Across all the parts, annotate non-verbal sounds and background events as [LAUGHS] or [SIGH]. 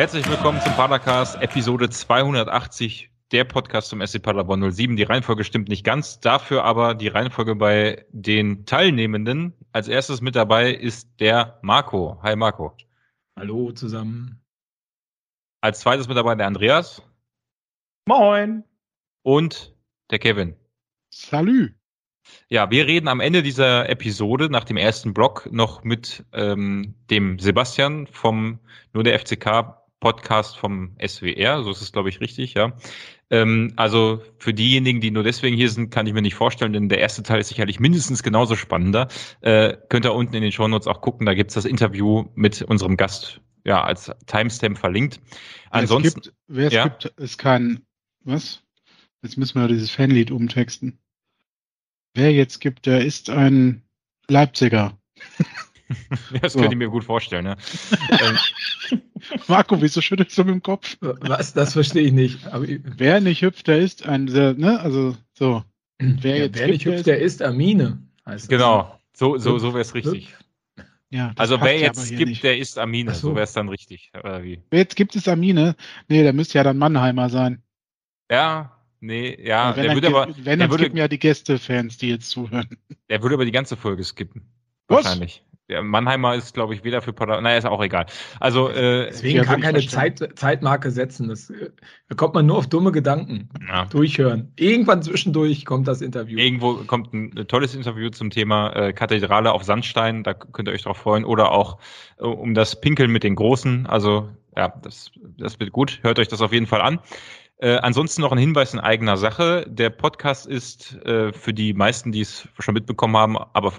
Herzlich willkommen zum Padercast, Episode 280, der Podcast zum SC Paderborn 07. Die Reihenfolge stimmt nicht ganz, dafür aber die Reihenfolge bei den Teilnehmenden. Als erstes mit dabei ist der Marco. Hi Marco. Hallo zusammen. Als zweites mit dabei der Andreas. Moin. Und der Kevin. Salü. Ja, wir reden am Ende dieser Episode nach dem ersten Block noch mit ähm, dem Sebastian vom Nur der FCK Podcast vom SWR, so ist es glaube ich richtig, ja. Ähm, also für diejenigen, die nur deswegen hier sind, kann ich mir nicht vorstellen, denn der erste Teil ist sicherlich mindestens genauso spannender. Äh, könnt ihr unten in den Shownotes auch gucken, da gibt's das Interview mit unserem Gast ja als Timestamp verlinkt. Ansonsten, gibt, wer es ja? gibt, ist kein was? Jetzt müssen wir dieses Fanlied umtexten. Wer jetzt gibt, der ist ein Leipziger. [LAUGHS] [LAUGHS] das so. könnte ich mir gut vorstellen. Ne? [LAUGHS] Marco, wieso schüttelst du mit dem Kopf? Was? Das verstehe ich nicht. Aber wer nicht hüpft, der ist ein, ne? Also so. Wer, ja, wer nicht hüpft, der ist Amine. genau. So, so, so wäre es richtig. Ja, also wer jetzt gibt, nicht. der ist Amine. So, so wäre es dann richtig. Oder wie? Wer jetzt gibt es Amine? Nee, der müsste ja dann Mannheimer sein. Ja, Nee, ja, der würde aber. Wenn, der würde, ja die Gästefans, die jetzt zuhören. Der würde aber die ganze Folge skippen. Was? Wahrscheinlich. Der Mannheimer ist, glaube ich, weder für Pader. Naja, ist auch egal. Also, äh, Deswegen kann keine Zeit, Zeitmarke setzen. Das, da kommt man nur auf dumme Gedanken. Ja. Durchhören. Irgendwann zwischendurch kommt das Interview. Irgendwo kommt ein tolles Interview zum Thema äh, Kathedrale auf Sandstein. Da könnt ihr euch drauf freuen. Oder auch äh, um das Pinkeln mit den Großen. Also, ja, das, das wird gut. Hört euch das auf jeden Fall an. Äh, ansonsten noch ein Hinweis in eigener Sache. Der Podcast ist äh, für die meisten, die es schon mitbekommen haben, aber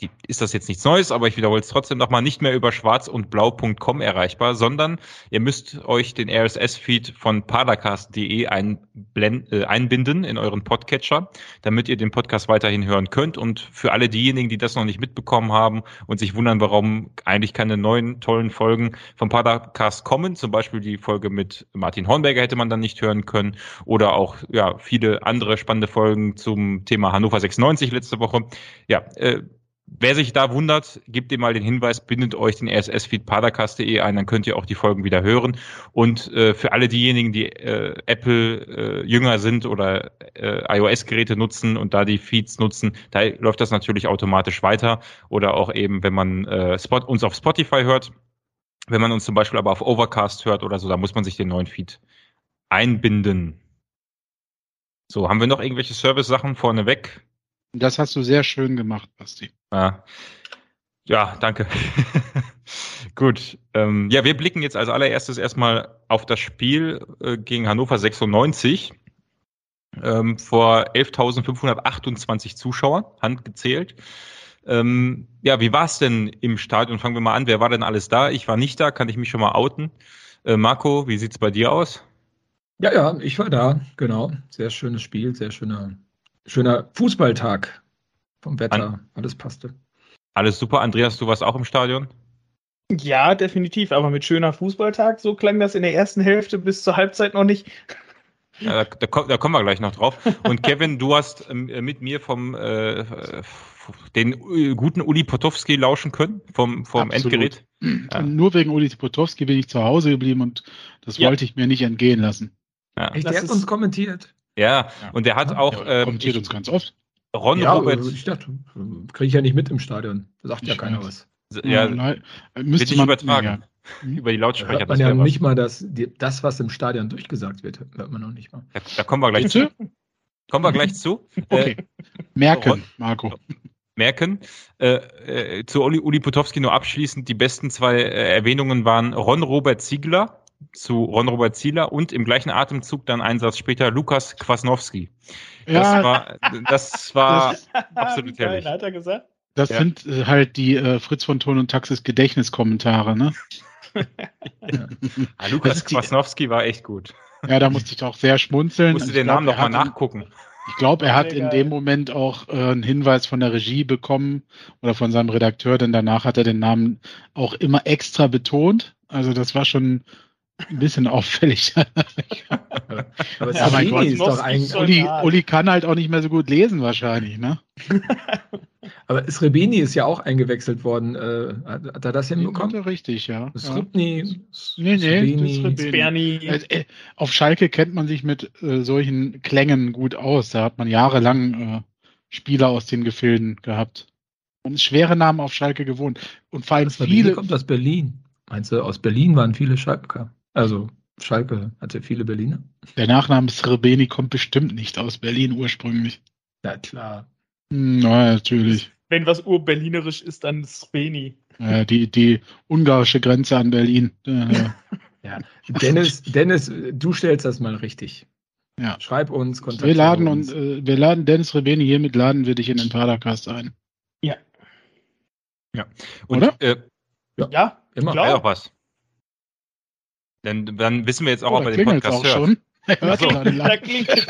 die, ist das jetzt nichts Neues, aber ich wiederhole es trotzdem nochmal, nicht mehr über schwarz und blau.com erreichbar, sondern ihr müsst euch den RSS-Feed von padercast.de äh, einbinden in euren Podcatcher, damit ihr den Podcast weiterhin hören könnt. Und für alle diejenigen, die das noch nicht mitbekommen haben und sich wundern, warum eigentlich keine neuen tollen Folgen vom Padercast kommen, zum Beispiel die Folge mit Martin Hornberger hätte man dann nicht hören können oder auch ja viele andere spannende Folgen zum Thema Hannover 96 letzte Woche. Ja, äh, Wer sich da wundert, gebt ihr mal den Hinweis, bindet euch den RSS-Feed padercast.de ein, dann könnt ihr auch die Folgen wieder hören. Und äh, für alle diejenigen, die äh, Apple äh, jünger sind oder äh, iOS-Geräte nutzen und da die Feeds nutzen, da läuft das natürlich automatisch weiter. Oder auch eben, wenn man äh, Spot, uns auf Spotify hört, wenn man uns zum Beispiel aber auf Overcast hört oder so, da muss man sich den neuen Feed einbinden. So, haben wir noch irgendwelche Service-Sachen vorneweg? Das hast du sehr schön gemacht, Basti. Ja, ja danke. [LAUGHS] Gut. Ähm, ja, wir blicken jetzt als allererstes erstmal auf das Spiel äh, gegen Hannover 96. Ähm, vor 11.528 Zuschauern, handgezählt. Ähm, ja, wie war es denn im Stadion? Fangen wir mal an. Wer war denn alles da? Ich war nicht da, kann ich mich schon mal outen. Äh, Marco, wie sieht's bei dir aus? Ja, ja, ich war da, genau. Sehr schönes Spiel, sehr schöner Schöner Fußballtag vom Wetter. An alles passte. Alles super. Andreas, du warst auch im Stadion? Ja, definitiv. Aber mit schöner Fußballtag, so klang das in der ersten Hälfte bis zur Halbzeit noch nicht. Ja, da, da, da, kommen wir gleich noch drauf. Und Kevin, du hast ähm, mit mir vom äh, den äh, guten Uli Potowski lauschen können vom, vom Endgerät. Ja. Nur wegen Uli Potowski bin ich zu Hause geblieben und das ja. wollte ich mir nicht entgehen lassen. Ja. Echt, der hat uns kommentiert. Ja, und der hat auch. Ja, ähm, kommentiert uns ganz oft. Ron ja, Robert. Ich dachte, kriege ich ja nicht mit im Stadion. Da sagt ich ja keiner weiß. was. Ja, nein, müsste man übertragen. Ja. [LAUGHS] Über die Lautsprecher. Hört man ja nicht mal das, die, das, was im Stadion durchgesagt wird, hört man noch nicht mal. Da, da kommen wir gleich Bitte? zu. Kommen wir gleich zu. [LAUGHS] Okay. Äh, Merken, Ron, Marco. Merken. Äh, äh, zu Uli, Uli Potowski nur abschließend. Die besten zwei äh, Erwähnungen waren Ron Robert Ziegler zu Ron-Robert Zieler und im gleichen Atemzug dann ein Satz später Lukas Kwasnowski. Das ja, war, das war das, absolut [LAUGHS] herrlich. Hat er gesagt? Das ja. sind äh, halt die äh, Fritz von Ton und Taxis Gedächtniskommentare, ne? [LAUGHS] ja. ah, Lukas Kwasnowski war echt gut. Ja, da musste ich doch sehr schmunzeln. Musste den Namen nochmal nachgucken. Ich glaube, er hat in dem Moment auch äh, einen Hinweis von der Regie bekommen oder von seinem Redakteur, denn danach hat er den Namen auch immer extra betont. Also das war schon ein bisschen auffällig. [LAUGHS] Aber ja, mein Gott, ist doch eigentlich, Uli, Uli, kann halt auch nicht mehr so gut lesen wahrscheinlich, ne? [LAUGHS] Aber Srebeni ist ja auch eingewechselt worden. Äh, hat, hat, er das hinbekommen? Ja, richtig, ja. Srebni, ja. Nee, nee, Srebeni. Also, äh, auf Schalke kennt man sich mit äh, solchen Klängen gut aus. Da hat man jahrelang äh, Spieler aus den Gefilden gehabt. Man ist schwere Namen auf Schalke gewohnt. Und vor allem viele. kommt aus Berlin. Meinst du, aus Berlin waren viele Schalker? Also Schalke hatte viele Berliner. Der Nachname Srebeni kommt bestimmt nicht aus Berlin ursprünglich. Ja, klar. Na, natürlich. Wenn was urberlinerisch ist, dann Srebeni. Ja, die, die ungarische Grenze an Berlin. ja, [LAUGHS] Dennis, Dennis, du stellst das mal richtig. Ja. Schreib uns, Kontakt. Wir laden uns. Und, äh, wir laden Dennis Rebeni hiermit laden wir dich in den Padercast ein. Ja. Ja. Und, Oder? Äh, ja, ja, immer. Klar. auch was. Denn dann wissen wir jetzt auch, oh, ob er den Podcast hört. Schon. Er hört so. da klingelt.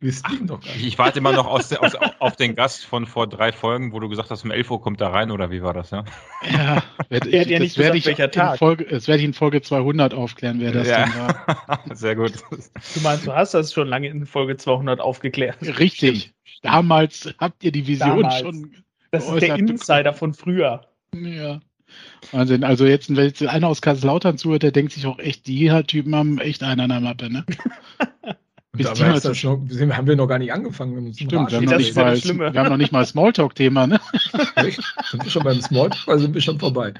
Wir doch gar. Ich warte immer noch aus, aus, auf den Gast von vor drei Folgen, wo du gesagt hast, um 11 Uhr kommt er rein, oder wie war das, ja? Ja, [LAUGHS] werd, ich, ja nicht gesagt, ich welcher Tag. Folge, das werde ich in Folge 200 aufklären, wer das ja. denn war. [LAUGHS] Sehr gut. Du meinst, du hast das schon lange in Folge 200 aufgeklärt. Richtig. Stimmt. Damals habt ihr die Vision Damals. schon Das ist der Insider von früher. Ja. Wahnsinn. Also jetzt, wenn jetzt einer aus Kaiserslautern zuhört, der denkt sich auch echt, die Typen haben echt einen an der Mappe, ne? [LAUGHS] Bis aber ist das noch, haben wir noch gar nicht angefangen. Stimmt, wir haben, noch nicht mal, wir haben noch nicht mal Smalltalk-Thema, ne? [LAUGHS] Echt? Sind wir schon beim Smalltalk oder sind wir schon vorbei?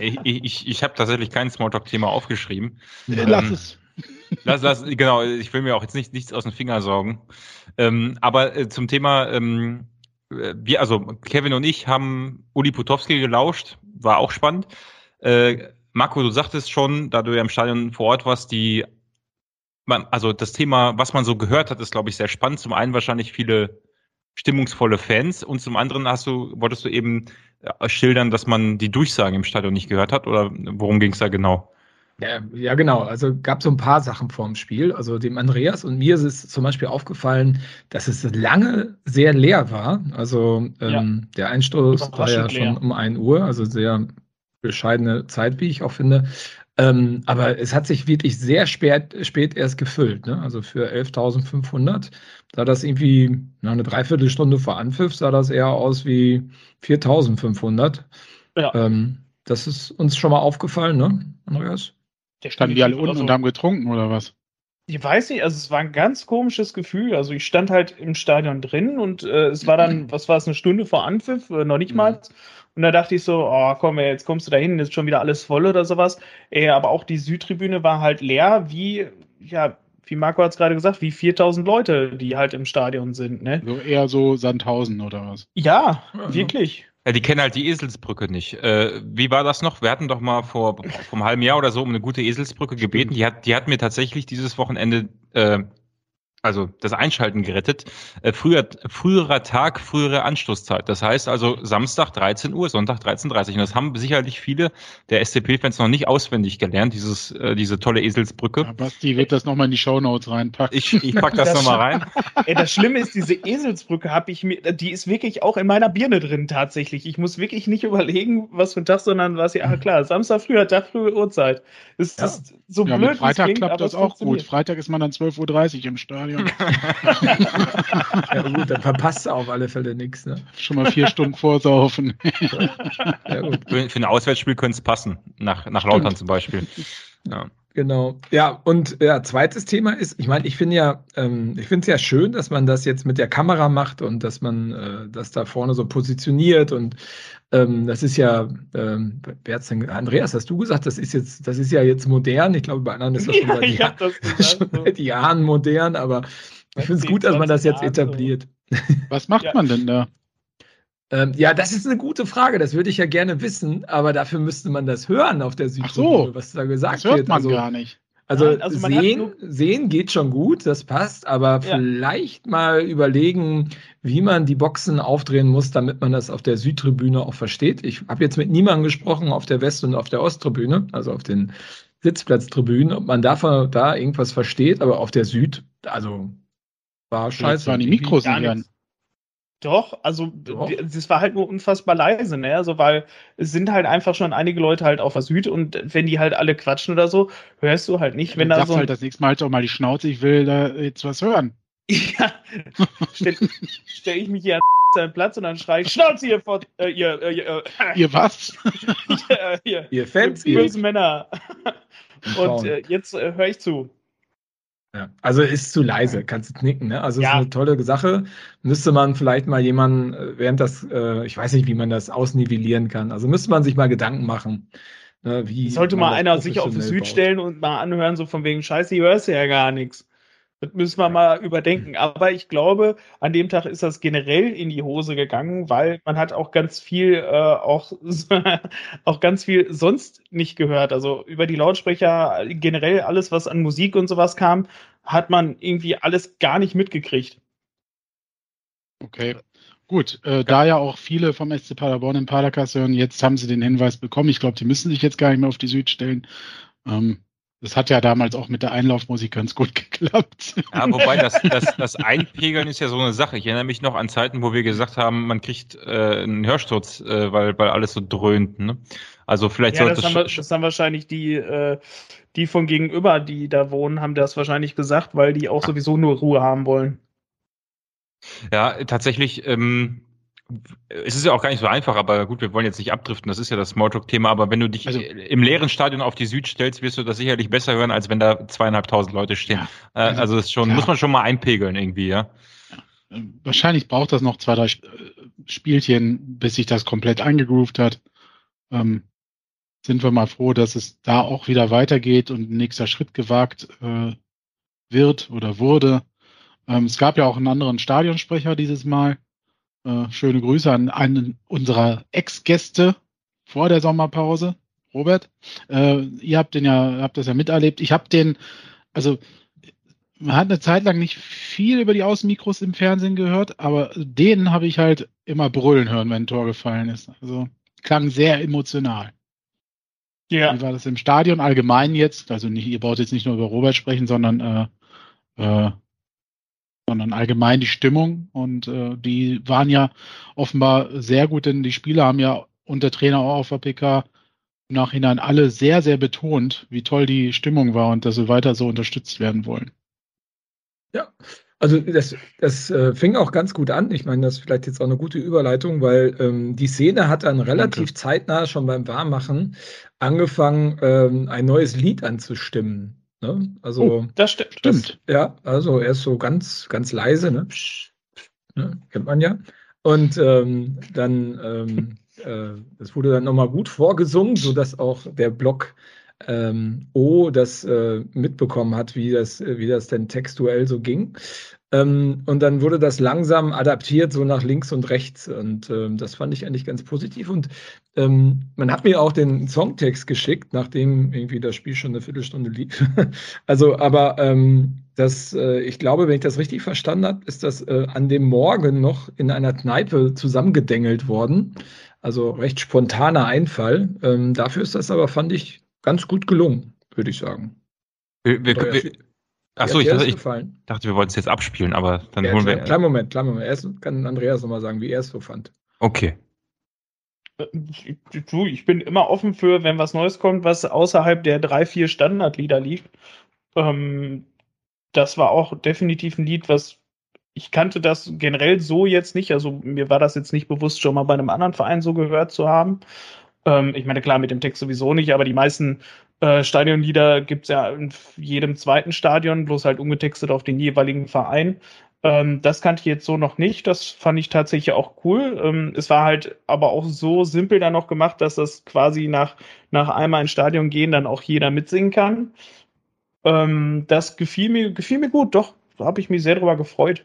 Ich, ich, ich habe tatsächlich kein Smalltalk-Thema aufgeschrieben. Ja. Lass ähm, es. [LAUGHS] Lass, lass, genau, ich will mir auch jetzt nicht, nichts aus den Fingern sorgen. Ähm, aber äh, zum Thema, ähm, äh, wir, also Kevin und ich haben Uli Putowski gelauscht, war auch spannend. Äh, Marco, du sagtest schon, da du ja im Stadion vor Ort warst, die man, also das Thema, was man so gehört hat, ist, glaube ich, sehr spannend. Zum einen wahrscheinlich viele stimmungsvolle Fans und zum anderen hast du, wolltest du eben äh, schildern, dass man die Durchsagen im Stadion nicht gehört hat oder worum ging es da genau? Ja, ja, genau. Also gab so ein paar Sachen vorm Spiel. Also dem Andreas und mir ist es zum Beispiel aufgefallen, dass es lange sehr leer war. Also ähm, ja. der Einstoß war ja leer. schon um 1 Uhr, also sehr bescheidene Zeit, wie ich auch finde. Ähm, aber es hat sich wirklich sehr spät, spät erst gefüllt. Ne? Also für 11.500 sah das irgendwie na, eine Dreiviertelstunde vor Anpfiff, sah das eher aus wie 4.500. Ja. Ähm, das ist uns schon mal aufgefallen, ne, Andreas? Der standen die alle unten so. und haben getrunken oder was? Ich weiß nicht, also es war ein ganz komisches Gefühl. Also ich stand halt im Stadion drin und äh, es war dann, [CLEARS THROAT] was war es, eine Stunde vor Anpfiff, äh, noch nicht mhm. mal. Und da dachte ich so, oh komm, jetzt kommst du da hin, ist schon wieder alles voll oder sowas. Äh, aber auch die Südtribüne war halt leer, wie, ja, wie Marco hat es gerade gesagt, wie 4000 Leute, die halt im Stadion sind. Ne? So eher so Sandhausen oder was? Ja, ja wirklich. Ja, die kennen halt die Eselsbrücke nicht. Äh, wie war das noch? Wir hatten doch mal vor vom halben Jahr oder so um eine gute Eselsbrücke gebeten. Die hat, die hat mir tatsächlich dieses Wochenende äh, also das Einschalten gerettet. Äh, früher, früherer Tag, frühere Anstoßzeit. Das heißt also Samstag 13 Uhr, Sonntag 13.30 Uhr. Und das haben sicherlich viele der SCP-Fans noch nicht auswendig gelernt, dieses, äh, diese tolle Eselsbrücke. Ja, Basti wird das nochmal in die Shownotes reinpacken. Ich, ich pack das, das nochmal rein. [LAUGHS] Ey, das Schlimme ist, diese Eselsbrücke habe ich mir, die ist wirklich auch in meiner Birne drin tatsächlich. Ich muss wirklich nicht überlegen, was für ein Tag, sondern was ja, klar, Samstag früher Tag, frühe Uhrzeit. Das ja. ist so ja, blöd. Freitag klingt, klappt das auch gut. Freitag ist man dann 12.30 Uhr im Stadion. Ja gut, dann verpasst du auf alle Fälle nichts. Ne? Schon mal vier Stunden vorsaufen. ja, gut. Für, für ein Auswärtsspiel könnte es passen, nach, nach Lautern zum Beispiel. Ja. Genau. Ja, und ja, zweites Thema ist, ich meine, ich finde ja, ähm, ich finde es ja schön, dass man das jetzt mit der Kamera macht und dass man äh, das da vorne so positioniert und ähm, das ist ja, ähm, wer hat's denn, Andreas, hast du gesagt, das ist jetzt, das ist ja jetzt modern. Ich glaube, bei anderen ist das schon, [LAUGHS] ja, seit, Jahr, das [LAUGHS] schon seit Jahren modern, aber ich finde es gut, dass man das jetzt etabliert. Was macht ja. man denn da? Ähm, ja, das ist eine gute Frage. Das würde ich ja gerne wissen, aber dafür müsste man das hören auf der Südtribüne, so, was da gesagt das hört wird. Man also, gar nicht. Also, Nein, also sehen, sehen geht schon gut, das passt, aber ja. vielleicht mal überlegen, wie man die Boxen aufdrehen muss, damit man das auf der Südtribüne auch versteht. Ich habe jetzt mit niemandem gesprochen auf der West- und auf der Osttribüne, also auf den Sitzplatztribünen, ob man davon da irgendwas versteht, aber auf der Süd, also war scheiße. Waren die Mikros nicht doch, also es war halt nur unfassbar leise, ne? Also weil es sind halt einfach schon einige Leute halt auf der Süd und wenn die halt alle quatschen oder so, hörst du halt nicht, ja, wenn da so. halt das nächste Mal halt auch mal die Schnauze, ich will da jetzt was hören. [LAUGHS] Ja, stelle stell ich mich hier an [LAUGHS] seinen Platz und dann schreie ich, Schnauze, ihr, Fort, äh, ihr, äh, ihr, äh, [LAUGHS] ihr was? ihr, ihr, ihr Fans, ihr bösen Männer. Und äh, jetzt äh, höre ich zu. Ja, also ist zu leise, kannst du knicken, ne? Also ja. ist eine tolle Sache. Müsste man vielleicht mal jemanden, äh, während das, äh, ich weiß nicht, wie man das ausnivellieren kann. Also müsste man sich mal Gedanken machen. Ne, wie Sollte mal einer sich auf die Süd baut. stellen und mal anhören, so von wegen Scheiße, ich hörst ja gar nichts. Das müssen wir mal überdenken. Aber ich glaube, an dem Tag ist das generell in die Hose gegangen, weil man hat auch ganz viel, äh, auch, [LAUGHS] auch ganz viel sonst nicht gehört. Also über die Lautsprecher generell alles, was an Musik und sowas kam, hat man irgendwie alles gar nicht mitgekriegt. Okay. Gut, äh, da ja auch viele vom SC Paderborn im Padercast hören, jetzt haben sie den Hinweis bekommen. Ich glaube, die müssen sich jetzt gar nicht mehr auf die Süd stellen. Ähm, das hat ja damals auch mit der Einlaufmusik ganz gut geklappt. Ja, wobei das, das, das Einpegeln ist ja so eine Sache. Ich erinnere mich noch an Zeiten, wo wir gesagt haben, man kriegt äh, einen Hörsturz, äh, weil, weil alles so dröhnt. Ne? Also vielleicht ja, sollte das haben, wir, das haben wahrscheinlich die, äh, die von gegenüber, die da wohnen, haben das wahrscheinlich gesagt, weil die auch sowieso nur Ruhe haben wollen. Ja, tatsächlich. Ähm, es ist ja auch gar nicht so einfach, aber gut, wir wollen jetzt nicht abdriften, das ist ja das Smalltalk-Thema, aber wenn du dich also, im leeren Stadion auf die Süd stellst, wirst du das sicherlich besser hören, als wenn da zweieinhalbtausend Leute stehen. Ja, äh, also, also das schon, ja. muss man schon mal einpegeln irgendwie, ja. Wahrscheinlich braucht das noch zwei, drei Spielchen, bis sich das komplett eingegroovt hat. Ähm, sind wir mal froh, dass es da auch wieder weitergeht und ein nächster Schritt gewagt äh, wird oder wurde. Ähm, es gab ja auch einen anderen Stadionsprecher dieses Mal äh, schöne Grüße an einen unserer Ex-Gäste vor der Sommerpause, Robert. Äh, ihr habt den ja, habt das ja miterlebt. Ich habe den, also man hat eine Zeit lang nicht viel über die Außenmikros im Fernsehen gehört, aber den habe ich halt immer brüllen hören, wenn ein Tor gefallen ist. Also klang sehr emotional. Ja. Wie war das im Stadion allgemein jetzt? Also nicht, ihr braucht jetzt nicht nur über Robert sprechen, sondern äh, äh, sondern allgemein die Stimmung. Und äh, die waren ja offenbar sehr gut, denn die Spieler haben ja unter Trainer auch auf der PK im Nachhinein alle sehr, sehr betont, wie toll die Stimmung war und dass sie weiter so unterstützt werden wollen. Ja, also das, das äh, fing auch ganz gut an. Ich meine, das ist vielleicht jetzt auch eine gute Überleitung, weil ähm, die Szene hat dann relativ Danke. zeitnah schon beim Warmmachen angefangen, ähm, ein neues Lied anzustimmen. Ne? Also, oh, das st stimmt. Das, ja, also er ist so ganz, ganz leise, ne? Psch, ne? kennt man ja. Und ähm, dann, ähm, äh, das wurde dann nochmal gut vorgesungen, sodass auch der Block ähm, O das äh, mitbekommen hat, wie das, wie das denn textuell so ging. Ähm, und dann wurde das langsam adaptiert, so nach links und rechts. Und ähm, das fand ich eigentlich ganz positiv. Und ähm, man hat mir auch den Songtext geschickt, nachdem irgendwie das Spiel schon eine Viertelstunde lief. [LAUGHS] also, aber ähm, das, äh, ich glaube, wenn ich das richtig verstanden habe, ist das äh, an dem Morgen noch in einer Kneipe zusammengedengelt worden. Also recht spontaner Einfall. Ähm, dafür ist das aber, fand ich, ganz gut gelungen, würde ich sagen. Wir, wir, wir, Achso, ich, dachte, ich dachte, wir wollten es jetzt abspielen, aber dann ja, holen wir. Kleinen Moment, kleinen Moment. Erst kann Andreas nochmal sagen, wie er es so fand. Okay. Du, ich bin immer offen für, wenn was Neues kommt, was außerhalb der drei, vier Standardlieder liegt. Ähm, das war auch definitiv ein Lied, was ich kannte das generell so jetzt nicht. Also mir war das jetzt nicht bewusst, schon mal bei einem anderen Verein so gehört zu haben. Ähm, ich meine, klar, mit dem Text sowieso nicht, aber die meisten äh, Stadionlieder gibt es ja in jedem zweiten Stadion, bloß halt umgetextet auf den jeweiligen Verein. Ähm, das kannte ich jetzt so noch nicht. Das fand ich tatsächlich auch cool. Ähm, es war halt aber auch so simpel dann noch gemacht, dass das quasi nach, nach einmal ins Stadion gehen dann auch jeder mitsingen kann. Ähm, das gefiel mir, gefiel mir gut, doch. Da habe ich mich sehr drüber gefreut.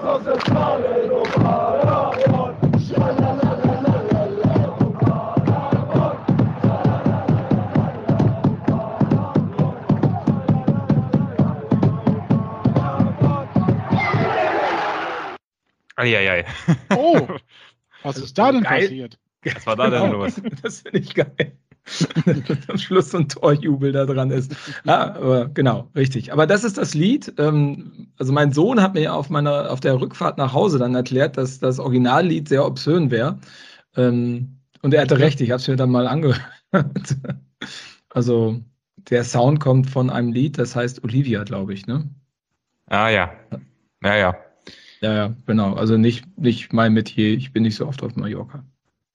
Eieiei. Oh, [LAUGHS] was also ist da denn geil, passiert? Was war da genau. denn los? [LAUGHS] Das finde ich geil. [LAUGHS] Am Schluss so ein Torjubel da dran ist. Ja, aber genau, richtig. Aber das ist das Lied. Ähm, also mein Sohn hat mir auf meiner, auf der Rückfahrt nach Hause dann erklärt, dass das Originallied sehr obszön wäre. Ähm, und er hatte recht, ich habe es mir dann mal angehört. Also der Sound kommt von einem Lied, das heißt Olivia, glaube ich, ne? Ah ja. Ja, ja. Ja, ja, genau. Also nicht, nicht mein Metier. Ich bin nicht so oft auf Mallorca.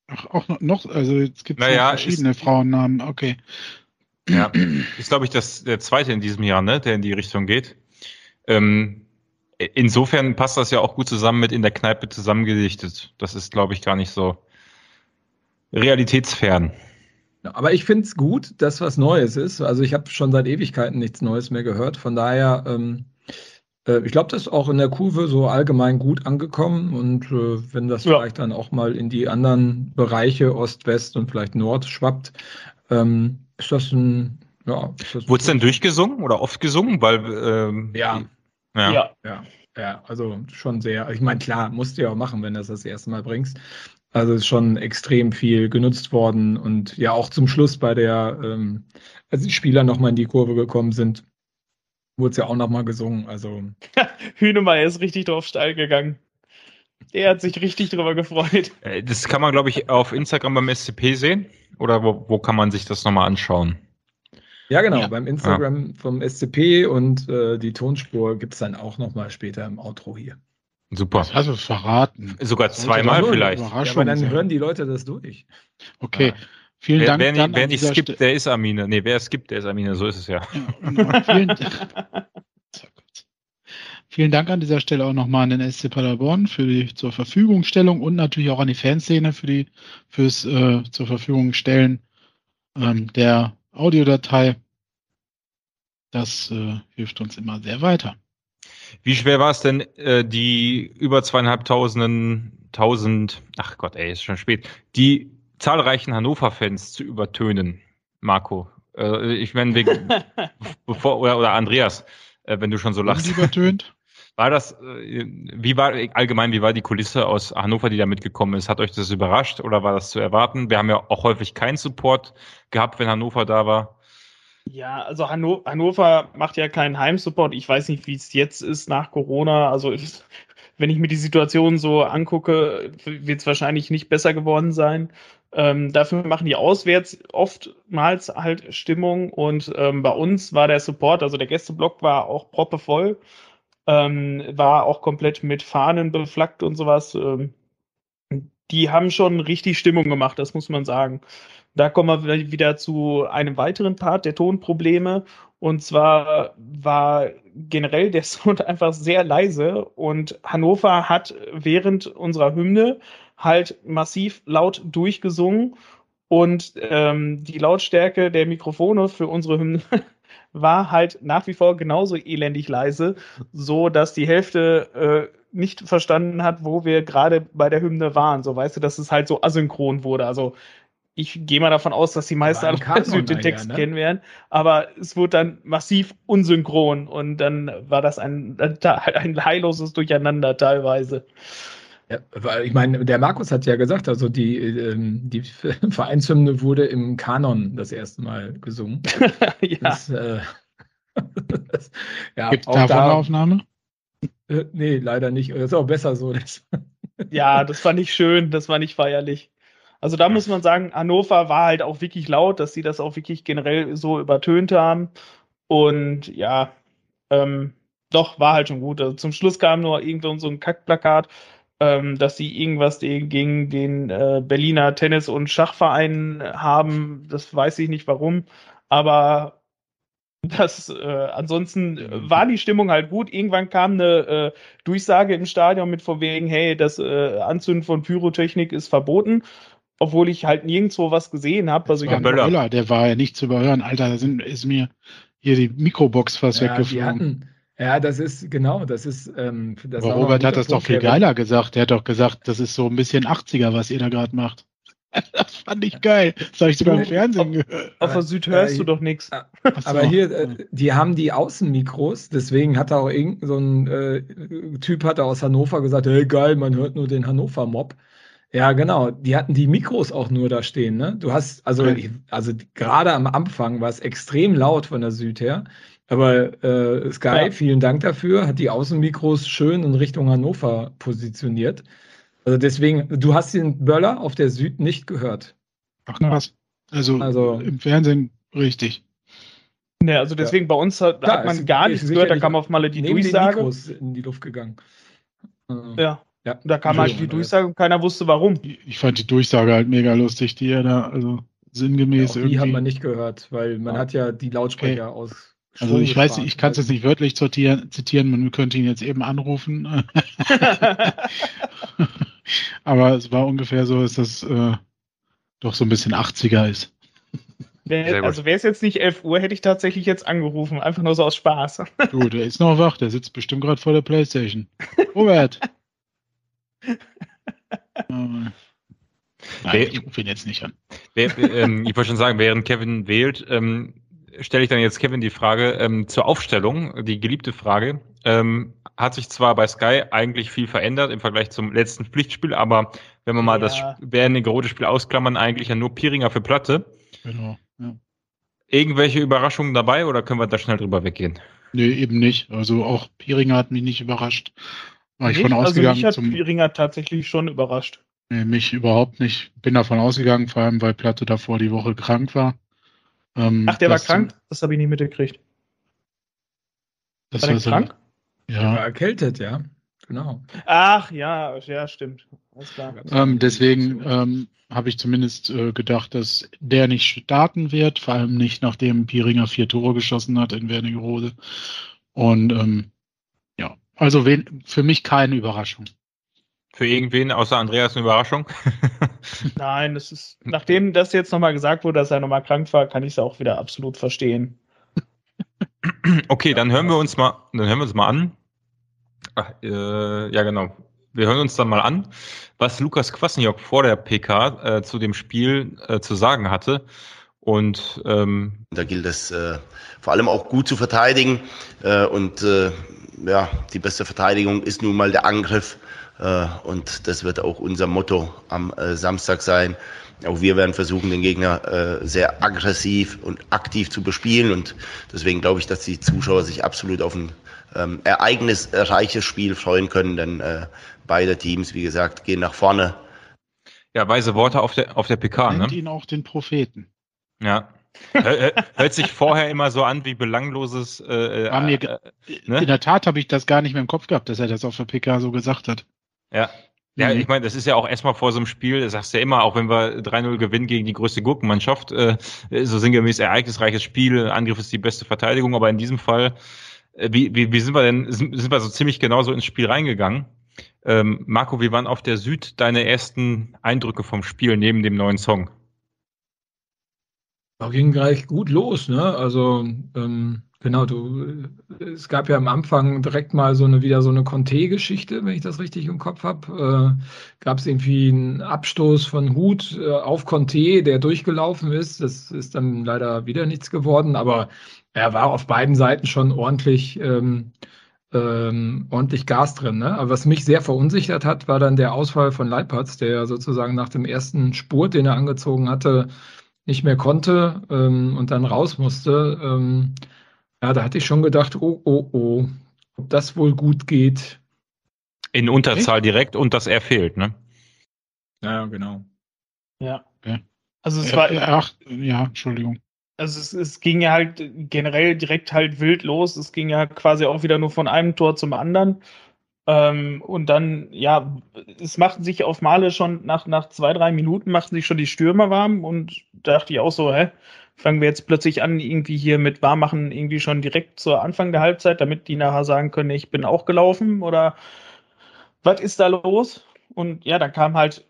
Ach, auch noch, also es gibt naja, verschiedene ist, Frauennamen, okay. Ja, ist glaube ich das der zweite in diesem Jahr, ne, der in die Richtung geht. Ähm, insofern passt das ja auch gut zusammen mit in der Kneipe zusammengedichtet. Das ist, glaube ich, gar nicht so realitätsfern. Aber ich finde es gut, dass was Neues ist. Also ich habe schon seit Ewigkeiten nichts Neues mehr gehört. Von daher, ähm, äh, ich glaube, das ist auch in der Kurve so allgemein gut angekommen. Und äh, wenn das ja. vielleicht dann auch mal in die anderen Bereiche, Ost, West und vielleicht Nord schwappt, ähm, ist das ein, ja. Wurde es denn durchgesungen oder oft gesungen? Weil, ähm, ja. ja. Ja. ja. Ja, also schon sehr. Ich meine, klar, musst du ja auch machen, wenn du das das erste Mal bringst. Also ist schon extrem viel genutzt worden und ja auch zum Schluss bei der, ähm, als die Spieler nochmal in die Kurve gekommen sind, wurde es ja auch nochmal gesungen. Also [LAUGHS] Hühnemeier ist richtig drauf steil gegangen. Der hat sich richtig drüber gefreut. Äh, das kann man, glaube ich, auf Instagram beim SCP sehen. Oder wo, wo kann man sich das nochmal anschauen? Ja, genau, ja. beim Instagram ja. vom SCP und äh, die Tonspur gibt es dann auch nochmal später im Outro hier. Super. Das hast du verraten. Sogar zweimal vielleicht. Ja, aber dann hören die Leute das durch. Okay. Vielen wer, Dank. Wer, wer, wer nicht skippt, St der ist Amine. Nee, wer skippt, der ist Amine. So ist es ja. ja genau. [LAUGHS] vielen, vielen, Dank an dieser Stelle auch nochmal an den SC Paderborn für die zur Verfügungstellung und natürlich auch an die Fanszene für die fürs äh, zur Verfügung stellen ähm, der Audiodatei. Das äh, hilft uns immer sehr weiter. Wie schwer war es denn, äh, die über zweieinhalbtausenden, tausend, ach Gott, ey, ist schon spät, die zahlreichen Hannover-Fans zu übertönen, Marco? Äh, ich meine, wegen, [LAUGHS] bevor, oder, oder Andreas, äh, wenn du schon so lachst. Übertönt? [LAUGHS] War das, äh, wie war allgemein, wie war die Kulisse aus Hannover, die da mitgekommen ist? Hat euch das überrascht oder war das zu erwarten? Wir haben ja auch häufig keinen Support gehabt, wenn Hannover da war. Ja, also Hanno Hannover macht ja keinen Heimsupport. Ich weiß nicht, wie es jetzt ist nach Corona. Also wenn ich mir die Situation so angucke, wird es wahrscheinlich nicht besser geworden sein. Ähm, dafür machen die auswärts oftmals halt Stimmung und ähm, bei uns war der Support, also der Gästeblock war auch proppevoll, ähm, war auch komplett mit Fahnen beflaggt und sowas. Ähm, die haben schon richtig Stimmung gemacht, das muss man sagen. Da kommen wir wieder zu einem weiteren Part der Tonprobleme. Und zwar war generell der [LAUGHS] Sound einfach sehr leise und Hannover hat während unserer Hymne halt massiv laut durchgesungen und ähm, die Lautstärke der Mikrofone für unsere Hymne [LAUGHS] war halt nach wie vor genauso elendig leise, so dass die Hälfte äh, nicht verstanden hat, wo wir gerade bei der Hymne waren. So weißt du, dass es halt so asynchron wurde. Also ich gehe mal davon aus, dass die meisten alle den Text ne? kennen werden, aber es wurde dann massiv unsynchron und dann war das ein, ein heilloses Durcheinander teilweise. Ja, ich meine, der Markus hat ja gesagt, also die, ähm, die [LAUGHS] Vereinshymne wurde im Kanon das erste Mal gesungen. [LAUGHS] ja. Das, äh, [LAUGHS] das, ja, Gibt es davon da, eine Aufnahme? Äh, nee, leider nicht. Das ist auch besser so. ja, das fand ich schön, das war nicht feierlich. Also da muss man sagen, Hannover war halt auch wirklich laut, dass sie das auch wirklich generell so übertönt haben. Und ja, ähm, doch, war halt schon gut. Also zum Schluss kam nur irgendwo so ein Kackplakat, ähm, dass sie irgendwas gegen den äh, Berliner Tennis- und Schachverein haben. Das weiß ich nicht warum. Aber das, äh, ansonsten war die Stimmung halt gut. Irgendwann kam eine äh, Durchsage im Stadion mit von wegen, hey, das äh, Anzünden von Pyrotechnik ist verboten obwohl ich halt nirgendwo was gesehen habe. Also ich hab Böller, der war ja nicht zu überhören. Alter, da sind, ist mir hier die Mikrobox fast ja, weggeflogen. Ja, das ist, genau, das ist. Ähm, das Aber Robert hat das Punkt, doch viel geiler gesagt. Der hat doch gesagt, das ist so ein bisschen 80er, was ihr da gerade macht. [LAUGHS] Das fand ich geil. Das habe ich sogar im Fernsehen gehört. Auf der Süd hörst äh, du doch nichts. [LAUGHS] Aber hier, äh, die haben die Außenmikros, deswegen hat da auch irgendein so ein äh, Typ hat aus Hannover gesagt, hey geil, man hört nur den Hannover-Mob. Ja, genau. Die hatten die Mikros auch nur da stehen. Ne? Du hast, also, okay. also gerade am Anfang war es extrem laut von der Süd her. Aber äh, Sky, ja. vielen Dank dafür, hat die Außenmikros schön in Richtung Hannover positioniert. Also deswegen, du hast den Böller auf der Süd nicht gehört. Ach krass. Also, also im Fernsehen richtig. Ne, also deswegen ja. bei uns hat, Klar, hat man gar nichts gehört, da kam auf mal die Durchsage. Die in die Luft gegangen. Ja. ja. Da kam halt die Durchsage und keiner wusste warum. Ich fand die Durchsage halt mega lustig, die er da, also sinngemäß ja, irgendwie. Die hat man nicht gehört, weil man ja. hat ja die Lautsprecher okay. aus. Also ich weiß nicht, ich kann es jetzt nicht wörtlich zitieren, zitieren, man könnte ihn jetzt eben anrufen. [LAUGHS] Aber es war ungefähr so, dass das äh, doch so ein bisschen 80er ist. Wär, also wäre es jetzt nicht 11 Uhr, hätte ich tatsächlich jetzt angerufen. Einfach nur so aus Spaß. [LAUGHS] Du, der ist noch wach. Der sitzt bestimmt gerade vor der Playstation. Robert. [LAUGHS] Nein, ich rufe ihn jetzt nicht an. Wer, ähm, ich wollte schon sagen, während Kevin wählt, ähm, stelle ich dann jetzt Kevin die Frage ähm, zur Aufstellung, die geliebte Frage. Ähm, hat sich zwar bei Sky eigentlich viel verändert im Vergleich zum letzten Pflichtspiel, aber wenn wir mal ja. das rote Spiel ausklammern, eigentlich ja nur Piringer für Platte. Genau. Ja. Irgendwelche Überraschungen dabei oder können wir da schnell drüber weggehen? Nee, eben nicht. Also auch Piringer hat mich nicht überrascht. War ich von ausgegangen. Also mich hat zum... Piringer tatsächlich schon überrascht. Nee, mich überhaupt nicht. Bin davon ausgegangen, vor allem weil Platte davor die Woche krank war. Ähm, Ach, der war krank? Das habe ich nicht mitgekriegt. Das war der krank? Ja. Der war erkältet, ja. Genau. Ach ja, ja, stimmt. Alles klar. Ähm, deswegen ähm, habe ich zumindest äh, gedacht, dass der nicht starten wird, vor allem nicht nachdem Piringer vier Tore geschossen hat in Wernigerode. Und ähm, ja, also wen, für mich keine Überraschung. Für irgendwen außer Andreas eine Überraschung? [LAUGHS] Nein, das ist, nachdem das jetzt nochmal gesagt wurde, dass er nochmal krank war, kann ich es auch wieder absolut verstehen. [CLEARS THROAT] Okay, dann hören wir uns mal, dann hören wir uns mal an. Ach, äh, ja, genau wir hören uns dann mal an, was Lukas Kwasniok vor der PK äh, zu dem Spiel äh, zu sagen hatte. Und ähm, da gilt es äh, vor allem auch gut zu verteidigen. Äh, und äh, ja, die beste Verteidigung ist nun mal der Angriff. Äh, und das wird auch unser Motto am äh, Samstag sein. Auch wir werden versuchen, den Gegner äh, sehr aggressiv und aktiv zu bespielen. Und deswegen glaube ich, dass die Zuschauer sich absolut auf ein ähm, ereignisreiches Spiel freuen können, denn äh, beide Teams, wie gesagt, gehen nach vorne. Ja, weise Worte auf der, auf der PK. Nennt ne? ihn auch den Propheten. Ja. Hört sich vorher immer so an wie belangloses. Äh, äh, mir, äh, ne? In der Tat habe ich das gar nicht mehr im Kopf gehabt, dass er das auf der PK so gesagt hat. Ja. Ja, mhm. ich meine, das ist ja auch erstmal vor so einem Spiel, das sagst du ja immer, auch wenn wir 3-0 gewinnen gegen die größte Gurkenmannschaft, äh, so sinngemäß ereignisreiches Spiel, Angriff ist die beste Verteidigung, aber in diesem Fall, äh, wie, wie, wie sind wir denn, sind, sind wir so ziemlich genauso ins Spiel reingegangen? Ähm, Marco, wie waren auf der Süd deine ersten Eindrücke vom Spiel neben dem neuen Song? Da ging gleich gut los, ne? Also ähm, genau, du, es gab ja am Anfang direkt mal so eine wieder so eine Conte-Geschichte, wenn ich das richtig im Kopf habe. Äh, gab es irgendwie einen Abstoß von Hut äh, auf Conte, der durchgelaufen ist. Das ist dann leider wieder nichts geworden, aber er war auf beiden Seiten schon ordentlich ähm, ähm, ordentlich Gas drin. Ne? Aber was mich sehr verunsichert hat, war dann der Ausfall von Leipertz, der sozusagen nach dem ersten Spurt, den er angezogen hatte, nicht mehr konnte ähm, und dann raus musste. Ja, da hatte ich schon gedacht, oh, oh, oh, ob das wohl gut geht. In Unterzahl okay. direkt und dass er fehlt, ne? Ja, genau. Ja. Okay. Also es war. Ach, ja, Entschuldigung also es, es, ging ja halt generell direkt halt wild los. Es ging ja quasi auch wieder nur von einem Tor zum anderen. Ähm, und dann, ja, es machten sich auf Male schon nach, nach zwei, drei Minuten machten sich schon die Stürmer warm und da dachte ich auch so, hä, fangen wir jetzt plötzlich an, irgendwie hier mit Warmmachen irgendwie schon direkt zur Anfang der Halbzeit, damit die nachher sagen können, ich bin auch gelaufen oder was ist da los? Und ja, dann kam halt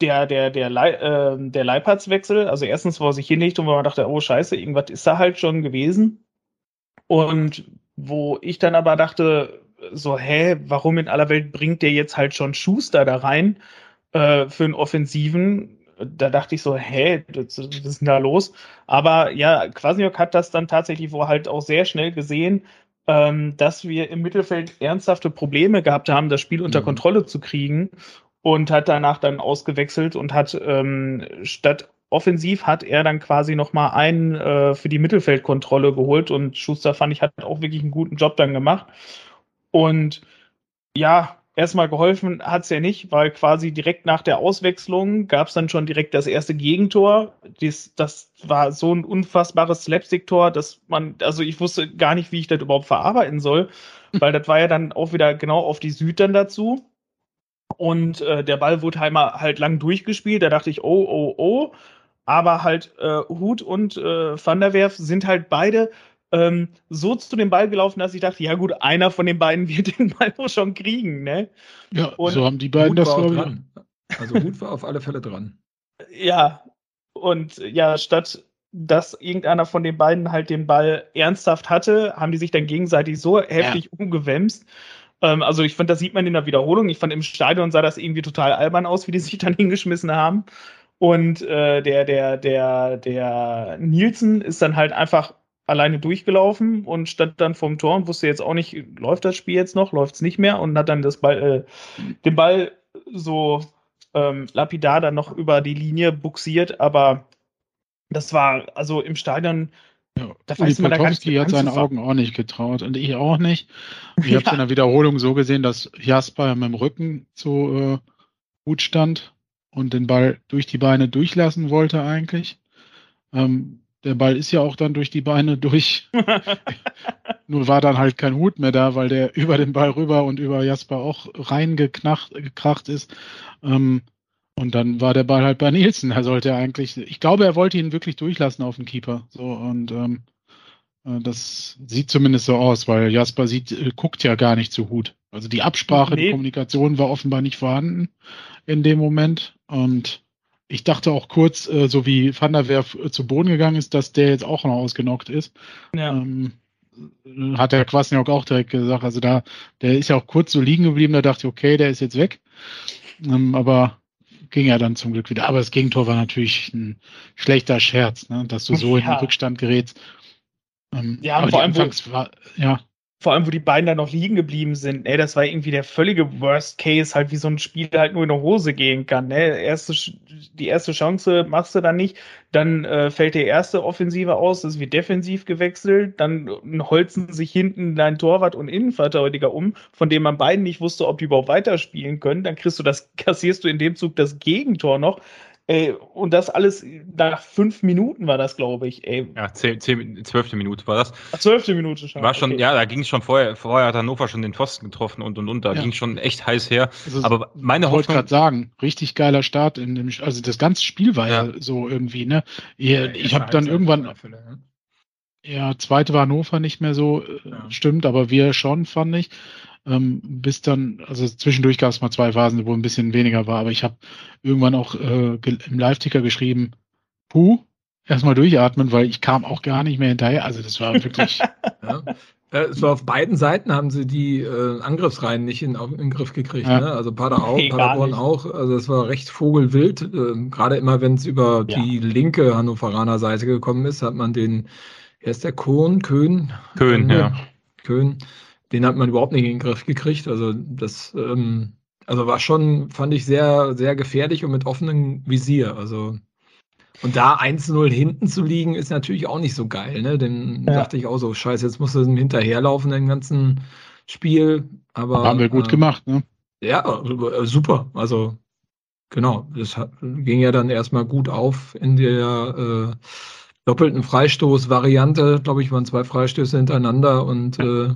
der, der, der, äh, der Leipatzwechsel, also erstens, wo er sich hinlegt und wo man dachte, oh scheiße, irgendwas ist da halt schon gewesen. Und wo ich dann aber dachte, so, hä, warum in aller Welt bringt der jetzt halt schon Schuster da rein äh, für einen Offensiven? Da dachte ich so, hä, was, ist denn da los? Aber ja, Quasiok hat das dann tatsächlich wo halt auch sehr schnell gesehen, ähm, dass wir im Mittelfeld ernsthafte Probleme gehabt haben, das Spiel unter mhm. Kontrolle zu kriegen und hat danach dann ausgewechselt und hat ähm, statt offensiv hat er dann quasi nochmal einen äh, für die Mittelfeldkontrolle geholt und Schuster fand ich hat auch wirklich einen guten Job dann gemacht. Und ja, erstmal geholfen hat es ja nicht, weil quasi direkt nach der Auswechslung gab es dann schon direkt das erste Gegentor. Dies, das war so ein unfassbares Slapstick-Tor, dass man, also ich wusste gar nicht, wie ich das überhaupt verarbeiten soll, weil das war ja dann auch wieder genau auf die Süd dann dazu. Und äh, der Ball wurde halt, mal, halt lang durchgespielt. Da dachte ich, oh, oh, oh. Aber halt äh, Hut und äh, Van der Werf sind halt beide ähm, so zu dem Ball gelaufen, dass ich dachte, ja gut, einer von den beiden [LAUGHS] wird den Ball wohl schon kriegen. Ne? Ja, und so haben die beiden Hut das war dran. Also Hut war auf alle Fälle dran. [LAUGHS] Ja, und ja, statt dass irgendeiner von den beiden halt den Ball ernsthaft hatte, haben die sich dann gegenseitig so heftig ja. umgewämst. Ähm, also ich finde, das sieht man in der Wiederholung. Ich fand im Stadion sah das irgendwie total albern aus, wie die sich [LAUGHS] dann hingeschmissen haben. Und äh, der, der, der, der Nielsen ist dann halt einfach alleine durchgelaufen und stand dann vorm Tor und wusste jetzt auch nicht, läuft das Spiel jetzt noch, läuft es nicht mehr und hat dann das Ball, äh, den Ball so ähm, lapidar dann noch über die Linie buxiert, aber das war also im Stadion. Ja, da weiß man Potowski hat seine Augen auch nicht getraut und ich auch nicht. Ich [LAUGHS] ja. habe es in der Wiederholung so gesehen, dass Jasper mit dem Rücken zu äh, gut stand und den Ball durch die Beine durchlassen wollte eigentlich. Ähm, der Ball ist ja auch dann durch die Beine durch. [LAUGHS] Nur war dann halt kein Hut mehr da, weil der über den Ball rüber und über Jasper auch reingekracht ist. Ähm, und dann war der Ball halt bei Nielsen. Er sollte eigentlich, ich glaube, er wollte ihn wirklich durchlassen auf den Keeper. So und ähm, äh, das sieht zumindest so aus, weil Jasper sieht, äh, guckt ja gar nicht zu Hut. Also die Absprache, nee. die Kommunikation war offenbar nicht vorhanden in dem Moment. Und ich dachte auch kurz, äh, so wie Van der Werf äh, zu Boden gegangen ist, dass der jetzt auch noch ausgenockt ist. Ja. Ähm, hat der Kwasniok auch direkt gesagt. Also da, der ist ja auch kurz so liegen geblieben, da dachte ich, okay, der ist jetzt weg. Ähm, aber ging ja dann zum Glück wieder. Aber das Gegentor war natürlich ein schlechter Scherz, ne? dass du so ja. in den Rückstand gerätst. Ähm, ja, vor allem, wo, war, ja vor allem, wo die beiden dann noch liegen geblieben sind, ey, das war irgendwie der völlige Worst Case, halt wie so ein Spiel halt nur in eine Hose gehen kann. Ne? Erste, die erste Chance machst du dann nicht, dann äh, fällt der erste Offensive aus, es wird defensiv gewechselt, dann holzen sich hinten dein Torwart und Innenverteidiger um, von dem man beiden nicht wusste, ob die überhaupt weiterspielen können. Dann kriegst du das, [LAUGHS] kassierst du in dem Zug das Gegentor noch. Ey, und das alles nach fünf Minuten war das, glaube ich. Ey. Ja, zehn, zehn, zwölfte Minute war das. Ach, zwölfte Minute schon. War schon, okay. ja, da ging es schon vorher. Vorher hat Hannover schon den Pfosten getroffen und und und. Da ja. ging schon echt heiß her. Also, Aber meine ich wollte gerade sagen, richtig geiler Start in dem, also das ganze Spiel war ja, ja so irgendwie, ne? Ich, ja, ich habe dann irgendwann. Ne? Ja, zweite war Hannover nicht mehr so, äh, stimmt, aber wir schon, fand ich. Ähm, bis dann, also zwischendurch gab es mal zwei Phasen, wo ein bisschen weniger war, aber ich habe irgendwann auch äh, im Live-Ticker geschrieben, puh, erstmal durchatmen, weil ich kam auch gar nicht mehr hinterher. Also das war wirklich. [LAUGHS] ja. Äh, es war auf beiden Seiten haben sie die äh, Angriffsreihen nicht in, in den Griff gekriegt. Ja. Ne? Also Pader auch, nee, Paderborn auch. Also es war recht vogelwild. Äh, Gerade immer, wenn es über ja. die linke Hannoveraner Seite gekommen ist, hat man den, er ist der Kohn, Köhn. Köhn, ja. Köhn den hat man überhaupt nicht in den Griff gekriegt. Also das ähm, also war schon, fand ich sehr, sehr gefährlich und mit offenem Visier. Also und da 1-0 hinten zu liegen, ist natürlich auch nicht so geil. Ne? Dann ja. dachte ich auch so, scheiße, jetzt musst du hinterherlaufen, den ganzen Spiel. Aber haben wir gut äh, gemacht, ne? Ja, äh, super. Also genau, das hat, ging ja dann erstmal gut auf in der äh, doppelten Freistoß-Variante. Glaube ich, waren zwei Freistöße hintereinander und äh,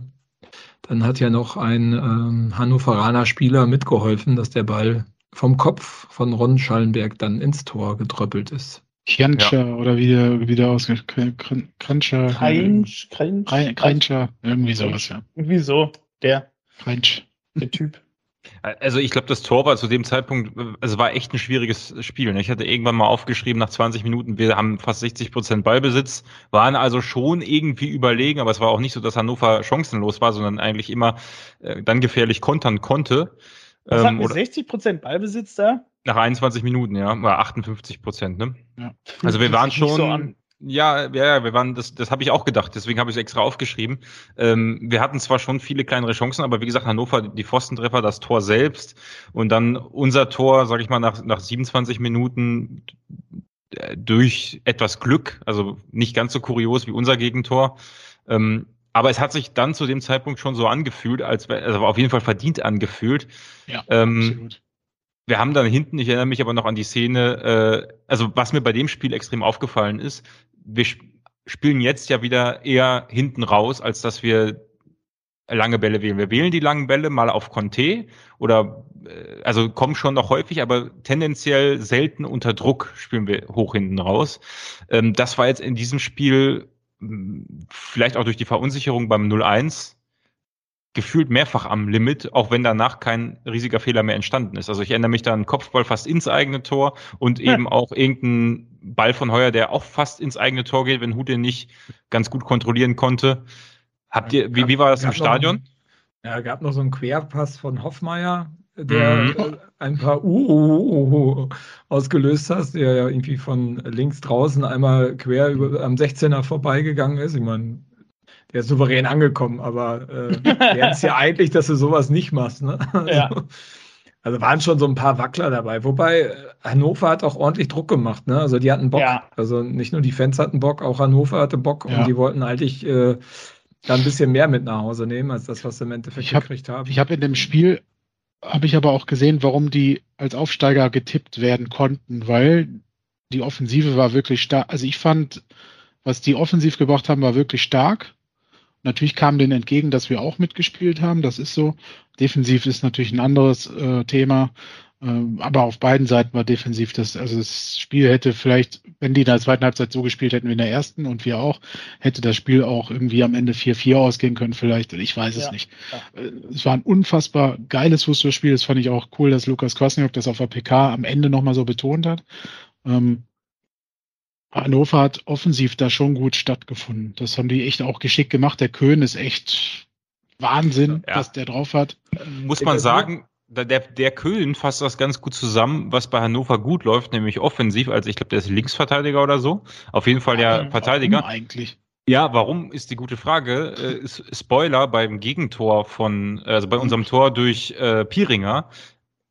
dann hat ja noch ein ähm, Hannoveraner Spieler mitgeholfen, dass der Ball vom Kopf von Ron Schallenberg dann ins Tor getröppelt ist. Krancher ja. oder wie der, wie der ausgesprochen Krancher. Kreinsch, Kreincher, irgendwie sowas, ja. Irgendwie so, der. Kreinsch. Der Typ. Also ich glaube, das Tor war zu dem Zeitpunkt, also war echt ein schwieriges Spiel. Ne? Ich hatte irgendwann mal aufgeschrieben, nach 20 Minuten, wir haben fast 60 Prozent Ballbesitz, waren also schon irgendwie überlegen, aber es war auch nicht so, dass Hannover chancenlos war, sondern eigentlich immer äh, dann gefährlich kontern konnte. Was ähm, hatten 60 Prozent Ballbesitz da? Nach 21 Minuten, ja, war 58 Prozent, ne? Ja. Also wir waren schon. So Ja, ja, wir waren, das, das habe ich auch gedacht, deswegen habe ich es extra aufgeschrieben. Ähm, wir hatten zwar schon viele kleinere Chancen, aber wie gesagt, Hannover, die Pfostentreffer, das Tor selbst und dann unser Tor, sage ich mal, nach, nach 27 Minuten äh, durch etwas Glück, also nicht ganz so kurios wie unser Gegentor. Ähm, aber es hat sich dann zu dem Zeitpunkt schon so angefühlt, als also auf jeden Fall verdient angefühlt. Ja, ähm, absolut. Wir haben dann hinten, ich erinnere mich aber noch an die Szene, äh, also was mir bei dem Spiel extrem aufgefallen ist, wir sp spielen jetzt ja wieder eher hinten raus, als dass wir lange Bälle wählen. Wir wählen die langen Bälle mal auf Conte oder äh, also kommen schon noch häufig, aber tendenziell selten unter Druck spielen wir hoch hinten raus. Ähm, das war jetzt in diesem Spiel vielleicht auch durch die Verunsicherung beim 0-1 gefühlt mehrfach am Limit, auch wenn danach kein riesiger Fehler mehr entstanden ist. Also ich erinnere mich da an Kopfball fast ins eigene Tor und ja. eben auch irgendeinen Ball von Heuer, der auch fast ins eigene Tor geht, wenn Hut den nicht ganz gut kontrollieren konnte. Habt ihr, wie, wie war das im Stadion? Noch, ja, gab noch so einen Querpass von Hoffmeier, der mhm. ein paar uh, uh, uh, ausgelöst hast, der ja irgendwie von links draußen einmal quer über, am 16er vorbeigegangen ist. Ich meine, der ist souverän angekommen, aber äh, [LAUGHS] der ist ja eigentlich, dass du sowas nicht machst. Ne? Also, ja. also waren schon so ein paar Wackler dabei. Wobei äh, Hannover hat auch ordentlich Druck gemacht. Ne? Also die hatten Bock. Ja. Also nicht nur die Fans hatten Bock, auch Hannover hatte Bock ja. und die wollten eigentlich äh, da ein bisschen mehr mit nach Hause nehmen, als das, was sie im Endeffekt ich hab, gekriegt haben. Ich habe in dem Spiel habe ich aber auch gesehen, warum die als Aufsteiger getippt werden konnten, weil die Offensive war wirklich stark. Also ich fand, was die offensiv gebracht haben, war wirklich stark. Natürlich kam denen entgegen, dass wir auch mitgespielt haben. Das ist so. Defensiv ist natürlich ein anderes äh, Thema. Ähm, aber auf beiden Seiten war defensiv das, also das Spiel hätte vielleicht, wenn die in der zweiten Halbzeit so gespielt hätten wie in der ersten und wir auch, hätte das Spiel auch irgendwie am Ende 4-4 ausgehen können vielleicht. Ich weiß es ja, nicht. Ja. Äh, es war ein unfassbar geiles Fußballspiel. Das fand ich auch cool, dass Lukas Kwasniok das auf der PK am Ende nochmal so betont hat. Ähm, Hannover hat offensiv da schon gut stattgefunden. Das haben die echt auch geschickt gemacht. Der Köhn ist echt Wahnsinn, ja. was der drauf hat. Muss man sagen, der, der Köln fasst das ganz gut zusammen, was bei Hannover gut läuft, nämlich offensiv. Also ich glaube, der ist Linksverteidiger oder so. Auf jeden Fall ja, ja Verteidiger. Warum eigentlich? Ja, warum ist die gute Frage? Äh, Spoiler beim Gegentor von, also bei unserem Tor durch äh, Piringer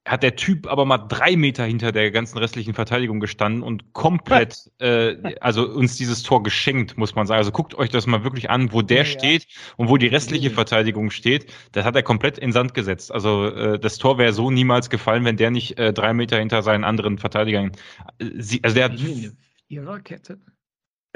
hat der Typ aber mal drei Meter hinter der ganzen restlichen Verteidigung gestanden und komplett, äh, also uns dieses Tor geschenkt, muss man sagen. Also guckt euch das mal wirklich an, wo der ja, steht und wo die restliche Verteidigung steht. Das hat er komplett in Sand gesetzt. Also äh, das Tor wäre so niemals gefallen, wenn der nicht äh, drei Meter hinter seinen anderen Verteidigern. Äh, sie, also der hat.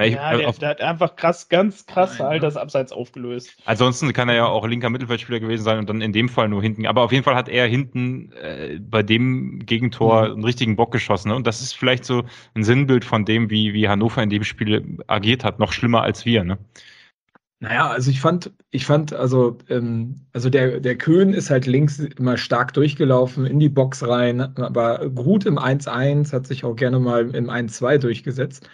Viererkette? Ja, der, der, hat einfach krass, ganz krass Nein, halt das Abseits aufgelöst. Ansonsten kann er ja auch linker Mittelfeldspieler gewesen sein und dann in dem Fall nur hinten. Aber auf jeden Fall hat er hinten äh, bei dem Gegentor mhm. einen richtigen Bock geschossen. Ne? Und das ist vielleicht so ein Sinnbild von dem, wie, wie Hannover in dem Spiel agiert hat. Noch schlimmer als wir. Ne? Naja, also ich fand, ich fand, also, ähm, also der, der Köhn ist halt links immer stark durchgelaufen in die Box rein, aber gut im 1-1, hat sich auch gerne mal im 1-2 durchgesetzt.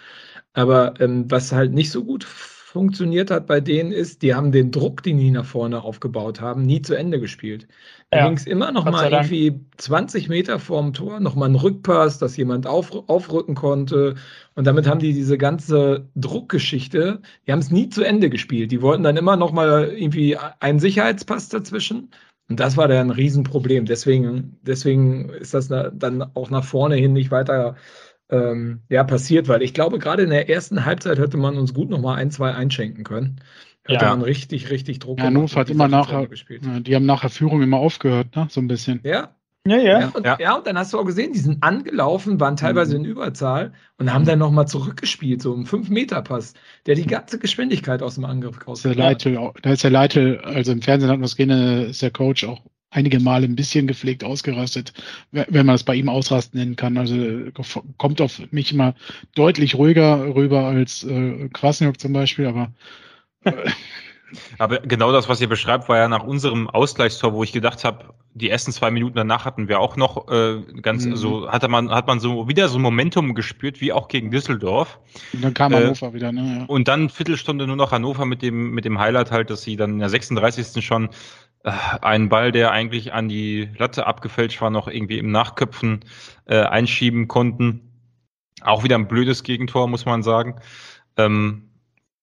Aber ähm, was halt nicht so gut funktioniert hat bei denen ist, die haben den Druck, den die nach vorne aufgebaut haben, nie zu Ende gespielt. Da ja, ging es immer noch mal irgendwie 20 Meter vorm Tor, noch mal ein Rückpass, dass jemand auf, aufrücken konnte. Und damit haben die diese ganze Druckgeschichte, die haben es nie zu Ende gespielt. Die wollten dann immer noch mal irgendwie einen Sicherheitspass dazwischen. Und das war dann ein Riesenproblem. Deswegen, deswegen ist das dann auch nach vorne hin nicht weiter ähm, ja, passiert, weil ich glaube, gerade in der ersten Halbzeit hätte man uns gut nochmal ein, zwei einschenken können. Hätte ja. man richtig, richtig Druck ja, Hannover hat immer nachher, ja, die haben nachher Führung immer aufgehört, ne? so ein bisschen. Ja, ja, ja. Ja und, ja. ja, und dann hast du auch gesehen, die sind angelaufen, waren teilweise mhm. in Überzahl und haben dann nochmal zurückgespielt, so einen 5-Meter-Pass, der die ganze Geschwindigkeit aus dem Angriff rausgeht. Da ist der Leitel, also im Fernsehen hat man es gerne, ist der Coach auch einige Male ein bisschen gepflegt ausgerastet, wenn man es bei ihm ausrasten nennen kann. Also kommt auf mich immer deutlich ruhiger rüber als äh, Kwasniok zum Beispiel, aber äh, [LAUGHS] [LAUGHS] aber genau das, was ihr beschreibt, war ja nach unserem Ausgleichstor, wo ich gedacht habe, die ersten zwei Minuten danach hatten wir auch noch äh, ganz, mhm. also hatte man, hat man so wieder so ein Momentum gespürt, wie auch gegen Düsseldorf. Und dann kam Hannover äh, wieder, ne? Ja. Und dann Viertelstunde nur noch Hannover mit dem, mit dem Highlight halt, dass sie dann in der 36. schon äh, einen Ball, der eigentlich an die Latte abgefälscht war, noch irgendwie im Nachköpfen äh, einschieben konnten. Auch wieder ein blödes Gegentor, muss man sagen. Ähm,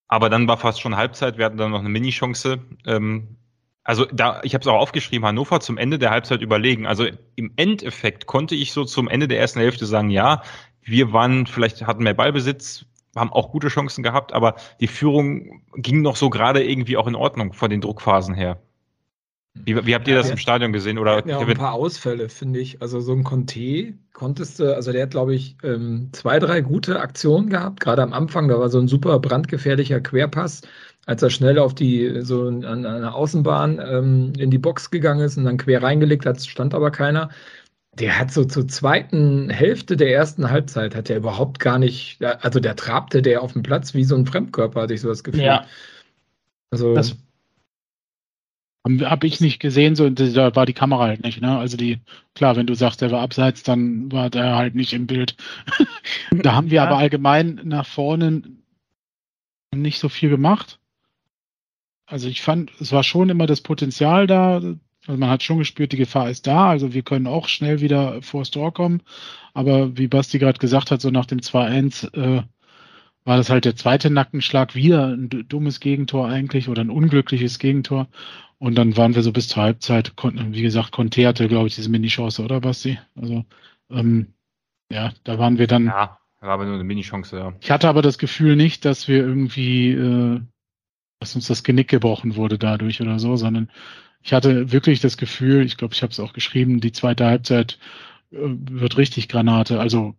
aber dann war fast schon Halbzeit, wir hatten dann noch eine Mini-Chance. Ähm, also da, ich habe es auch aufgeschrieben, Hannover zum Ende der Halbzeit überlegen. Also im Endeffekt konnte ich so zum Ende der ersten Hälfte sagen, ja, wir waren, vielleicht hatten mehr Ballbesitz, haben auch gute Chancen gehabt, aber die Führung ging noch so gerade irgendwie auch in Ordnung von den Druckphasen her. Wie, wie habt ihr das im Stadion gesehen? Oder ja, ein paar Ausfälle, finde ich. Also so ein Conte konntest du, also der hat, glaube ich, ähm, zwei, drei gute Aktionen gehabt. Gerade am Anfang, da war so ein super brandgefährlicher Querpass, als er schnell auf die, so an, an einer Außenbahn ähm, in die Box gegangen ist und dann quer reingelegt hat, stand aber keiner. Der hat so zur zweiten Hälfte der ersten Halbzeit hat er überhaupt gar nicht, also der trabte der auf dem Platz wie so ein Fremdkörper, hatte ich so das Gefühl. Ja. Also das habe ich nicht gesehen, so da war die Kamera halt nicht, ne? Also die, klar, wenn du sagst, der war abseits, dann war der halt nicht im Bild. [LAUGHS] da haben wir ja. aber allgemein nach vorne nicht so viel gemacht. Also ich fand, es war schon immer das Potenzial da. Also man hat schon gespürt, die Gefahr ist da. Also wir können auch schnell wieder vor Store kommen. Aber wie Basti gerade gesagt hat, so nach dem 2-1 äh, war das halt der zweite Nackenschlag wieder ein dummes Gegentor eigentlich oder ein unglückliches Gegentor. Und dann waren wir so bis zur Halbzeit, konnten, wie gesagt, Conte hatte, glaube ich, diese Mini-Chance, oder Basti? Also, ähm, ja, da waren wir dann. Ja, war aber nur eine Mini-Chance, ja. Ich hatte aber das Gefühl nicht, dass wir irgendwie, äh, dass uns das Genick gebrochen wurde dadurch oder so, sondern ich hatte wirklich das Gefühl, ich glaube, ich habe es auch geschrieben, die zweite Halbzeit äh, wird richtig Granate. Also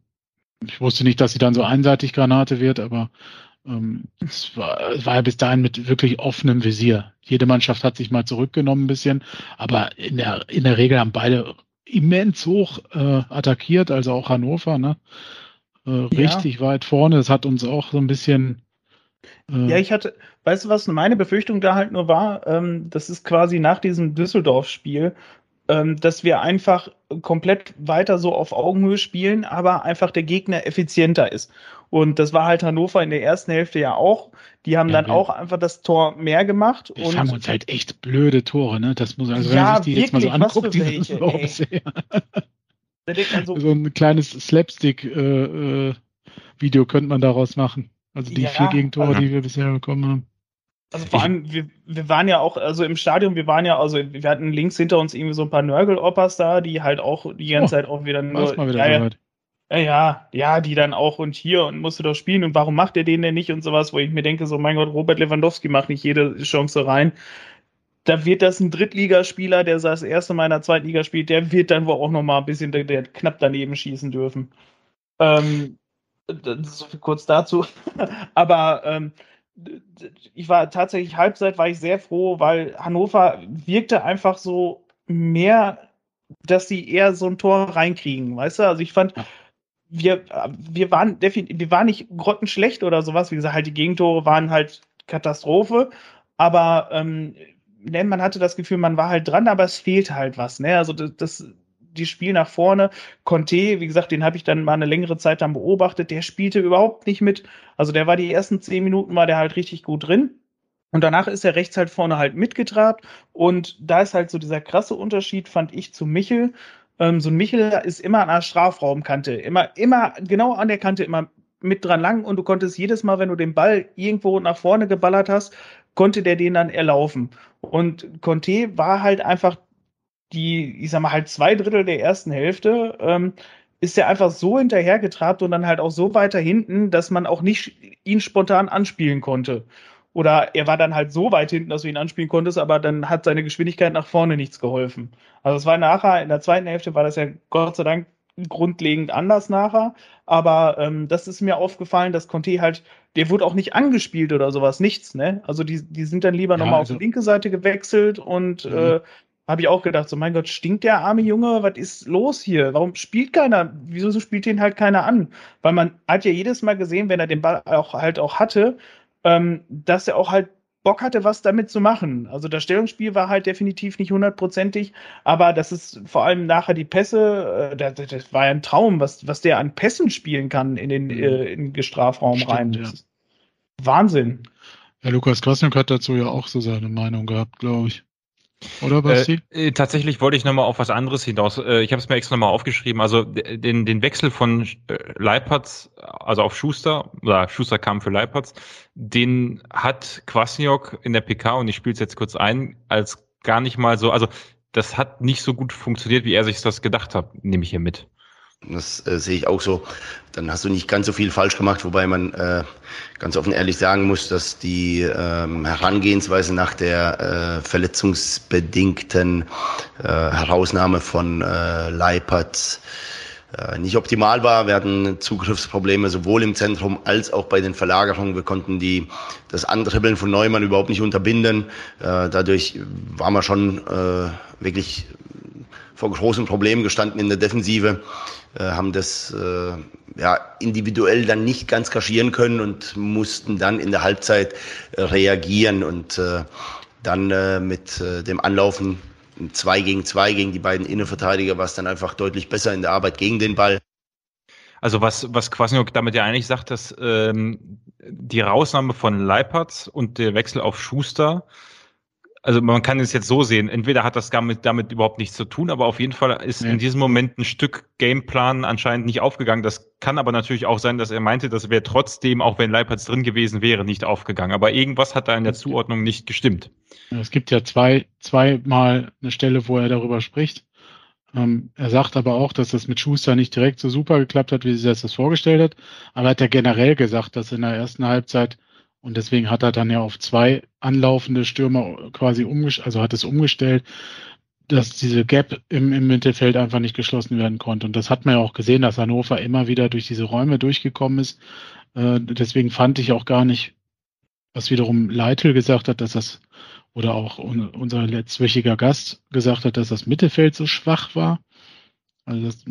ich wusste nicht, dass sie dann so einseitig Granate wird, aber ähm, es, war, es war ja bis dahin mit wirklich offenem Visier. Jede Mannschaft hat sich mal zurückgenommen ein bisschen, aber in der, in der Regel haben beide immens hoch äh, attackiert, also auch Hannover, ne? Äh, richtig ja. weit vorne. Das hat uns auch so ein bisschen. Äh, ja, ich hatte, weißt du, was meine Befürchtung da halt nur war? Ähm, das ist quasi nach diesem Düsseldorf-Spiel, ähm, dass wir einfach komplett weiter so auf Augenhöhe spielen, aber einfach der Gegner effizienter ist. Und das war halt Hannover in der ersten Hälfte ja auch. Die haben ja, dann auch einfach das Tor mehr gemacht. Wir und haben uns halt echt blöde Tore, ne? Das muss also, wenn ja, man sich die wirklich, jetzt mal so anguckt, die welche, [LAUGHS] auch bisher. so, [LAUGHS] so ein kleines Slapstick-Video äh, äh, könnte man daraus machen. Also die ja, vier Gegentore, also, die wir bisher bekommen haben. Also vor allem, wir, wir waren ja auch, also im Stadion, wir waren ja, also wir hatten links hinter uns irgendwie so ein paar Nörgel-Oppers da, die halt auch die ganze oh, Zeit auch wieder nur. Mal wieder ja, ja, ja, ja, die dann auch und hier und musste doch spielen und warum macht er den denn nicht und sowas, wo ich mir denke, so mein Gott, Robert Lewandowski macht nicht jede Chance rein. Da wird das ein Drittligaspieler, der das erste Mal in der Zweitliga spielt, der wird dann wohl auch noch mal ein bisschen der, der knapp daneben schießen dürfen. Ähm, so viel kurz dazu. [LAUGHS] Aber ähm, ich war tatsächlich Halbzeit war ich sehr froh, weil Hannover wirkte einfach so mehr, dass sie eher so ein Tor reinkriegen, weißt du? Also ich fand, ja wir, wir waren definitiv, wir waren nicht grottenschlecht oder sowas. Wie gesagt, halt die Gegentore waren halt Katastrophe. Aber ähm, ne, man hatte das Gefühl, man war halt dran, aber es fehlt halt was. Ne? Also das, das die Spiel nach vorne. Conte, wie gesagt, den habe ich dann mal eine längere Zeit dann beobachtet. Der spielte überhaupt nicht mit. Also der war die ersten zehn Minuten war der halt richtig gut drin. Und danach ist er rechts halt vorne halt mitgetrabt. Und da ist halt so dieser krasse Unterschied, fand ich, zu Michel. Ähm, so ein Michel ist immer an der Strafraumkante, immer, immer genau an der Kante, immer mit dran lang und du konntest jedes Mal, wenn du den Ball irgendwo nach vorne geballert hast, konnte der den dann erlaufen. Und Conte war halt einfach die, ich sag mal, halt zwei Drittel der ersten Hälfte, ähm, ist er einfach so hinterhergetrabt und dann halt auch so weiter hinten, dass man auch nicht ihn spontan anspielen konnte. Oder er war dann halt so weit hinten, dass du ihn anspielen konntest, aber dann hat seine Geschwindigkeit nach vorne nichts geholfen. Also es war nachher, in der zweiten Hälfte war das ja Gott sei Dank grundlegend anders nachher. Aber ähm, das ist mir aufgefallen, dass Conte halt, der wurde auch nicht angespielt oder sowas, nichts, ne? Also die, die sind dann lieber ja, nochmal also, auf die linke Seite gewechselt und mhm. äh, habe ich auch gedacht, so mein Gott, stinkt der arme Junge, was ist los hier? Warum spielt keiner? Wieso spielt den halt keiner an? Weil man hat ja jedes Mal gesehen, wenn er den Ball auch halt auch hatte, ähm, dass er auch halt Bock hatte, was damit zu machen. Also das Stellungsspiel war halt definitiv nicht hundertprozentig, aber das ist vor allem nachher die Pässe, äh, das, das, war ja ein Traum, was, was der an Pässen spielen kann in den, mhm. äh, in den Strafraum Stimmt, rein. Ja. Wahnsinn. Ja, Lukas Krasniok hat dazu ja auch so seine Meinung gehabt, glaube ich. Oder Basti? Äh, äh, tatsächlich wollte ich nochmal auf was anderes hinaus. Äh, ich habe es mir extra nochmal aufgeschrieben. Also den, den Wechsel von äh, Leipertz, also auf Schuster, oder Schuster kam für Leipertz, den hat Kwasniok in der PK, und ich spiele es jetzt kurz ein, als gar nicht mal so, also das hat nicht so gut funktioniert, wie er sich das gedacht hat, nehme ich hier mit. Das äh, sehe ich auch so. Dann hast du nicht ganz so viel falsch gemacht, wobei man äh, ganz offen ehrlich sagen muss, dass die ähm, Herangehensweise nach der äh, verletzungsbedingten äh, Herausnahme von äh, Leipert äh, nicht optimal war. Wir hatten Zugriffsprobleme sowohl im Zentrum als auch bei den Verlagerungen. Wir konnten die, das Andribbeln von Neumann überhaupt nicht unterbinden. Äh, dadurch waren wir schon äh, wirklich vor großen Problemen gestanden in der Defensive, äh, haben das äh, ja, individuell dann nicht ganz kaschieren können und mussten dann in der Halbzeit äh, reagieren und äh, dann äh, mit äh, dem Anlaufen zwei gegen zwei gegen die beiden Innenverteidiger war es dann einfach deutlich besser in der Arbeit gegen den Ball. Also was, was Kwasniok damit ja eigentlich sagt, dass ähm, die Rausnahme von Leipertz und der Wechsel auf Schuster also man kann es jetzt so sehen, entweder hat das damit, damit überhaupt nichts zu tun, aber auf jeden Fall ist ja. in diesem Moment ein Stück Gameplan anscheinend nicht aufgegangen. Das kann aber natürlich auch sein, dass er meinte, das wäre trotzdem, auch wenn Leipertz drin gewesen wäre, nicht aufgegangen. Aber irgendwas hat da in der Zuordnung nicht gestimmt. Es gibt ja zwei, zweimal eine Stelle, wo er darüber spricht. Ähm, er sagt aber auch, dass das mit Schuster nicht direkt so super geklappt hat, wie sie sich das vorgestellt hat. Aber er hat ja generell gesagt, dass in der ersten Halbzeit und deswegen hat er dann ja auf zwei anlaufende Stürmer quasi umgestellt, also hat es umgestellt, dass diese Gap im, im Mittelfeld einfach nicht geschlossen werden konnte. Und das hat man ja auch gesehen, dass Hannover immer wieder durch diese Räume durchgekommen ist. Äh, deswegen fand ich auch gar nicht, was wiederum Leitl gesagt hat, dass das, oder auch un, unser letztwöchiger Gast gesagt hat, dass das Mittelfeld so schwach war. Also das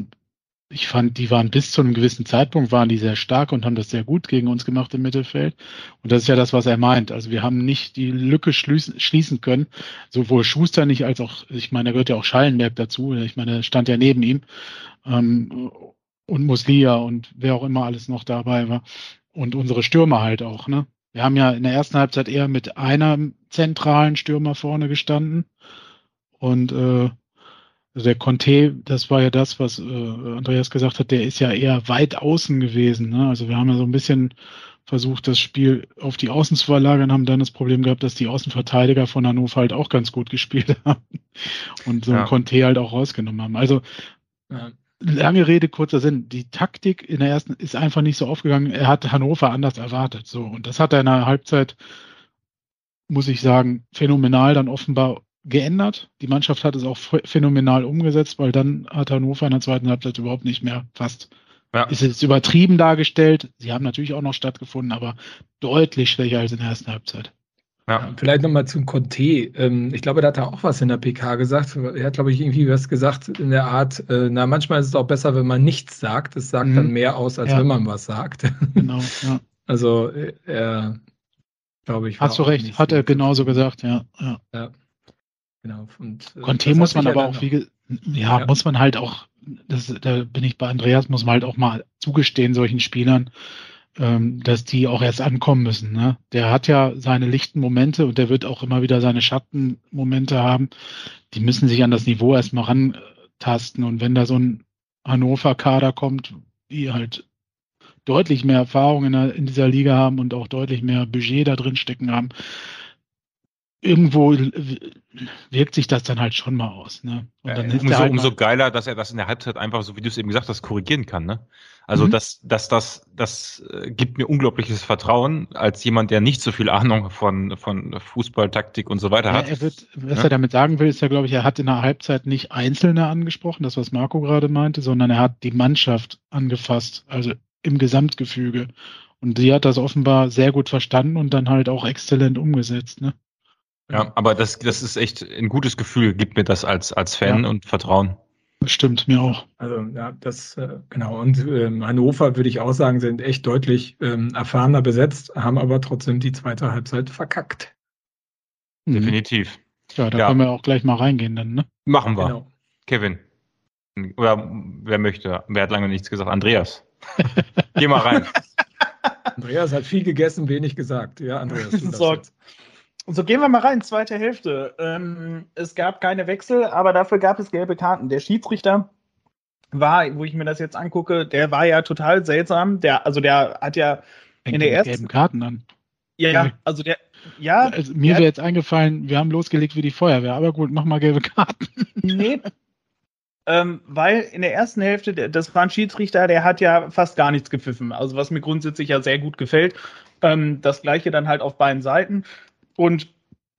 ich fand, die waren bis zu einem gewissen Zeitpunkt, waren die sehr stark und haben das sehr gut gegen uns gemacht im Mittelfeld. Und das ist ja das, was er meint. Also wir haben nicht die Lücke schließen, schließen können. Sowohl Schuster nicht als auch, ich meine, da gehört ja auch Schallenberg dazu. Ich meine, er stand ja neben ihm. Ähm, und Muslia und wer auch immer alles noch dabei war. Und unsere Stürmer halt auch, ne? Wir haben ja in der ersten Halbzeit eher mit einer zentralen Stürmer vorne gestanden. Und äh, also der Conte, das war ja das, was äh, Andreas gesagt hat, der ist ja eher weit außen gewesen. Ne? Also wir haben ja so ein bisschen versucht, das Spiel auf die Außen zu verlagern, haben dann das Problem gehabt, dass die Außenverteidiger von Hannover halt auch ganz gut gespielt [LAUGHS] haben und so ja. ein Conte halt auch rausgenommen haben. Also ja. lange Rede, kurzer Sinn. Die Taktik in der ersten ist einfach nicht so aufgegangen. Er hat Hannover anders erwartet. So und das hat er in der Halbzeit, muss ich sagen, phänomenal dann offenbar geändert. Die Mannschaft hat es auch phänomenal umgesetzt, weil dann hat Hannover in der zweiten Halbzeit überhaupt nicht mehr fast. Ja. Ist jetzt übertrieben dargestellt. Sie haben natürlich auch noch stattgefunden, aber deutlich schwächer als in der ersten Halbzeit. Ja. Vielleicht nochmal zum Conte. Ähm, ich glaube, da hat er auch was in der PK gesagt. Er hat, glaube ich, irgendwie was gesagt in der Art, äh, na, manchmal ist es auch besser, wenn man nichts sagt. Es sagt mhm. dann mehr aus, als ja. wenn man was sagt. [LAUGHS] Genau, ja. Also, äh, er, glaube ich. Hast du recht, hat er genauso gesagt, ja. ja. ja. Genau. Und, äh, Conte muss man aber auch, wie, ja, ja, muss man halt auch, das, da bin ich bei Andreas, muss man halt auch mal zugestehen, solchen Spielern, ähm, dass die auch erst ankommen müssen. Ne? Der hat ja seine lichten Momente und der wird auch immer wieder seine Schattenmomente haben. Die müssen sich an das Niveau erstmal rantasten. Und wenn da so ein Hannover-Kader kommt, die halt deutlich mehr Erfahrung in, der, in dieser Liga haben und auch deutlich mehr Budget da drin stecken haben, irgendwo wirkt sich das dann halt schon mal aus. Ne? Ja, umso, halt umso geiler, dass er das in der Halbzeit einfach, so wie du es eben gesagt hast, korrigieren kann. Ne? Also mhm. das, das, das, das äh, gibt mir unglaubliches Vertrauen als jemand, der nicht so viel Ahnung von, von Fußball, Taktik und so weiter ja, hat. Er wird, was ja? er damit sagen will, ist ja, glaube ich, er hat in der Halbzeit nicht Einzelne angesprochen, das was Marco gerade meinte, sondern er hat die Mannschaft angefasst, also im Gesamtgefüge. Und sie hat das offenbar sehr gut verstanden und dann halt auch exzellent umgesetzt. Ne? Ja, aber das, das ist echt ein gutes Gefühl, gibt mir das als, als Fan ja. und Vertrauen. Das stimmt mir auch. Also ja, das äh, genau. Und ähm, Hannover würde ich auch sagen, sind echt deutlich ähm, erfahrener besetzt, haben aber trotzdem die zweite Halbzeit verkackt. Mhm. Definitiv. Ja, da ja. können wir auch gleich mal reingehen dann, ne? Machen wir. Genau. Kevin. Oder wer möchte? Wer hat lange nichts gesagt? Andreas. Geh mal rein. [LAUGHS] Andreas hat viel gegessen, wenig gesagt. Ja, Andreas. [LAUGHS] so. So, gehen wir mal rein, zweite Hälfte. Ähm, es gab keine Wechsel, aber dafür gab es gelbe Karten. Der Schiedsrichter war, wo ich mir das jetzt angucke, der war ja total seltsam. Der, also der hat ja Fängt in der ersten gelben Karten an. Ja, also der, ja. Also, mir wäre jetzt eingefallen, wir haben losgelegt wie die Feuerwehr, aber gut, mach mal gelbe Karten. [LAUGHS] Nee. ähm, weil in der ersten Hälfte, das war ein Schiedsrichter, der hat ja fast gar nichts gepfiffen. Also was mir grundsätzlich ja sehr gut gefällt. Ähm, das gleiche dann halt auf beiden Seiten. Und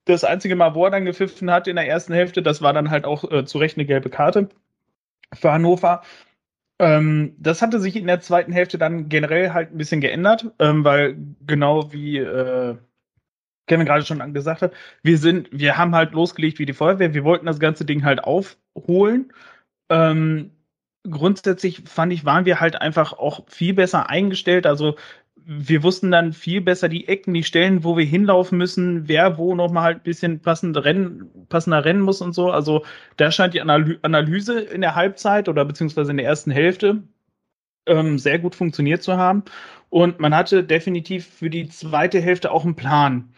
das einzige Mal, wo er dann gepfiffen hat in der ersten Hälfte, das war dann halt auch äh, zu Recht eine gelbe Karte für Hannover. Ähm, das hatte sich in der zweiten Hälfte dann generell halt ein bisschen geändert, ähm, weil genau wie äh, Kevin gerade schon gesagt hat, wir sind, wir haben halt losgelegt wie die Feuerwehr, wir wollten das ganze Ding halt aufholen. Ähm, grundsätzlich fand ich, waren wir halt einfach auch viel besser eingestellt. Also wir wussten dann viel besser die Ecken, die Stellen, wo wir hinlaufen müssen, wer wo nochmal halt ein bisschen passend rennen, passender rennen muss und so. Also da scheint die Analyse in der Halbzeit oder beziehungsweise in der ersten Hälfte ähm, sehr gut funktioniert zu haben. Und man hatte definitiv für die zweite Hälfte auch einen Plan.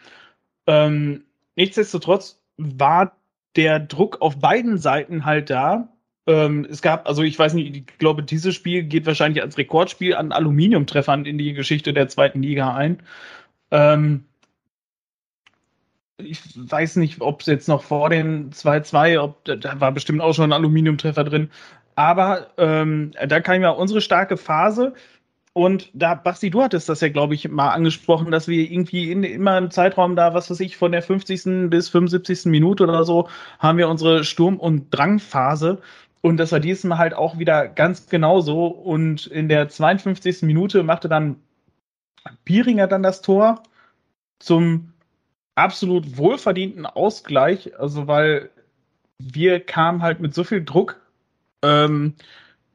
Ähm, nichtsdestotrotz war der Druck auf beiden Seiten halt da. Ähm, es gab, also ich weiß nicht, ich glaube, dieses Spiel geht wahrscheinlich als Rekordspiel an Aluminiumtreffern in die Geschichte der zweiten Liga ein. Ähm, ich weiß nicht, ob es jetzt noch vor den 2-2, ob da war bestimmt auch schon ein Aluminiumtreffer drin. Aber ähm, da kam ja unsere starke Phase. Und da, Basti, du hattest das ja, glaube ich, mal angesprochen, dass wir irgendwie in, immer im Zeitraum da, was weiß ich, von der 50. bis 75. Minute oder so, haben wir unsere Sturm- und Drangphase. Und das war dieses Mal halt auch wieder ganz genauso. Und in der 52. Minute machte dann Bieringer dann das Tor zum absolut wohlverdienten Ausgleich. Also, weil wir kamen halt mit so viel Druck. Ähm,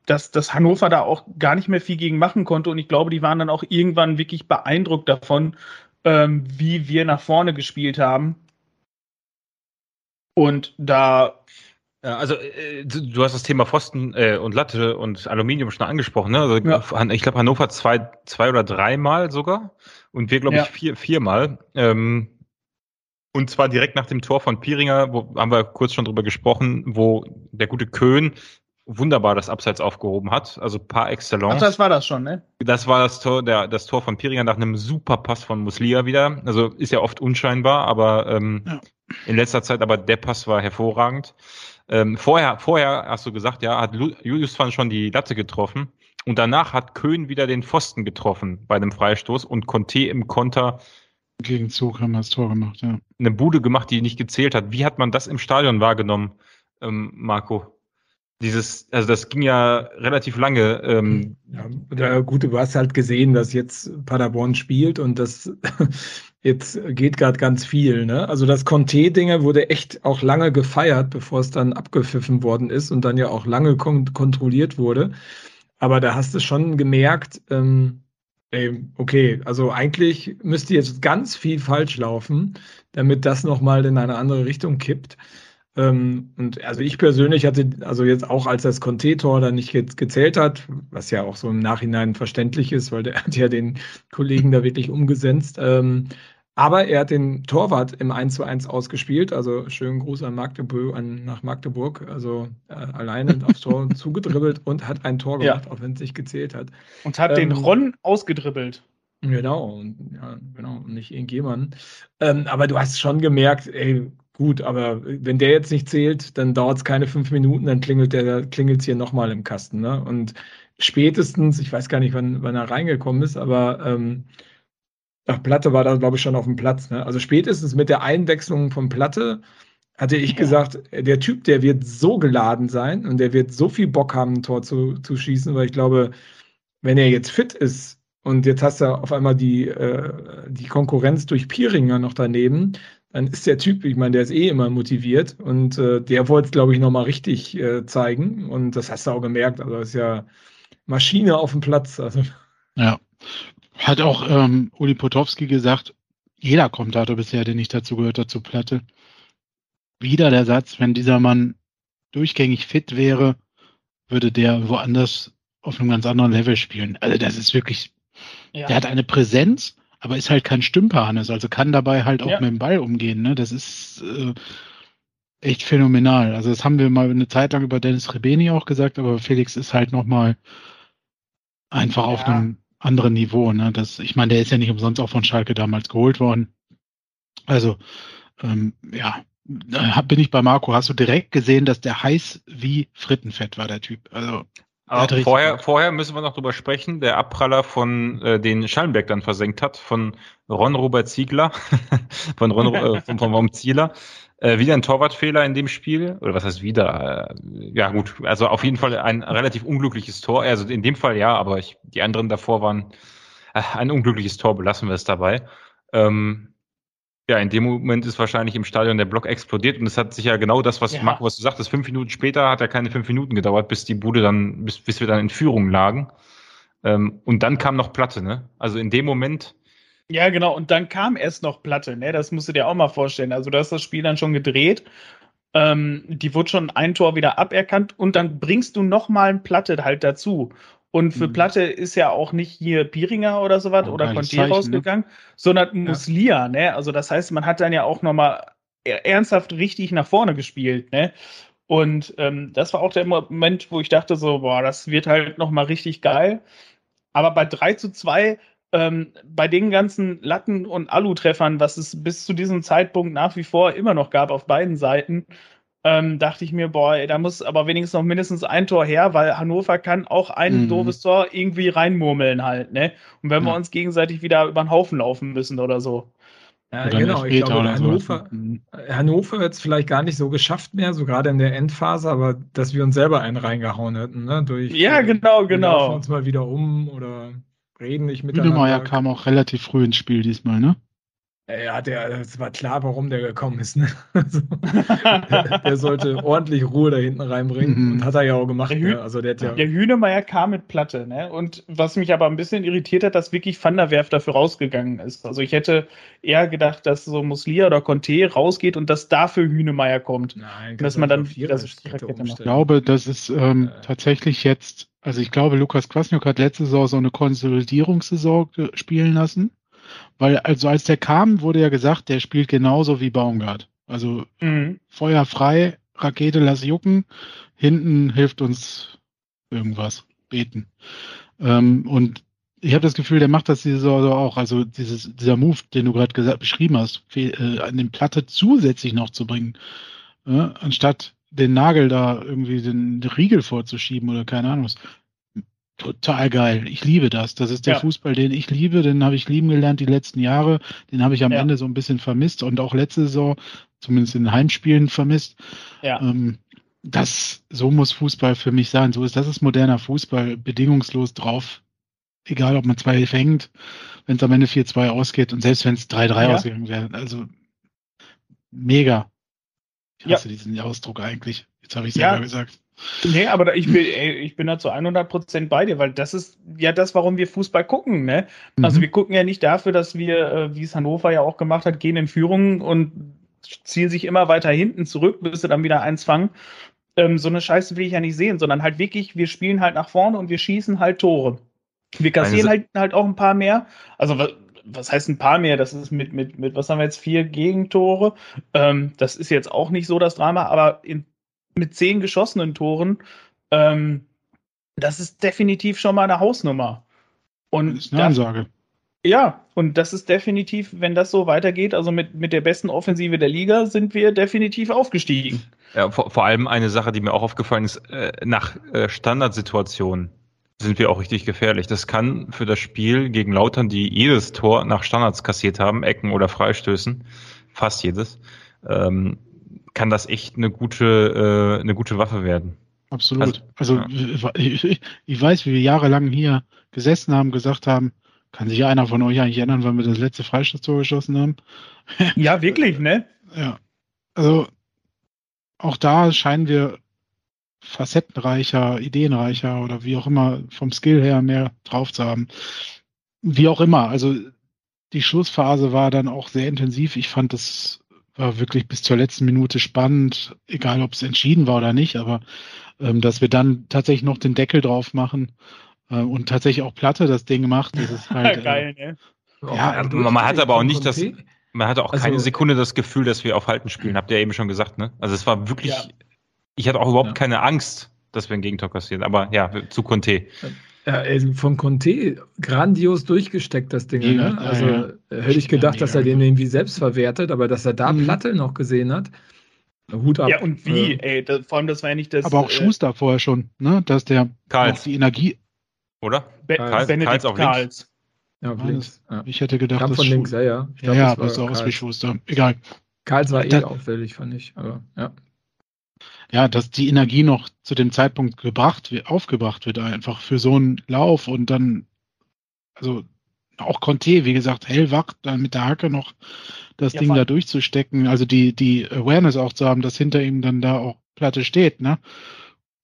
dass, dass Hannover da auch gar nicht mehr viel gegen machen konnte. Und ich glaube, die waren dann auch irgendwann wirklich beeindruckt davon, ähm, wie wir nach vorne gespielt haben. Und da. Ja, also äh, du hast das Thema Pfosten äh, und Latte und Aluminium schon angesprochen. Ne? Also ja. ich glaube Hannover zwei, zwei oder dreimal sogar und wir glaube ja. ich vier, viermal. Ähm, und zwar direkt nach dem Tor von Piringer, wo haben wir kurz schon drüber gesprochen, wo der gute Köhn wunderbar das Abseits aufgehoben hat. Also par excellence. Ach, das war das schon, ne? Das war das Tor, der, das Tor von Piringer nach einem super Pass von Muslia wieder. Also ist ja oft unscheinbar, aber ähm, ja. in letzter Zeit, aber der Pass war hervorragend. Ähm, vorher, vorher hast du gesagt, ja, hat Julius van schon die Latte getroffen. Und danach hat Köhn wieder den Pfosten getroffen bei einem Freistoß und Conte im Konter Gegenzug haben wir das Tor gemacht, ja. Eine Bude gemacht, die nicht gezählt hat. Wie hat man das im Stadion wahrgenommen, ähm, Marco? Dieses, also das ging ja relativ lange. Ähm, ja, gut, du hast halt gesehen, dass jetzt Paderborn spielt und das [LAUGHS] jetzt geht gerade ganz viel. Ne? Also das Conte-Dinge wurde echt auch lange gefeiert, bevor es dann abgepfiffen worden ist und dann ja auch lange kon kontrolliert wurde. Aber da hast du schon gemerkt, ähm, ey, okay, also eigentlich müsste jetzt ganz viel falsch laufen, damit das nochmal in eine andere Richtung kippt. Ähm, und also ich persönlich hatte, also jetzt auch als das Conte-Tor dann nicht ge gezählt hat, was ja auch so im Nachhinein verständlich ist, weil der [LAUGHS] hat ja den Kollegen da wirklich umgesetzt. Ähm, aber er hat den Torwart im 1 zu 1 ausgespielt. Also schönen Gruß an Magdeburg, an, nach Magdeburg. Also äh, alleine [LAUGHS] aufs Tor zugedribbelt und hat ein Tor gemacht, ja. auch wenn es nicht gezählt hat. Und hat ähm, den Ron ausgedribbelt. Genau, und, ja, genau, nicht irgendjemand. Ähm, aber du hast schon gemerkt, ey, Gut, aber wenn der jetzt nicht zählt, dann dauert es keine fünf Minuten, dann klingelt der klingelt hier nochmal im Kasten. Ne? Und spätestens, ich weiß gar nicht, wann, wann er reingekommen ist, aber ähm, ach, Platte war da, glaube ich, schon auf dem Platz. Ne? Also spätestens mit der Einwechslung von Platte hatte ich ja. gesagt, der Typ, der wird so geladen sein und der wird so viel Bock haben, ein Tor zu, zu schießen, weil ich glaube, wenn er jetzt fit ist und jetzt hast du auf einmal die, äh, die Konkurrenz durch Pieringer noch daneben, dann ist der Typ, ich meine, der ist eh immer motiviert und äh, der wollte es, glaube ich, nochmal richtig äh, zeigen und das hast du auch gemerkt. Also ist ja Maschine auf dem Platz. Also. Ja, hat auch ähm, Uli Potowski gesagt, jeder Kommentator bisher, der nicht dazu gehört hat, Platte. Wieder der Satz, wenn dieser Mann durchgängig fit wäre, würde der woanders auf einem ganz anderen Level spielen. Also das ist wirklich, ja. der hat eine Präsenz, aber ist halt kein Stümper, Hannes, also kann dabei halt auch ja. mit dem Ball umgehen. Ne? Das ist äh, echt phänomenal. Also das haben wir mal eine Zeit lang über Dennis Rebeni auch gesagt, aber Felix ist halt nochmal einfach ja. auf einem anderen Niveau. Ne? Das, ich meine, der ist ja nicht umsonst auch von Schalke damals geholt worden. Also, ähm, ja, bin ich bei Marco. Hast du direkt gesehen, dass der heiß wie Frittenfett war, der Typ? Also, aber vorher, vorher müssen wir noch drüber sprechen, der Abpraller von äh, den Schallenberg dann versenkt hat, von Ron Robert Ziegler, [LAUGHS] von Ron äh, von, von Ron Zieler. Äh, wieder ein Torwartfehler in dem Spiel. Oder was heißt wieder? Äh, ja, gut, also auf jeden Fall ein relativ unglückliches Tor. Also in dem Fall ja, aber ich, die anderen davor waren äh, ein unglückliches Tor, belassen wir es dabei. Ähm, ja, in dem Moment ist wahrscheinlich im Stadion der Block explodiert und es hat sich ja genau das, was ja. Marco, was du sagtest, fünf Minuten später hat ja keine fünf Minuten gedauert, bis die Bude dann, bis, bis wir dann in Führung lagen. Ähm, und dann kam noch Platte, ne? Also in dem Moment. Ja, genau, und dann kam erst noch Platte, ne? Das musst du dir auch mal vorstellen. Also du hast das Spiel dann schon gedreht. Ähm, die wurde schon ein Tor wieder aberkannt und dann bringst du noch mal ein Platte halt dazu. Und für mhm. Platte ist ja auch nicht hier Piringer oder sowas oh, oder Conte ne? rausgegangen, ne? sondern Muslia, ne? Also das heißt, man hat dann ja auch nochmal ernsthaft richtig nach vorne gespielt, ne? Und ähm, das war auch der Moment, wo ich dachte so, boah, das wird halt nochmal richtig geil. Aber bei 3 zu 2, ähm, bei den ganzen Latten- und Alu-Treffern, was es bis zu diesem Zeitpunkt nach wie vor immer noch gab auf beiden Seiten, ähm, dachte ich mir, boah, ey, da muss aber wenigstens noch mindestens ein Tor her, weil Hannover kann auch ein mhm. doofes Tor irgendwie reinmurmeln halt, ne? Und wenn ja. wir uns gegenseitig wieder über den Haufen laufen müssen oder so. Ja, genau. Ich glaube, Hannover, mhm. Hannover hat es vielleicht gar nicht so geschafft mehr, so gerade in der Endphase, aber dass wir uns selber einen reingehauen hätten, ne? Durch, ja, genau, genau. Wir uns mal wieder um oder reden nicht miteinander. Hünemeyer kam auch relativ früh ins Spiel diesmal, ne? Ja, der, es war klar, warum der gekommen ist. Ne? [LAUGHS] Also, der, der, sollte ordentlich Ruhe da hinten reinbringen mhm. und hat er ja auch gemacht. Der, Hü ne? also der, ja der Hühnemeier kam mit Platte, ne? Und was mich aber ein bisschen irritiert hat, dass wirklich Van der Werf dafür rausgegangen ist. Also ich hätte eher gedacht, dass so Muslia oder Conte rausgeht und dass dafür Hühnemeier kommt. Nein, dass man dann das Ich glaube, das ist ähm, äh. tatsächlich jetzt, also ich glaube, Lukas Kwasniok hat letzte Saison so eine Konsolidierungssaison spielen lassen weil, also als der kam, wurde ja gesagt, der spielt genauso wie Baumgart. Also mhm. Feuer frei, Rakete lass jucken, hinten hilft uns irgendwas, beten. Ähm, und ich habe das Gefühl, der macht das diese Saison auch. Also dieses, dieser Move, den du gerade beschrieben hast, äh, an den Platte zusätzlich noch zu bringen, äh, anstatt den Nagel da irgendwie den, den Riegel vorzuschieben oder keine Ahnung was. Total geil. Ich liebe das. Das ist der ja. Fußball, den ich liebe. Den habe ich lieben gelernt die letzten Jahre. Den habe ich am ja. Ende so ein bisschen vermisst und auch letzte Saison, zumindest in den Heimspielen, vermisst. Ja. Ähm, das, so muss Fußball für mich sein. So ist, das ist moderner Fußball, bedingungslos drauf. Egal, ob man zwei fängt, wenn es am Ende 4-2 ausgeht und selbst wenn es 3-3 ja. ausgegangen wäre. Also, mega. Ich hasse diesen Ausdruck eigentlich. Jetzt habe ich selber gesagt. Nee, aber ich bin, ich bin da zu 100 Prozent bei dir, weil das ist ja das, warum wir Fußball gucken. Ne? Mhm. Also wir gucken ja nicht dafür, dass wir, äh, wie es Hannover ja auch gemacht hat, gehen in Führung und ziehen sich immer weiter hinten zurück, bis sie dann wieder eins fangen. Ähm, so eine Scheiße will ich ja nicht sehen, sondern halt wirklich, wir spielen halt nach vorne und wir schießen halt Tore. Wir kassieren halt, halt auch ein paar mehr. Also was, was heißt ein paar mehr? Das ist mit, mit, mit, was haben wir jetzt, vier Gegentore. Ähm, das ist jetzt auch nicht so das Drama, aber in mit zehn geschossenen Toren, ähm, das ist definitiv schon mal eine Hausnummer. Und das ist eine Ansage. Ja, und das ist definitiv, wenn das so weitergeht, also mit, mit der besten Offensive der Liga, sind wir definitiv aufgestiegen. Ja, vor, vor allem eine Sache, die mir auch aufgefallen ist, äh, nach äh, Standardsituationen sind wir auch richtig gefährlich. Das kann für das Spiel gegen Lautern, die jedes Tor nach Standards kassiert haben, Ecken oder Freistößen, fast jedes, ähm, kann das echt eine gute, äh, eine gute Waffe werden. Absolut. Also, also ja. ich, ich, weiß, wie wir jahrelang hier gesessen haben, gesagt haben, kann sich einer von euch eigentlich erinnern, wann wir das letzte Freistoßtor geschossen haben? Ja, wirklich, ne? [LAUGHS] Ja. Also auch da scheinen wir facettenreicher, ideenreicher oder wie auch immer vom Skill her mehr drauf zu haben. Wie auch immer. Also die Schlussphase war dann auch sehr intensiv. Ich fand das war wirklich bis zur letzten Minute spannend, egal ob es entschieden war oder nicht, aber ähm, dass wir dann tatsächlich noch den Deckel drauf machen äh, und tatsächlich auch Platte das Ding macht, das ist [LAUGHS] halt. Geil, äh, ne? Ja, man hat aber auch nicht das, man hatte auch also, keine Sekunde das Gefühl, dass wir auf Halten spielen, habt ihr eben schon gesagt, ne? Also es war wirklich, ja. ich hatte auch überhaupt ja. keine Angst, dass wir ein Gegentor kassieren. Aber ja, zu Conte. Ja, also von Conte grandios durchgesteckt, das Ding. Ja, ne? Also ja, hätte ich gedacht, dass er den irgendwie selbst verwertet, aber dass er da mhm. Platte noch gesehen hat. Hut ab. Ja, und wie, ey, das, vor allem, das war ja nicht das. Aber auch äh, Schuster vorher schon, ne? Dass der Karls. die Energie. Oder? Be Karls, Benedikt Karls. Karls. Ja, auf links. Ja. Ich hätte gedacht, Kam von links, ja, ja. Ich glaub, ja, ja, aber so aus wie Schuster. Egal. Karls war eh auffällig, fand ich. Aber, ja. Ja, dass die Energie noch zu dem Zeitpunkt gebracht, aufgebracht wird, einfach für so einen Lauf und dann, also auch Conte, wie gesagt, hellwach, dann mit der Hacke noch das ja, Ding da durchzustecken, also die, die Awareness auch zu haben, dass hinter ihm dann da auch Platte steht, ne?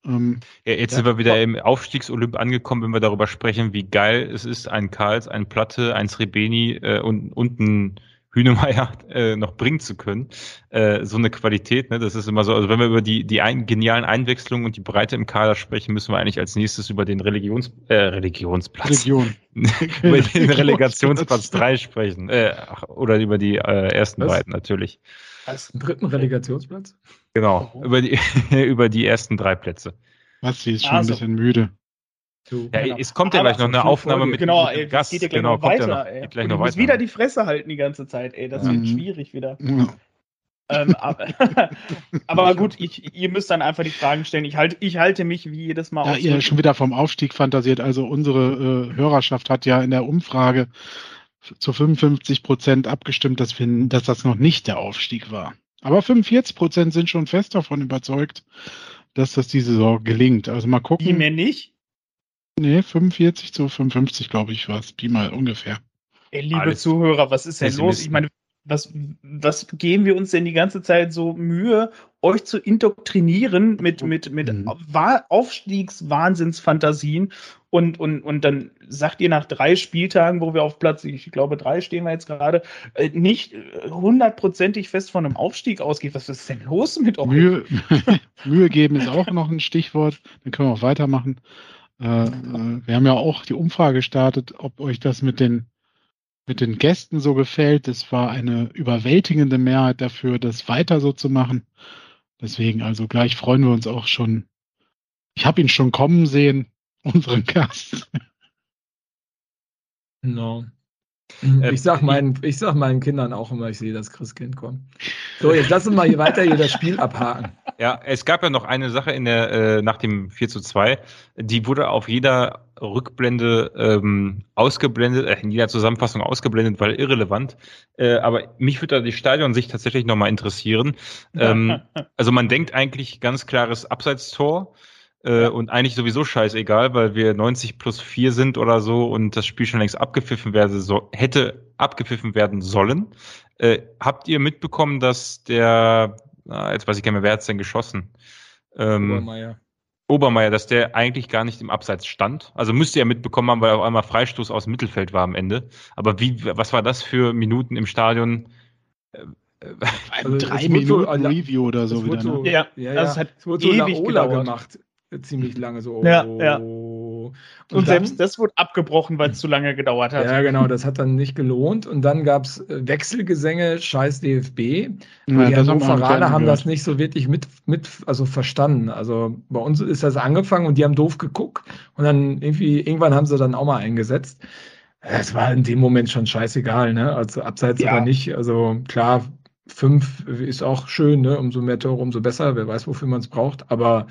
Ähm, ja, jetzt ja, sind wir wieder im Aufstiegsolymp angekommen, wenn wir darüber sprechen, wie geil es ist, ein Karls, ein Platte, ein Srebeni äh, und, und ein Hühnemeier äh, noch bringen zu können. Äh, so eine Qualität, ne? Das ist immer so, also wenn wir über die, die ein, genialen Einwechslungen und die Breite im Kader sprechen, müssen wir eigentlich als nächstes über den Religions, äh, Religionsplatz. Religion. [LAUGHS] über den Relegationsplatz 3 sprechen. Äh, oder über die äh, ersten Was? beiden natürlich. Als dritten Relegationsplatz? Genau, über die, [LAUGHS] über die ersten drei Plätze. Was, sie ist schon also. ein bisschen müde. Du, ja, genau. es kommt ja gleich noch eine Aufnahme mit, genau, mit ey, Gast. Geht ja gleich genau, noch weiter, ja noch, ey. Gleich noch du musst wieder die Fresse halten die ganze Zeit, ey. Das mhm. wird schwierig wieder. Ja. ähm, aber, [LAUGHS] aber, gut, ich, ihr müsst dann einfach die Fragen stellen. Ich halte, ich halte mich wie jedes Mal. Ja, ihr schon wieder vom Aufstieg fantasiert. Also unsere äh, Hörerschaft hat ja in der Umfrage zu 55 Prozent abgestimmt, dass, wir, dass das noch nicht der Aufstieg war. Aber 45 Prozent sind schon fest davon überzeugt, dass das diese Saison gelingt. Also mal gucken. Die mir nicht? Nee, 45 zu 55, glaube ich, war es. Pi mal ungefähr. Ey, liebe Alles Zuhörer, was ist denn los? Ich meine, was, was geben wir uns denn die ganze Zeit so Mühe, euch zu indoktrinieren mit, mit, mit mhm. Aufstiegswahnsinnsfantasien und, und, und dann sagt ihr nach drei Spieltagen, wo wir auf Platz, ich glaube, drei stehen wir jetzt gerade, äh, nicht hundertprozentig fest von einem Aufstieg ausgeht. Was ist denn los mit euch? Mühe, [LAUGHS] Mühe geben ist auch noch ein Stichwort. Dann können wir auch weitermachen. Äh, äh, wir haben ja auch die Umfrage gestartet, ob euch das mit den mit den Gästen so gefällt. Es war eine überwältigende Mehrheit dafür, das weiter so zu machen. Deswegen, also gleich freuen wir uns auch schon. Ich habe ihn schon kommen sehen, [LAUGHS] unseren Gast. No. Mhm. Ich sag, meinen, ich sag meinen Kindern auch immer, ich sehe das Christkind kommen. So, jetzt lassen wir mal hier weiter hier das Spiel abhaken. Ja, es gab ja noch eine Sache in der, äh, nach dem 4 zu 2, die wurde auf jeder Rückblende ähm, ausgeblendet, äh, in jeder Zusammenfassung ausgeblendet, weil irrelevant. Äh, aber mich würde da die Stadionsicht tatsächlich nochmal interessieren. Ähm, also man denkt eigentlich ganz klares Abseitstor. Äh, und eigentlich sowieso scheißegal, weil wir 90 plus 4 sind oder so und das Spiel schon längst abgepfiffen werden so, hätte abgepfiffen werden sollen. Äh, habt ihr mitbekommen, dass der, na, jetzt weiß ich gar nicht mehr, wer hat's denn geschossen? Ähm, Obermeier. Obermeier, dass der eigentlich gar nicht im Abseits stand. Also müsste er mitbekommen haben, weil auf einmal Freistoß aus dem Mittelfeld war am Ende. Aber wie, was war das für Minuten im Stadion? Äh, also drei Minuten so, Review oder so wieder. So, ne? Ja, ja, ja. Das hat es wurde so ewig gemacht ziemlich lange so. Ja, oh. ja. Und, und selbst das wurde abgebrochen, weil es zu lange gedauert hat. Ja, genau, das hat dann nicht gelohnt. Und dann gab es äh, Wechselgesänge, scheiß DFB. Ja, die Hannoveraner haben das nicht so wirklich mit, mit, also verstanden. Also bei uns ist das angefangen und die haben doof geguckt. Und dann irgendwie, irgendwann haben sie dann auch mal eingesetzt. Es war in dem Moment schon scheißegal, ne? Also abseits ja. aber nicht. Also klar, fünf ist auch schön, ne? Umso mehr Tore, umso besser. Wer weiß, wofür man es braucht. Aber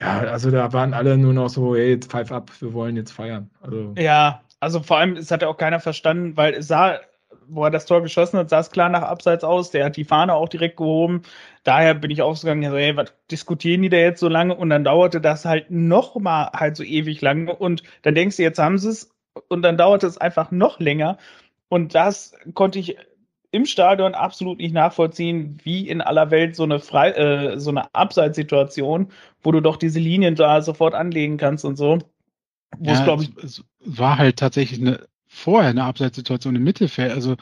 ja, also da waren alle nur noch so, hey, jetzt pfeif ab, wir wollen jetzt feiern. Also. Ja, also vor allem, es hat ja auch keiner verstanden, weil es sah, wo er das Tor geschossen hat, sah es klar nach Abseits aus. Der hat die Fahne auch direkt gehoben. Daher bin ich ausgegangen, so, hey, was diskutieren die da jetzt so lange? Und dann dauerte das halt noch mal halt so ewig lange. Und dann denkst du, jetzt haben sie es. Und dann dauerte es einfach noch länger. Und das konnte ich im Stadion absolut nicht nachvollziehen, wie in aller Welt so eine Frei äh, so eine Abseitssituation, wo du doch diese Linien da sofort anlegen kannst und so. Wo ja, es, ich, es war halt tatsächlich eine vorher eine Abseitssituation im Mittelfeld. Also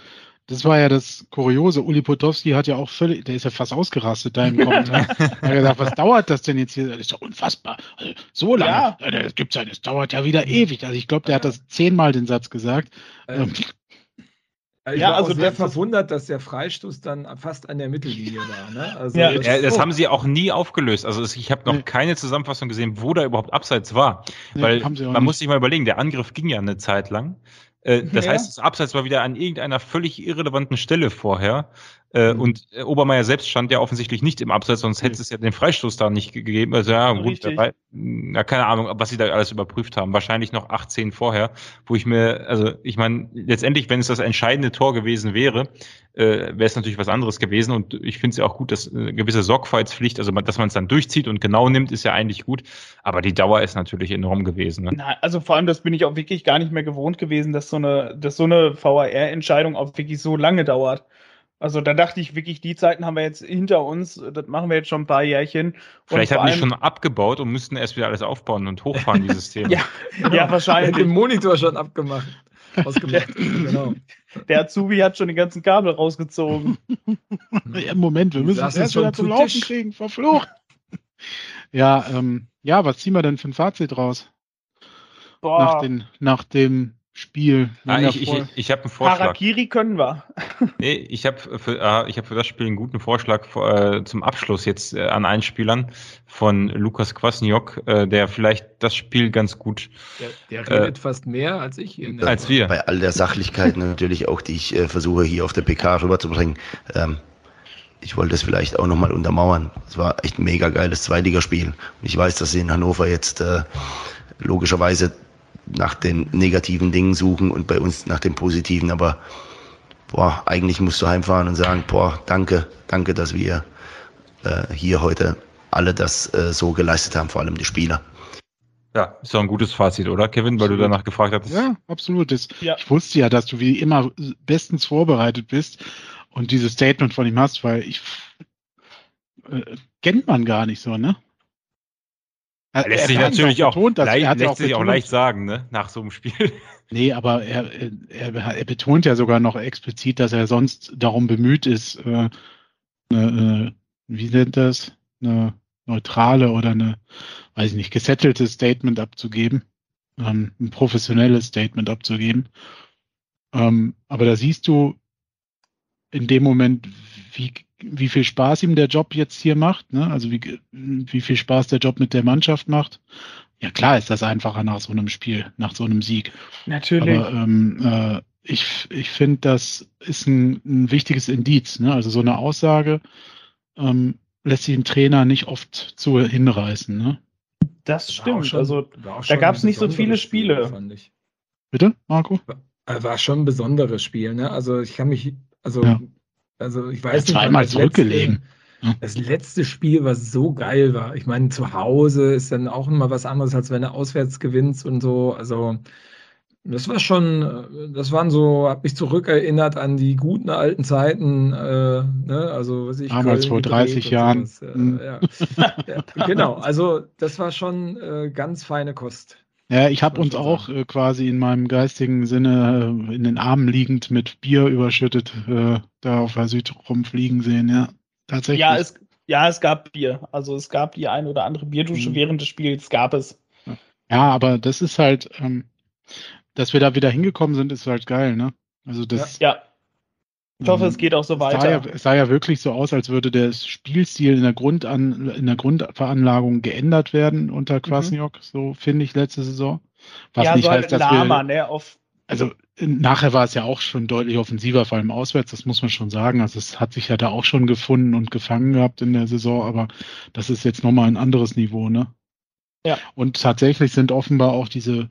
das war ja das Kuriose. Uli Potowski hat ja auch völlig, der ist ja fast ausgerastet da im [LAUGHS] Kommentar. er hat gesagt, was dauert das denn jetzt hier? Das ist doch unfassbar. Also, so lange. Ja. Das gibt's ja, das dauert ja wieder ewig. Also ich glaube, der hat das zehnmal den Satz gesagt. Ähm, Ich ja, war also sehr verwundert, dass der Freistoß dann fast an der Mittellinie war. Ne? Also ja, das, das haben sie auch nie aufgelöst. Also ich habe noch nee. keine Zusammenfassung gesehen, wo da überhaupt Abseits war. Nee, Weil man nicht. muss sich mal überlegen, der Angriff ging ja eine Zeit lang. Äh, das ja. heißt, das Abseits war wieder an irgendeiner völlig irrelevanten Stelle vorher. Äh, mhm. Und äh, Obermeier selbst stand ja offensichtlich nicht im Abseits, sonst hätte es ja den Freistoß da nicht gegeben. Also ja, gut, dabei, na, keine Ahnung, was sie da alles überprüft haben. Wahrscheinlich noch 18 vorher, wo ich mir, also ich meine, letztendlich, wenn es das entscheidende Tor gewesen wäre, äh, wäre es natürlich was anderes gewesen. Und ich finde es ja auch gut, dass eine gewisse Sorgfaltspflicht, also dass man es dann durchzieht und genau nimmt, ist ja eigentlich gut. Aber die Dauer ist natürlich enorm gewesen. Ne? Na, also vor allem, das bin ich auch wirklich gar nicht mehr gewohnt gewesen, dass so eine, dass so eine VAR-Entscheidung auch wirklich so lange dauert. Also da dachte ich wirklich, die Zeiten haben wir jetzt hinter uns. Das machen wir jetzt schon ein paar Jährchen. Vielleicht haben die schon abgebaut und müssten erst wieder alles aufbauen und hochfahren, dieses [LAUGHS] Thema. ja, ja, wahrscheinlich. Den Monitor schon abgemacht. Ausgemacht. [LAUGHS] genau. Der Azubi hat schon die ganzen Kabel rausgezogen. [LAUGHS] ja, Moment, wir müssen das erst wieder zum Laufen Tisch. kriegen. Verflucht. ja, ähm, ja, was ziehen wir denn für ein Fazit raus? Boah. Nach, den, nach dem Spiel. Ah, ich ich, ich habe einen Vorschlag. Harakiri können wir. nee, ich habe für, äh, hab für das Spiel einen guten Vorschlag äh, zum Abschluss jetzt äh, an Einspielern von Lukas Kwasniok, äh, der vielleicht das Spiel ganz gut. Der, der redet äh, fast mehr als ich hier. Als wir. Bei all der Sachlichkeit [LAUGHS] natürlich auch, die ich äh, versuche hier auf der PK rüberzubringen. Ähm, ich wollte es vielleicht auch nochmal untermauern. Es war echt ein mega geiles Zweitligaspiel. Und ich weiß, dass sie in Hannover jetzt äh, logischerweise nach den negativen Dingen suchen und bei uns nach den positiven. Aber boah, eigentlich musst du heimfahren und sagen, boah, danke, danke, dass wir äh, hier heute alle das äh, so geleistet haben, vor allem die Spieler. Ja, ist doch ein gutes Fazit, oder, Kevin, weil absolut. du danach gefragt hast. Ja, absolut. Das, ja. Ich wusste ja, dass du wie immer bestens vorbereitet bist und dieses Statement von ihm hast, weil ich äh, kennt man gar nicht so, ne? Er, lässt sich natürlich auch, betont, leicht, lässt auch sich auch leicht sagen, ne, nach so einem Spiel. [LAUGHS] Nee, aber er, er, er betont ja sogar noch explizit, dass er sonst darum bemüht ist, äh, eine, wie nennt das, eine neutrale oder eine, weiß ich nicht, gesettelte Statement abzugeben, ähm, ein professionelles Statement abzugeben. Ähm, aber da siehst du in dem Moment, wie wie viel Spaß ihm der Job jetzt hier macht, ne? also wie, wie viel Spaß der Job mit der Mannschaft macht. Ja klar ist das einfacher nach so einem Spiel, nach so einem Sieg. Natürlich. Aber ähm, äh, ich, ich finde, das ist ein, ein wichtiges Indiz. Ne? Also so eine Aussage ähm, lässt sich ein Trainer nicht oft zu hinreißen. Ne? Das stimmt. Schon, also da gab es nicht so viele Spiele. Spiel, Bitte, Marco? War schon ein besonderes Spiel. Ne? Also ich kann mich, also ja. Also ich weiß nicht. Zweimal zurückgelegen. Letzte, das letzte Spiel, was so geil war. Ich meine, zu Hause ist dann auch immer was anderes, als wenn du auswärts gewinnst und so. Also das war schon, das waren so, habe mich zurückerinnert an die guten alten Zeiten, äh, ne? also was ich damals vor 30 Jahren. Sowas, äh, ja. [LAUGHS] ja, genau, also das war schon äh, ganz feine Kost. Ja, ich habe uns auch äh, quasi in meinem geistigen Sinne äh, in den Armen liegend mit Bier überschüttet äh, da auf der Süd rumfliegen sehen, ja. Tatsächlich. Ja, es, ja, es gab Bier. Also es gab die ein oder andere Bierdusche mhm. während des Spiels, gab es. Ja, aber das ist halt, ähm, dass wir da wieder hingekommen sind, ist halt geil, ne? Also das. Ja. ja. Ich hoffe, es ähm, geht auch so weiter. Es sah, ja, sah ja wirklich so aus, als würde der Spielstil in der, Grundan, in der Grundveranlagung geändert werden unter Kwasniok, mhm. so finde ich letzte Saison. Was ja, nicht so heißt, dass Lama, wir, ne, auf also nachher war es ja auch schon deutlich offensiver, vor allem auswärts, das muss man schon sagen. Also es hat sich ja da auch schon gefunden und gefangen gehabt in der Saison, aber das ist jetzt nochmal ein anderes Niveau, ne? Ja. Und tatsächlich sind offenbar auch diese,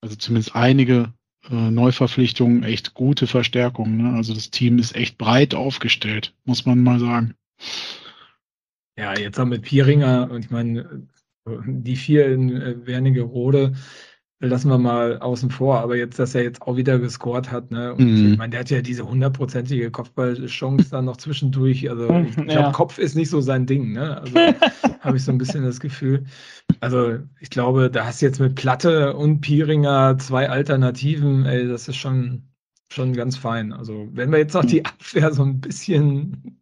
also zumindest einige äh, Neuverpflichtungen echt gute Verstärkungen. Ne? Also das Team ist echt breit aufgestellt, muss man mal sagen. Ja, jetzt haben wir Pieringer und ich meine, die vier in äh, Wernigerode lassen wir mal außen vor, aber jetzt, dass er jetzt auch wieder gescored hat, ne? Und mhm. ich meine, der hat ja diese hundertprozentige Kopfballchance dann noch zwischendurch. Also ich glaube, ja. Kopf ist nicht so sein Ding, ne? Also [LAUGHS] habe ich so ein bisschen das Gefühl. Also ich glaube, da hast du jetzt mit Platte und Pieringer zwei Alternativen, ey, das ist schon, schon ganz fein. Also wenn wir jetzt noch die Abwehr so ein bisschen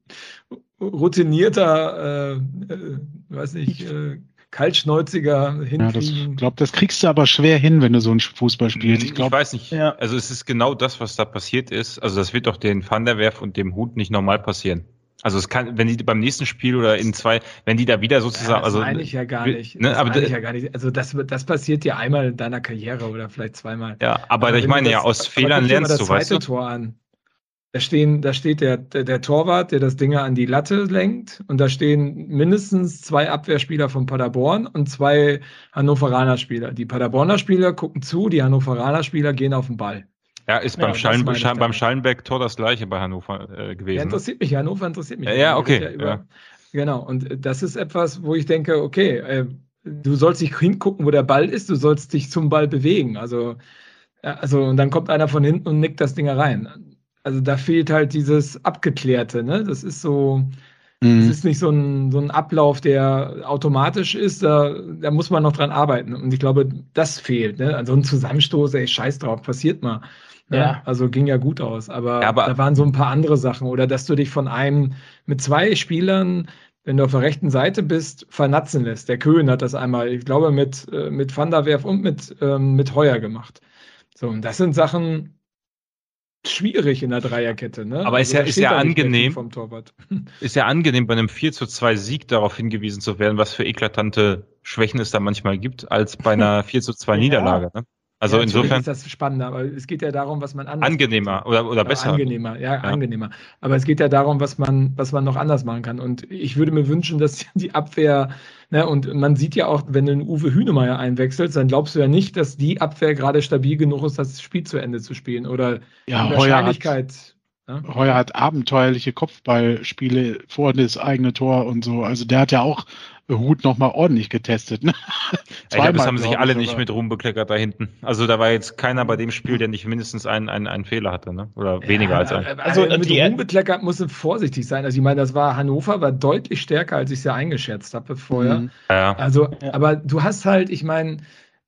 routinierter, äh, äh, weiß nicht, äh, kaltschnäuziger hinkriegen. Ja, ich glaube, das kriegst du aber schwer hin, wenn du so ein Fußball spielst. Ich, glaub, ich weiß nicht. Ja. Also es ist genau das, was da passiert ist. Also das wird doch den Van der Werf und dem Hut nicht normal passieren. Also es kann, wenn die beim nächsten Spiel oder in zwei, wenn die da wieder sozusagen, ja, das also meine ich ja gar nicht. Ne, aber ich ja gar nicht. Also das, das passiert ja einmal in deiner Karriere oder vielleicht zweimal. Ja, aber, aber ich meine das, ja aus Fehlern lernst du, weißt du. Tor an. Da, stehen, da steht der, der, der, Torwart, der das Ding an die Latte lenkt. Und da stehen mindestens zwei Abwehrspieler von Paderborn und zwei Hannoveraner Spieler. Die Paderborner Spieler gucken zu, die Hannoveraner Spieler gehen auf den Ball. Ja, ist beim, ja, Schallen, Schall, beim Schallenberg-Tor das gleiche bei Hannover äh, gewesen. Ja, ne? interessiert mich, Hannover interessiert mich. Ja, ja okay. Ja über, genau, und das ist etwas, wo ich denke, okay, äh, du sollst nicht hingucken, wo der Ball ist, du sollst dich zum Ball bewegen. Also, also und dann kommt einer von hinten und nickt das Ding rein also da fehlt halt dieses Abgeklärte, ne? Das ist so, mhm. das ist nicht so ein, so ein Ablauf, der automatisch ist, da, da muss man noch dran arbeiten. Und ich glaube, das fehlt, ne? Also ein Zusammenstoß, ey, scheiß drauf, passiert mal. Ne? Ja. Also ging ja gut aus, aber, ja, aber da waren so ein paar andere Sachen. Oder dass du dich von einem mit zwei Spielern wenn du auf der rechten Seite bist, vernatzen lässt. Der Köhn hat das einmal, ich glaube, mit, äh, mit Van der Werf und mit, ähm, mit Heuer gemacht. So, und das sind Sachen, schwierig in der Dreierkette. Ne? Aber also ist ja, ist ja angenehm, [LAUGHS] ist ja angenehm, bei einem 4 zu 2 Sieg darauf hingewiesen zu werden, was für eklatante Schwächen es da manchmal gibt, als bei einer [LAUGHS] 4 zu 2 Niederlage. Ne? Also ja, insofern ist das spannender, aber es geht ja darum, was man anders angenehmer oder oder besser angenehmer, ja, ja, angenehmer. Aber es geht ja darum, was man was man noch anders machen kann. Und ich würde mir wünschen, dass [LAUGHS] die Abwehr ne, und man sieht ja auch, wenn du einen Uwe Hünemeyer einwechselst, dann glaubst du ja nicht, dass die Abwehr gerade stabil genug ist, das Spiel zu Ende zu spielen oder ja, die Wahrscheinlichkeit. Heuer hat, Heuer hat abenteuerliche Kopfballspiele vor das eigene Tor und so. Also der hat ja auch Hut nochmal ordentlich getestet. Ne? ich glaube, das haben sich alle nicht mit Ruhm bekleckert da hinten. Also da war jetzt keiner bei dem Spiel, der nicht mindestens einen, einen, einen Fehler hatte, ne? Oder weniger ja, als einen. Also, also mit die Ruhm bekleckert muss vorsichtig sein. Also ich meine, das war Hannover war deutlich stärker, als ich es ja eingeschätzt habe vorher. Mhm. Ja. Also, aber du hast halt, ich meine,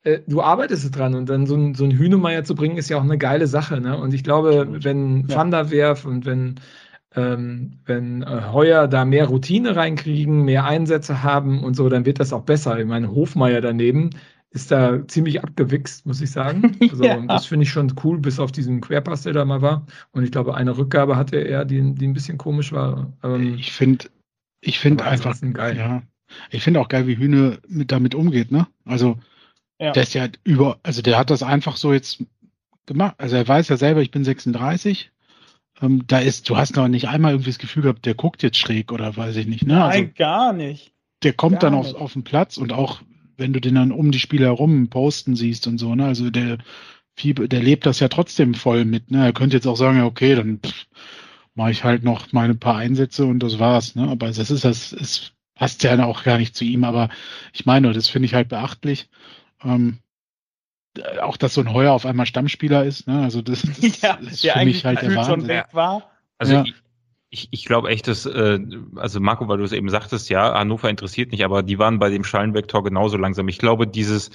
äh, du arbeitest dran und dann so ein, so ein Hühnemeier zu bringen, ist ja auch eine geile Sache. Ne? Und ich glaube, wenn ja. Van der Werf und wenn ähm, wenn äh, Heuer da mehr Routine reinkriegen, mehr Einsätze haben und so, dann wird das auch besser. Ich meine, Hofmeier daneben ist da ziemlich abgewichst, muss ich sagen. [LAUGHS] Also, ja. Das finde ich schon cool, bis auf diesen Querpass, der da mal war. Und ich glaube, eine Rückgabe hatte er, die, die ein bisschen komisch war. Ähm, ich finde ich finde einfach geil. Ja, ich finde auch geil, wie Hühne mit damit umgeht, ne? Also ja. der ist ja über, also der hat das einfach so jetzt gemacht. Also er weiß ja selber, ich bin 36 ähm, da ist, du hast noch nicht einmal irgendwie das Gefühl gehabt, der guckt jetzt schräg oder weiß ich nicht. Ne? Also, Nein, gar nicht. Der kommt gar dann auf, auf den Platz und auch wenn du den dann um die Spieler herum posten siehst und so, ne? Also der, der lebt das ja trotzdem voll mit, ne? Er könnte jetzt auch sagen, ja, okay, dann mache ich halt noch meine paar Einsätze und das war's, ne? Aber das ist das, es passt ja auch gar nicht zu ihm, aber ich meine, das finde ich halt beachtlich. Ähm, äh, auch, dass so ein Heuer auf einmal Stammspieler ist, ne? Also das, [LAUGHS] das ja, ist für mich halt der Wahnsinn. Schon weg war. Also ja. ich, ich, ich glaube echt, dass, äh, also Marco, weil du es eben sagtest, ja, Hannover interessiert nicht, aber die waren bei dem Schallenberg-Tor genauso langsam. Ich glaube, dieses,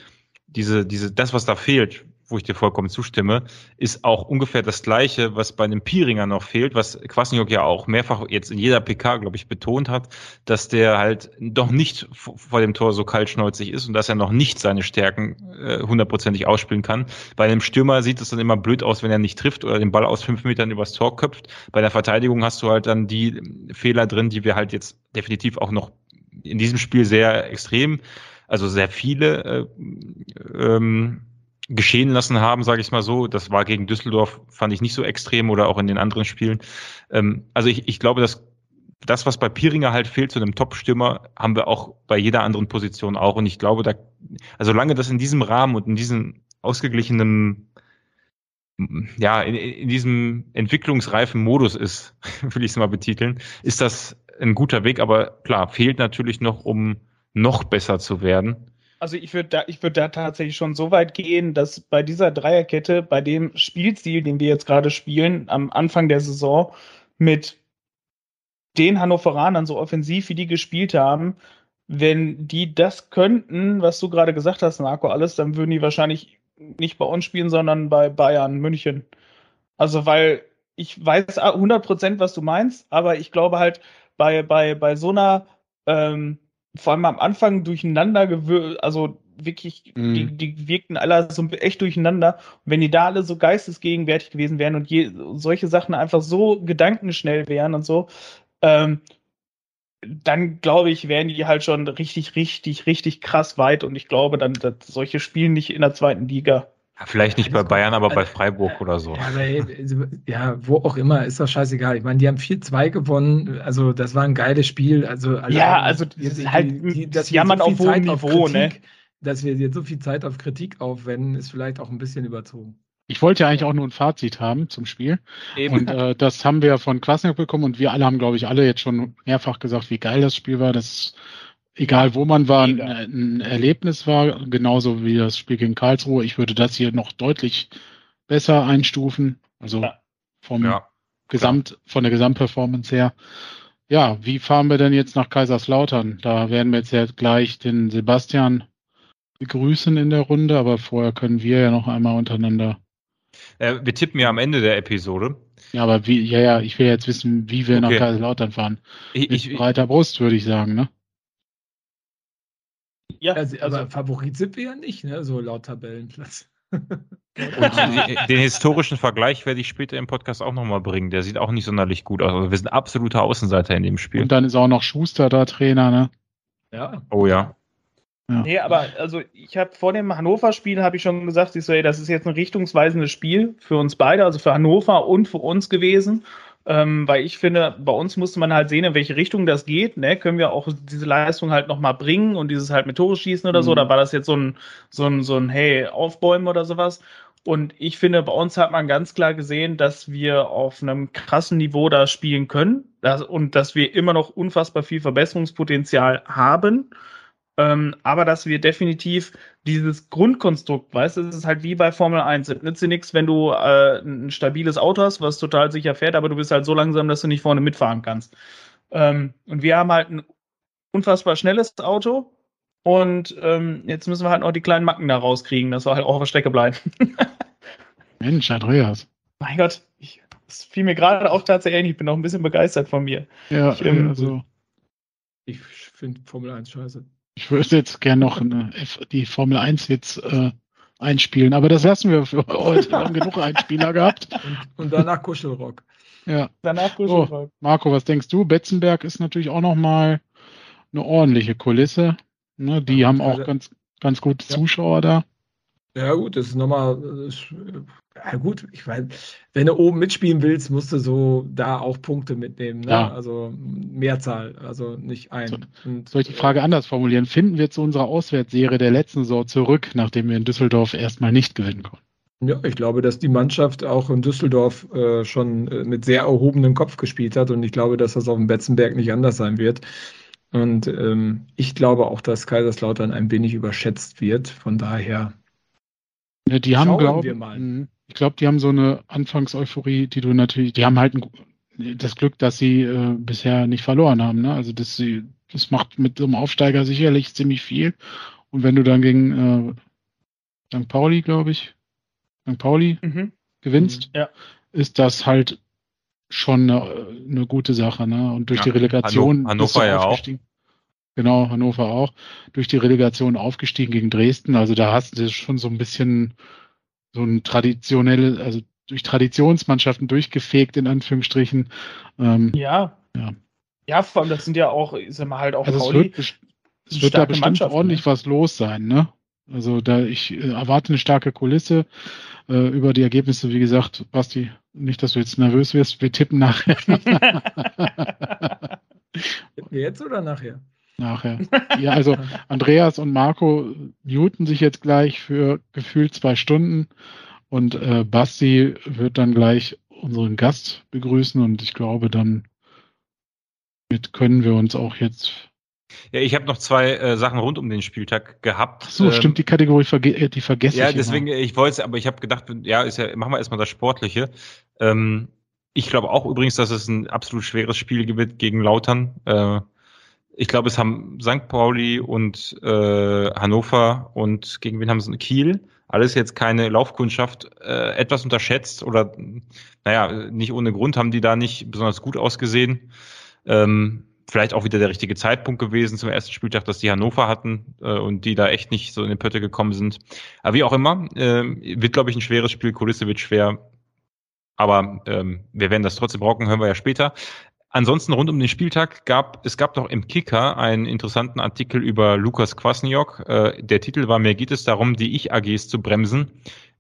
diese, diese, das, was da fehlt, wo ich dir vollkommen zustimme, ist auch ungefähr das Gleiche, was bei einem Pieringer noch fehlt, was Kwasniok ja auch mehrfach jetzt in jeder PK, glaube ich, betont hat, dass der halt doch nicht vor dem Tor so kaltschnäuzig ist und dass er noch nicht seine Stärken äh, hundertprozentig ausspielen kann. Bei einem Stürmer sieht es dann immer blöd aus, wenn er nicht trifft oder den Ball aus fünf Metern übers Tor köpft. Bei der Verteidigung hast du halt dann die Fehler drin, die wir halt jetzt definitiv auch noch in diesem Spiel sehr extrem, also sehr viele äh, ähm, geschehen lassen haben, sage ich mal so. Das war gegen Düsseldorf, fand ich nicht so extrem oder auch in den anderen Spielen. Ähm, also ich, ich glaube, dass das, was bei Piringer halt fehlt zu einem Top-Stürmer, haben wir auch bei jeder anderen Position auch. Und ich glaube, da, also solange das in diesem Rahmen und in diesem ausgeglichenen, ja, in, in diesem entwicklungsreifen Modus ist, [LAUGHS] will ich es mal betiteln, ist das ein guter Weg. Aber klar, fehlt natürlich noch, um noch besser zu werden. Also ich würde da, ich würde da tatsächlich schon so weit gehen, dass bei dieser Dreierkette, bei dem Spielstil, den wir jetzt gerade spielen, am Anfang der Saison mit den Hannoveranern so offensiv, wie die gespielt haben, wenn die das könnten, was du gerade gesagt hast, Marco, alles, dann würden die wahrscheinlich nicht bei uns spielen, sondern bei Bayern München. Also, weil ich weiß 100 Prozent, was du meinst, aber ich glaube halt, bei, bei, bei so einer ähm, vor allem am Anfang durcheinander gewürzt, also wirklich, mhm. die, die wirkten alle so echt durcheinander. Und wenn die da alle so geistesgegenwärtig gewesen wären und je, solche Sachen einfach so gedankenschnell wären und so, ähm, dann glaube ich, wären die halt schon richtig, richtig, richtig krass weit und ich glaube dann, dass solche spielen nicht in der zweiten Liga. Ja, vielleicht nicht bei Bayern, aber bei Freiburg oder so. Ja, aber, ja, wo auch immer, ist doch scheißegal. Ich meine, die haben 4-2 gewonnen, also das war ein geiles Spiel. Also, also ja, also die, die, halt, die, das jammern so auf hohem Niveau, ne? Dass wir jetzt so viel Zeit auf Kritik aufwenden, ist vielleicht auch ein bisschen überzogen. Ich wollte ja eigentlich auch nur ein Fazit haben zum Spiel. Eben. Und äh, das haben wir von Kwasniok bekommen und wir alle haben, glaube ich, alle jetzt schon mehrfach gesagt, wie geil das Spiel war. Das egal wo man war, ein, ein, Erlebnis war, genauso wie das Spiel gegen Karlsruhe. Ich würde das hier noch deutlich besser einstufen. Also vom ja. Gesamt, von der Gesamtperformance her. Ja, wie fahren wir denn jetzt nach Kaiserslautern? Da werden wir jetzt ja gleich den Sebastian begrüßen in der Runde, aber vorher können wir ja noch einmal untereinander. Äh, wir tippen ja am Ende der Episode. Ja, aber wie, ja, ja, ich will jetzt wissen, wie wir okay. nach Kaiserslautern fahren. Ich, Mit ich, breiter Brust, würde ich sagen, ne? Ja, also, aber also, Favorit sind wir ja nicht, ne? So laut Tabellenplatz. [LAUGHS] Und den historischen Vergleich werde ich später im Podcast auch nochmal bringen. Der sieht auch nicht sonderlich gut aus. Also wir sind absolute Außenseiter in dem Spiel. Und dann ist auch noch Schuster da Trainer, ne? Ja. Oh ja. Ja. Nee, aber also ich habe vor dem Hannover-Spiel habe ich schon gesagt, ich so, ey, das ist jetzt ein richtungsweisendes Spiel für uns beide, also für Hannover und für uns gewesen. Ähm, weil ich finde, bei uns musste man halt sehen, in welche Richtung das geht. Ne? Können wir auch diese Leistung halt nochmal bringen und dieses halt mit Tore schießen oder mhm. so? Da war das jetzt so ein, so ein, so ein, hey, aufbäumen oder sowas. Und ich finde, bei uns hat man ganz klar gesehen, dass wir auf einem krassen Niveau da spielen können dass, und dass wir immer noch unfassbar viel Verbesserungspotenzial haben. Ähm, aber dass wir definitiv dieses Grundkonstrukt, weißt du, es ist halt wie bei Formel 1. Es nützt dir nichts, wenn du äh, ein stabiles Auto hast, was total sicher fährt, aber du bist halt so langsam, dass du nicht vorne mitfahren kannst. Ähm, und wir haben halt ein unfassbar schnelles Auto und ähm, jetzt müssen wir halt noch die kleinen Macken da rauskriegen, dass wir halt auch auf der Strecke bleiben. [LAUGHS] Mensch, Andreas. Mein Gott, ich, das fiel mir gerade auch tatsächlich, ich bin auch ein bisschen begeistert von mir. Ja, ich, ähm, also. Ich finde Formel 1 scheiße. Ich würde jetzt gerne noch eine, die Formel 1 jetzt äh, einspielen, aber das lassen wir für heute. Wir haben genug Einspieler gehabt. Und, und danach Kuschelrock. Ja. Danach Kuschelrock. So, Marco, was denkst du? Betzenberg ist natürlich auch nochmal eine ordentliche Kulisse. Ne, die ja, haben auch also, ganz, ganz gute ja. Zuschauer da. Ja, gut, das ist nochmal, ja gut, ich meine, wenn du oben mitspielen willst, musst du so da auch Punkte mitnehmen. Ne? Ja. Also Mehrzahl, also nicht ein. So, Und, soll ich die Frage anders formulieren? Finden wir zu unserer Auswärtsserie der letzten Saison zurück, nachdem wir in Düsseldorf erstmal nicht gewinnen konnten? Ja, ich glaube, dass die Mannschaft auch in Düsseldorf äh, schon äh, mit sehr erhobenem Kopf gespielt hat und ich glaube, dass das auf dem Betzenberg nicht anders sein wird. Und ähm, ich glaube auch, dass Kaiserslautern ein wenig überschätzt wird. Von daher ja, die haben, glaube mhm. Ich, glaube, die haben so eine Anfangseuphorie, die du natürlich, die haben halt ein, das Glück, dass sie äh, bisher nicht verloren haben. Ne? Also das, sie, das macht mit so einem Aufsteiger sicherlich ziemlich viel. Und wenn du dann gegen äh, St. Pauli, glaube ich, St. Pauli mhm. gewinnst, mhm. Ja. ist das halt schon eine, eine gute Sache. Ne? Und durch ja, die Relegation Hannover ja auch. Genau, Hannover auch. Durch die Relegation aufgestiegen gegen Dresden. Also da hast du schon so ein bisschen so ein traditionelles, also durch Traditionsmannschaften durchgefegt, in Anführungsstrichen. Ähm, ja. ja. Ja, vor allem, das sind ja auch, ist mal halt auch also Pauli. Es wird, es wird da bestimmt ordentlich ne? was los sein, ne? Also da ich äh, erwarte eine starke Kulisse äh, über die Ergebnisse, wie gesagt, Basti, nicht, dass du jetzt nervös wirst, wir tippen nachher. [LAUGHS] tippen wir jetzt oder nachher? Nachher. [LAUGHS] Ja, also Andreas und Marco muten sich jetzt gleich für gefühlt zwei Stunden und äh, Basti wird dann gleich unseren Gast begrüßen und ich glaube, dann mit können wir uns auch jetzt. Ja, ich habe noch zwei äh, Sachen rund um den Spieltag gehabt. Ach so, ähm, stimmt, die Kategorie verge äh, die vergesse ja, ich. Ja, deswegen, immer. ich wollte aber ich habe gedacht, ja, ist ja, machen wir erstmal das Sportliche. Ähm, ich glaube auch übrigens, dass es ein absolut schweres Spiel gibt gegen Lautern. Äh, ich glaube, es haben St. Pauli und äh, Hannover und gegen wen haben sie Kiel. Alles jetzt keine Laufkundschaft, äh, etwas unterschätzt oder naja, nicht ohne Grund haben die da nicht besonders gut ausgesehen. Ähm, vielleicht auch wieder der richtige Zeitpunkt gewesen zum ersten Spieltag, dass die Hannover hatten äh, und die da echt nicht so in die Pötte gekommen sind. Aber wie auch immer, äh, wird, glaube ich, ein schweres Spiel. Kulisse wird schwer. Aber ähm, wir werden das trotzdem rocken, hören wir ja später. Ansonsten rund um den Spieltag gab es gab doch im Kicker einen interessanten Artikel über Lukas Kwasniok. Äh, der Titel war Mir geht es darum, die Ich-AGs zu bremsen.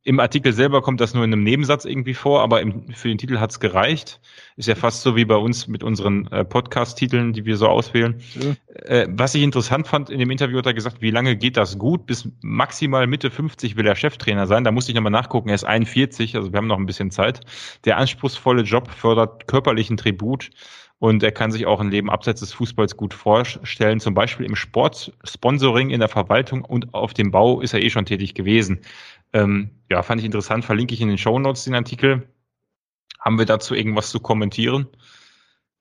Im Artikel selber kommt das nur in einem Nebensatz irgendwie vor, aber im, für den Titel hat's gereicht. Ist ja fast so wie bei uns mit unseren äh, Podcast-Titeln, die wir so auswählen. Ja. Äh, was ich interessant fand, in dem Interview hat er gesagt, wie lange geht das gut? Bis maximal Mitte 50 will er Cheftrainer sein. Da musste ich nochmal nachgucken. Er ist 41, also wir haben noch ein bisschen Zeit. Der anspruchsvolle Job fördert körperlichen Tribut und er kann sich auch ein Leben abseits des Fußballs gut vorstellen. Zum Beispiel im Sport, Sponsoring, in der Verwaltung und auf dem Bau ist er eh schon tätig gewesen. Ähm, ja, fand ich interessant, verlinke ich in den Show Notes den Artikel. Haben wir dazu irgendwas zu kommentieren?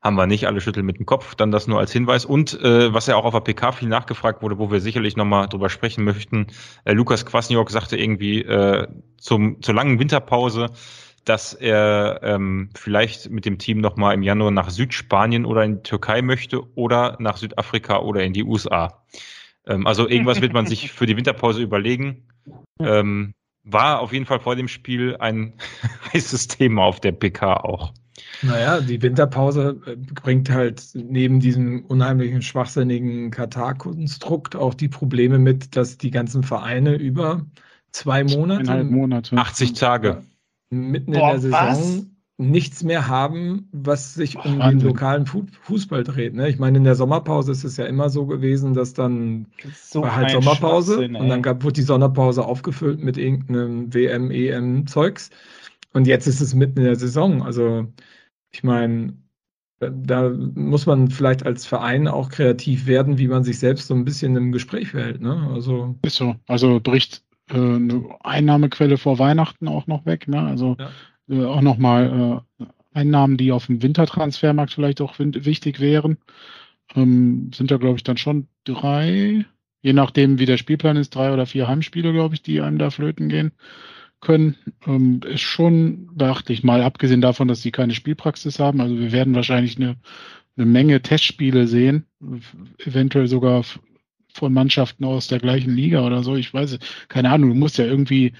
Haben wir nicht, alle schütteln mit dem Kopf, dann das nur als Hinweis. Und äh, was ja auch auf der PK viel nachgefragt wurde, wo wir sicherlich nochmal drüber sprechen möchten, äh, Lukas Kwasniok sagte irgendwie äh, zum, zur langen Winterpause, dass er ähm, vielleicht mit dem Team nochmal im Januar nach Südspanien oder in die Türkei möchte oder nach Südafrika oder in die USA. Ähm, also irgendwas wird man sich [LAUGHS] für die Winterpause überlegen. Ähm, war auf jeden Fall vor dem Spiel ein [LAUGHS] heißes Thema auf der PK auch. Naja, die Winterpause äh, bringt halt neben diesem unheimlichen, schwachsinnigen Katar-Konstrukt auch die Probleme mit, dass die ganzen Vereine über zwei Monate, Monate. 80 Tage mitten Boah, in der Saison was? Nichts mehr haben, was sich um Wahnsinn. den lokalen Fußball dreht. Ne? Ich meine, in der Sommerpause ist es ja immer so gewesen, dass dann so war halt Sommerpause und dann gab, wurde die Sommerpause aufgefüllt mit irgendeinem WM, EM Zeugs. Und jetzt ist es mitten in der Saison. Also ich meine, da muss man vielleicht als Verein auch kreativ werden, wie man sich selbst so ein bisschen im Gespräch verhält. Ne? Also ist so. Also bricht äh, eine Einnahmequelle vor Weihnachten auch noch weg. Ne? Also ja äh, auch nochmal äh, Einnahmen, die auf dem Wintertransfermarkt vielleicht auch wichtig wären. Ähm, sind da, glaube ich, dann schon drei, je nachdem, wie der Spielplan ist, drei oder vier Heimspiele, glaube ich, die einem da flöten gehen können. Ähm, ist schon beachtlich, mal abgesehen davon, dass sie keine Spielpraxis haben. Also wir werden wahrscheinlich eine, eine Menge Testspiele sehen, eventuell sogar von Mannschaften aus der gleichen Liga oder so. Ich weiß, keine Ahnung, du musst ja irgendwie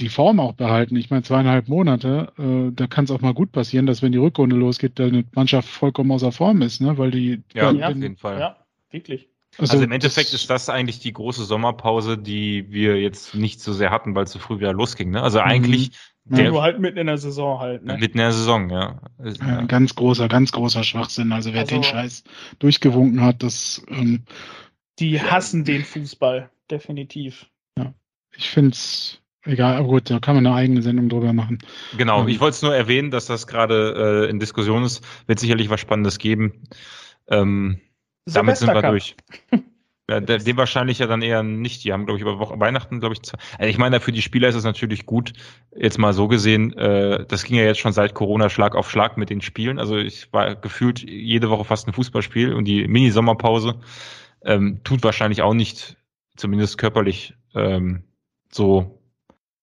die Form auch behalten. Ich meine, zweieinhalb Monate, äh, da kann es auch mal gut passieren, dass wenn die Rückrunde losgeht, deine Mannschaft vollkommen außer Form ist, ne? Weil die ja, ja auf jeden Fall. Ja, wirklich. Also, also im Endeffekt ist das eigentlich die große Sommerpause, die wir jetzt nicht so sehr hatten, weil es so früh wieder losging. Ne? Also eigentlich mhm. der, ja, nur halt mitten in der Saison halt. Ne? Mitten in der Saison, ja. ja. Ganz großer, ganz großer Schwachsinn. Also wer also, den Scheiß durchgewunken hat, das. Ähm, die hassen den Fußball, definitiv. Ja, ich finde es Egal, aber gut, da kann man eine eigene Sendung drüber machen. Genau, ähm, ich wollte es nur erwähnen, dass das gerade äh, in Diskussion ist. Wird sicherlich was Spannendes geben. Ähm, damit sind wir durch. [LAUGHS] Ja, dem wahrscheinlich ja dann eher nicht. Die haben, glaube ich, über Woche, Weihnachten, glaube ich, also ich meine, für die Spieler ist es natürlich gut, jetzt mal so gesehen, äh, das ging ja jetzt schon seit Corona Schlag auf Schlag mit den Spielen. Also ich war gefühlt jede Woche fast ein Fußballspiel und die Mini-Sommerpause ähm, tut wahrscheinlich auch nicht, zumindest körperlich, ähm, so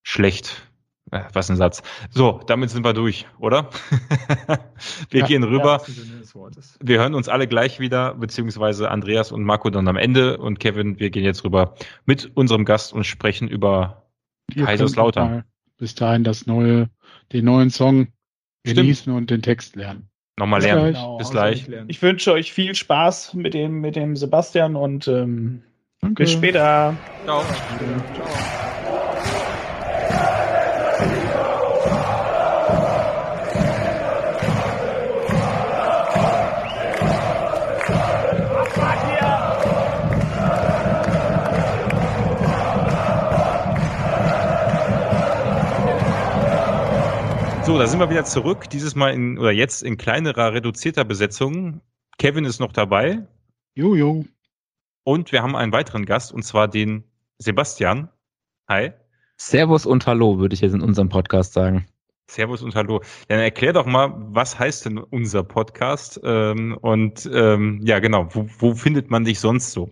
schlecht. Äh, was ein Satz. So, damit sind wir durch, oder? [LAUGHS] wir ja, gehen rüber. Ja, wir hören uns alle gleich wieder, beziehungsweise Andreas und Marco dann am Ende und Kevin, wir gehen jetzt rüber mit unserem Gast und sprechen über Kaiserslautern. Bis dahin das neue, den neuen Song genießen Stimmt. und den Text lernen. Nochmal lernen. Genau, bis gleich. Ich wünsche euch viel Spaß mit dem, mit dem Sebastian und ähm, bis später. Ciao. Ciao. So, da sind wir wieder zurück. Dieses Mal in, oder jetzt in kleinerer, reduzierter Besetzung. Kevin ist noch dabei. Jojo. Und wir haben einen weiteren Gast, und zwar den Sebastian. Hi. Servus und Hallo, würde ich jetzt in unserem Podcast sagen. Servus und Hallo. Dann erklär doch mal, was heißt denn unser Podcast? Ähm, und ähm, ja, genau, wo, wo findet man dich sonst so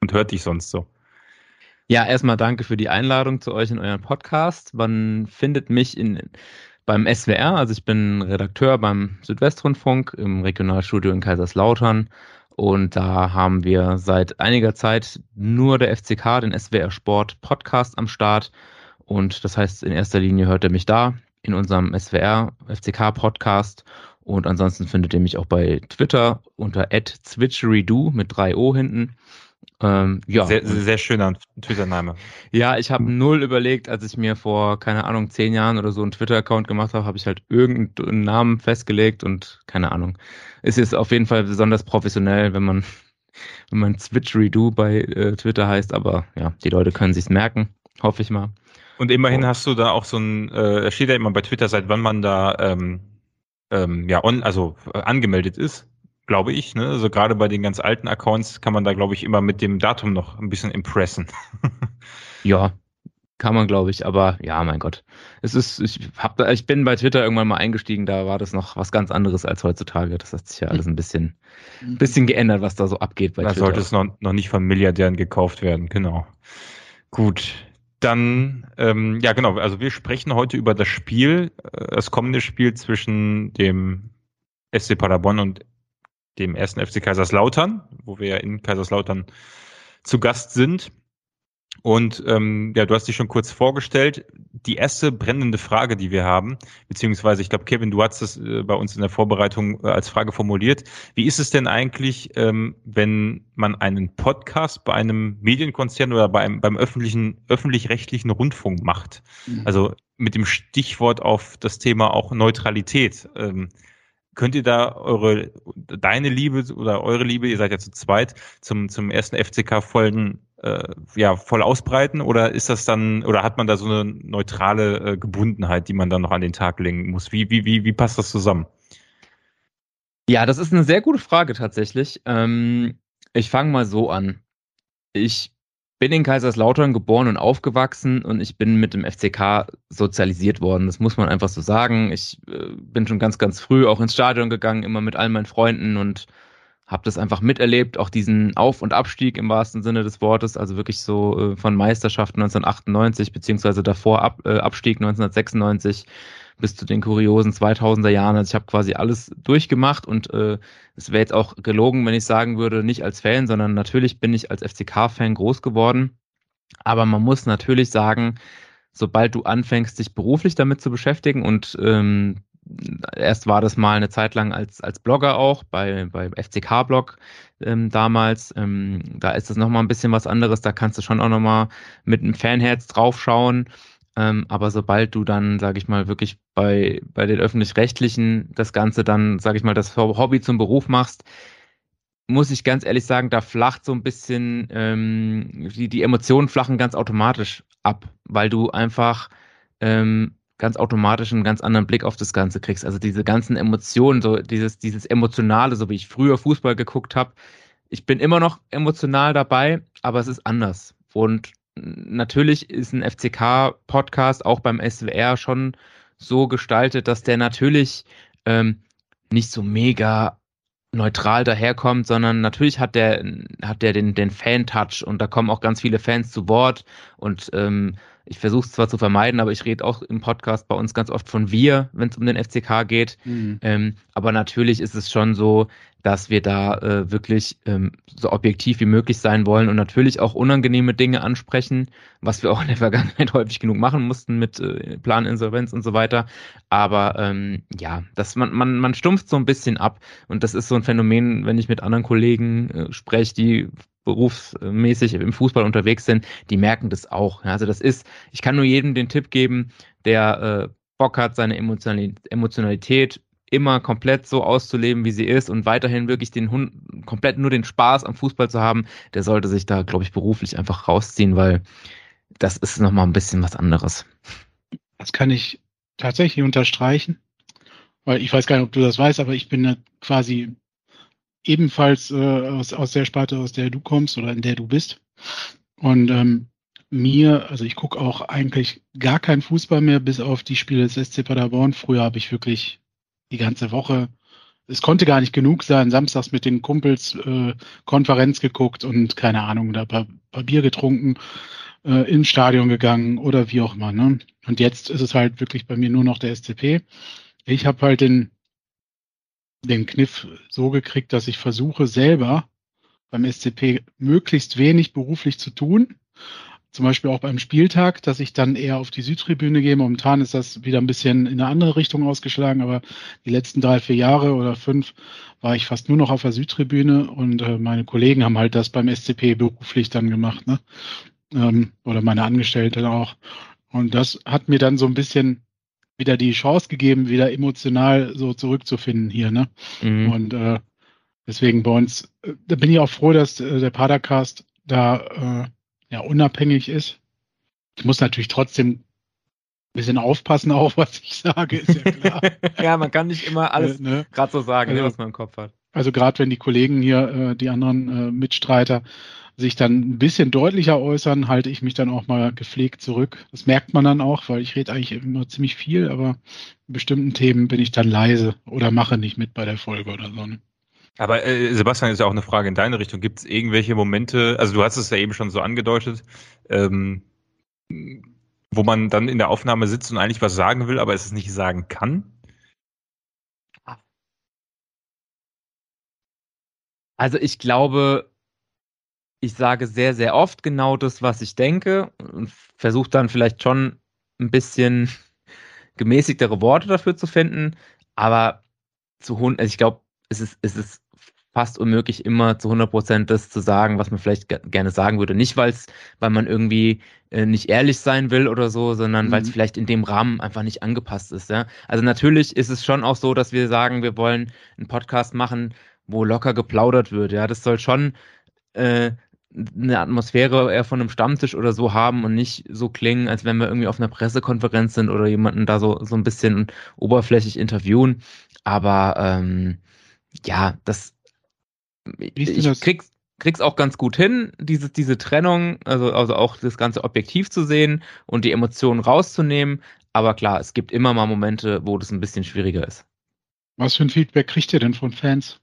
und hört dich sonst so? Ja, erstmal danke für die Einladung zu euch in euren Podcast. Man findet mich in beim SWR, also ich bin Redakteur beim Südwestrundfunk im Regionalstudio in Kaiserslautern Und da haben wir seit einiger Zeit nur der FCK, den SWR Sport Podcast am Start. Und das heißt, in erster Linie hört ihr mich da in unserem SWR FCK Podcast. Und ansonsten findet ihr mich auch bei Twitter unter @zwitcheridoo mit drei O hinten. Ähm, ja. Sehr, sehr schöner Twitter-Name. Ja, ich habe null überlegt, als ich mir vor, keine Ahnung, zehn Jahren oder so einen Twitter-Account gemacht habe, habe ich halt irgendeinen Namen festgelegt und keine Ahnung. Es ist auf jeden Fall besonders professionell, wenn man, wenn man Switcheridoo bei äh, Twitter heißt, aber ja, die Leute können sich's merken, hoffe ich mal. Und immerhin hast du da auch so ein, äh, steht ja immer bei Twitter, seit wann man da ähm, ähm, ja on, also äh, angemeldet ist glaube ich. Ne? Also gerade bei den ganz alten Accounts kann man da, glaube ich, immer mit dem Datum noch ein bisschen impressen. [LAUGHS] ja, kann man, glaube ich. Aber ja, mein Gott. Es ist, ich, hab da, ich bin bei Twitter irgendwann mal eingestiegen, da war das noch was ganz anderes als heutzutage. Das hat sich ja alles ein bisschen, ein mhm. bisschen geändert, was da so abgeht bei da Twitter. Da sollte es noch, noch nicht von Milliardären gekauft werden, genau. Gut. Dann, ähm, ja genau, also wir sprechen heute über das Spiel, äh, das kommende Spiel zwischen dem SC Paderborn und dem ersten FC Kaiserslautern, wo wir ja in Kaiserslautern zu Gast sind. Und ähm, ja, du hast dich schon kurz vorgestellt. Die erste brennende Frage, die wir haben, beziehungsweise ich glaube, Kevin, du hast es äh, bei uns in der Vorbereitung äh, als Frage formuliert. Wie ist es denn eigentlich, ähm, wenn man einen Podcast bei einem Medienkonzern oder bei einem, beim öffentlichen, öffentlich-rechtlichen Rundfunk macht? Mhm. Also mit dem Stichwort auf das Thema auch Neutralität. Ähm, Könnt ihr da eure, deine Liebe oder eure Liebe, ihr seid ja zu zweit, zum, zum ersten FCK vollen, äh, ja, voll ausbreiten? Oder ist das dann, oder hat man da so eine neutrale äh, Gebundenheit, die man dann noch an den Tag legen muss? Wie, wie, wie, wie passt das zusammen? Ja, das ist eine sehr gute Frage tatsächlich. Ähm, ich fange mal so an. Ich bin in Kaiserslautern geboren und aufgewachsen und ich bin mit dem FCK sozialisiert worden. Das muss man einfach so sagen. Ich äh, bin schon ganz, ganz früh auch ins Stadion gegangen, immer mit all meinen Freunden und habe das einfach miterlebt, auch diesen Auf- und Abstieg im wahrsten Sinne des Wortes, also wirklich so äh, von Meisterschaft 1998 beziehungsweise davor Ab, äh, Abstieg 1996 bis zu den kuriosen 2000er Jahren. Also ich habe quasi alles durchgemacht und äh, es wäre jetzt auch gelogen, wenn ich sagen würde, nicht als Fan, sondern natürlich bin ich als FCK-Fan groß geworden. Aber man muss natürlich sagen, sobald du anfängst, dich beruflich damit zu beschäftigen und ähm, erst war das mal eine Zeit lang als, als Blogger auch, bei, bei FCK-Blog ähm, damals. Ähm, da ist das nochmal ein bisschen was anderes, da kannst du schon auch nochmal mit einem Fanherz draufschauen. Ähm, aber sobald du dann, sage ich mal, wirklich bei, bei den öffentlich-rechtlichen das Ganze dann, sage ich mal, das Hobby zum Beruf machst, muss ich ganz ehrlich sagen, da flacht so ein bisschen, ähm, die, die Emotionen flachen ganz automatisch ab, weil du einfach ähm, ganz automatisch einen ganz anderen Blick auf das Ganze kriegst. Also diese ganzen Emotionen, so dieses, dieses Emotionale, so wie ich früher Fußball geguckt habe. Ich bin immer noch emotional dabei, aber es ist anders. Und natürlich ist ein FCK-Podcast auch beim SWR schon so gestaltet, dass der natürlich ähm, nicht so mega neutral daherkommt, sondern natürlich hat der hat der den den Fan-Touch und da kommen auch ganz viele Fans zu Wort und ähm, ich versuche es zwar zu vermeiden, aber ich rede auch im Podcast bei uns ganz oft von wir, wenn es um den FCK geht. Mhm. Ähm, aber natürlich ist es schon so, dass wir da äh, wirklich ähm, so objektiv wie möglich sein wollen und natürlich auch unangenehme Dinge ansprechen, was wir auch in der [LAUGHS] Vergangenheit häufig genug machen mussten mit äh, Planinsolvenz und so weiter. Aber ähm, ja, das, man, man, man stumpft so ein bisschen ab und das ist so ein Phänomen, wenn ich mit anderen Kollegen äh, spreche, die berufsmäßig im Fußball unterwegs sind, die merken das auch. Also das ist, ich kann nur jedem den Tipp geben, der äh, Bock hat, seine Emotionalität immer komplett so auszuleben, wie sie ist und weiterhin wirklich den Hund komplett nur den Spaß am Fußball zu haben, der sollte sich da, glaube ich, beruflich einfach rausziehen, weil das ist nochmal ein bisschen was anderes. Das kann ich tatsächlich unterstreichen, weil ich weiß gar nicht, ob du das weißt, aber ich bin quasi ebenfalls äh, aus, aus der Sparte, aus der du kommst oder in der du bist. Und ähm, mir, also ich gucke auch eigentlich gar keinen Fußball mehr, bis auf die Spiele des SC Paderborn. Früher habe ich wirklich die ganze Woche. Es konnte gar nicht genug sein. Samstags mit den Kumpels äh, Konferenz geguckt und keine Ahnung, da paar, Bier getrunken, äh, ins Stadion gegangen oder wie auch immer. Ne? Und jetzt ist es halt wirklich bei mir nur noch der SCP. Ich habe halt den den Kniff so gekriegt, dass ich versuche selber beim SCP möglichst wenig beruflich zu tun. Zum Beispiel auch beim Spieltag, dass ich dann eher auf die Südtribüne gehe. Momentan ist das wieder ein bisschen in eine andere Richtung ausgeschlagen, aber die letzten drei, vier Jahre oder fünf war ich fast nur noch auf der Südtribüne und äh, meine Kollegen haben halt das beim SCP beruflich dann gemacht, ne? Ähm, oder meine Angestellten auch. Und das hat mir dann so ein bisschen wieder die Chance gegeben, wieder emotional so zurückzufinden hier, ne? Mhm. Und äh, deswegen bei uns, äh, da bin ich auch froh, dass äh, der Padercast da äh, ja unabhängig ist. Ich muss natürlich trotzdem ein bisschen aufpassen, auch [LAUGHS] was ich sage, ist ja klar. [LAUGHS] ja, man kann nicht immer alles äh, ne? gerade so sagen, also, was man im Kopf hat. Also gerade wenn die Kollegen hier, äh, die anderen äh, Mitstreiter, sich dann ein bisschen deutlicher äußern, halte ich mich dann auch mal gepflegt zurück. Das merkt man dann auch, weil ich rede eigentlich immer ziemlich viel, aber in bestimmten Themen bin ich dann leise oder mache nicht mit bei der Folge oder so. Ne? Aber äh, Sebastian, ist ja auch eine Frage in deine Richtung. Gibt es irgendwelche Momente, also du hast es ja eben schon so angedeutet, ähm, wo man dann in der Aufnahme sitzt und eigentlich was sagen will, aber es nicht sagen kann? Also ich glaube, ich sage sehr, sehr oft genau das, was ich denke und versuche dann vielleicht schon ein bisschen [LAUGHS] gemäßigtere Worte dafür zu finden. Aber zu also ich glaube, es ist, es ist fast unmöglich, immer zu 100 Prozent das zu sagen, was man vielleicht gerne sagen würde. Nicht, weil's, weil man irgendwie äh, nicht ehrlich sein will oder so, sondern mhm. weil es vielleicht in dem Rahmen einfach nicht angepasst ist. Ja? Also natürlich ist es schon auch so, dass wir sagen, wir wollen einen Podcast machen, wo locker geplaudert wird. Ja, das soll schon äh, eine Atmosphäre eher von einem Stammtisch oder so haben und nicht so klingen, als wenn wir irgendwie auf einer Pressekonferenz sind oder jemanden da so, so ein bisschen oberflächlich interviewen. Aber ähm, ja, das ich das? krieg's, krieg's auch ganz gut hin, diese, diese Trennung, also, also auch das Ganze objektiv zu sehen und die Emotionen rauszunehmen. Aber klar, es gibt immer mal Momente, wo das ein bisschen schwieriger ist. Was für ein Feedback kriegt ihr denn von Fans?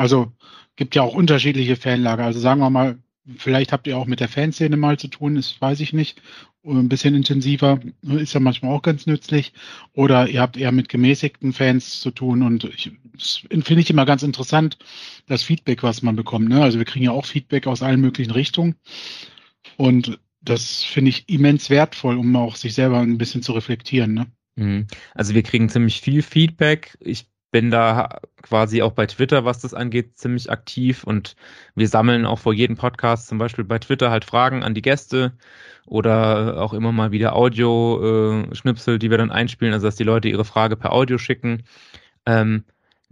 Also gibt ja auch unterschiedliche Fanlager. Also sagen wir mal, vielleicht habt ihr auch mit der Fanszene mal zu tun, das weiß ich nicht. Ein bisschen intensiver ist ja manchmal auch ganz nützlich. Oder ihr habt eher mit gemäßigten Fans zu tun und ich, finde ich immer ganz interessant, das Feedback, was man bekommt. Ne? Also wir kriegen ja auch Feedback aus allen möglichen Richtungen und das finde ich immens wertvoll, um auch sich selber ein bisschen zu reflektieren. Ne? Mhm. Also wir kriegen ziemlich viel Feedback. Ich bin da quasi auch bei Twitter, was das angeht, ziemlich aktiv und wir sammeln auch vor jedem Podcast zum Beispiel bei Twitter halt Fragen an die Gäste oder auch immer mal wieder Audio-Schnipsel, äh, die wir dann einspielen, also dass die Leute ihre Frage per Audio schicken. Ähm,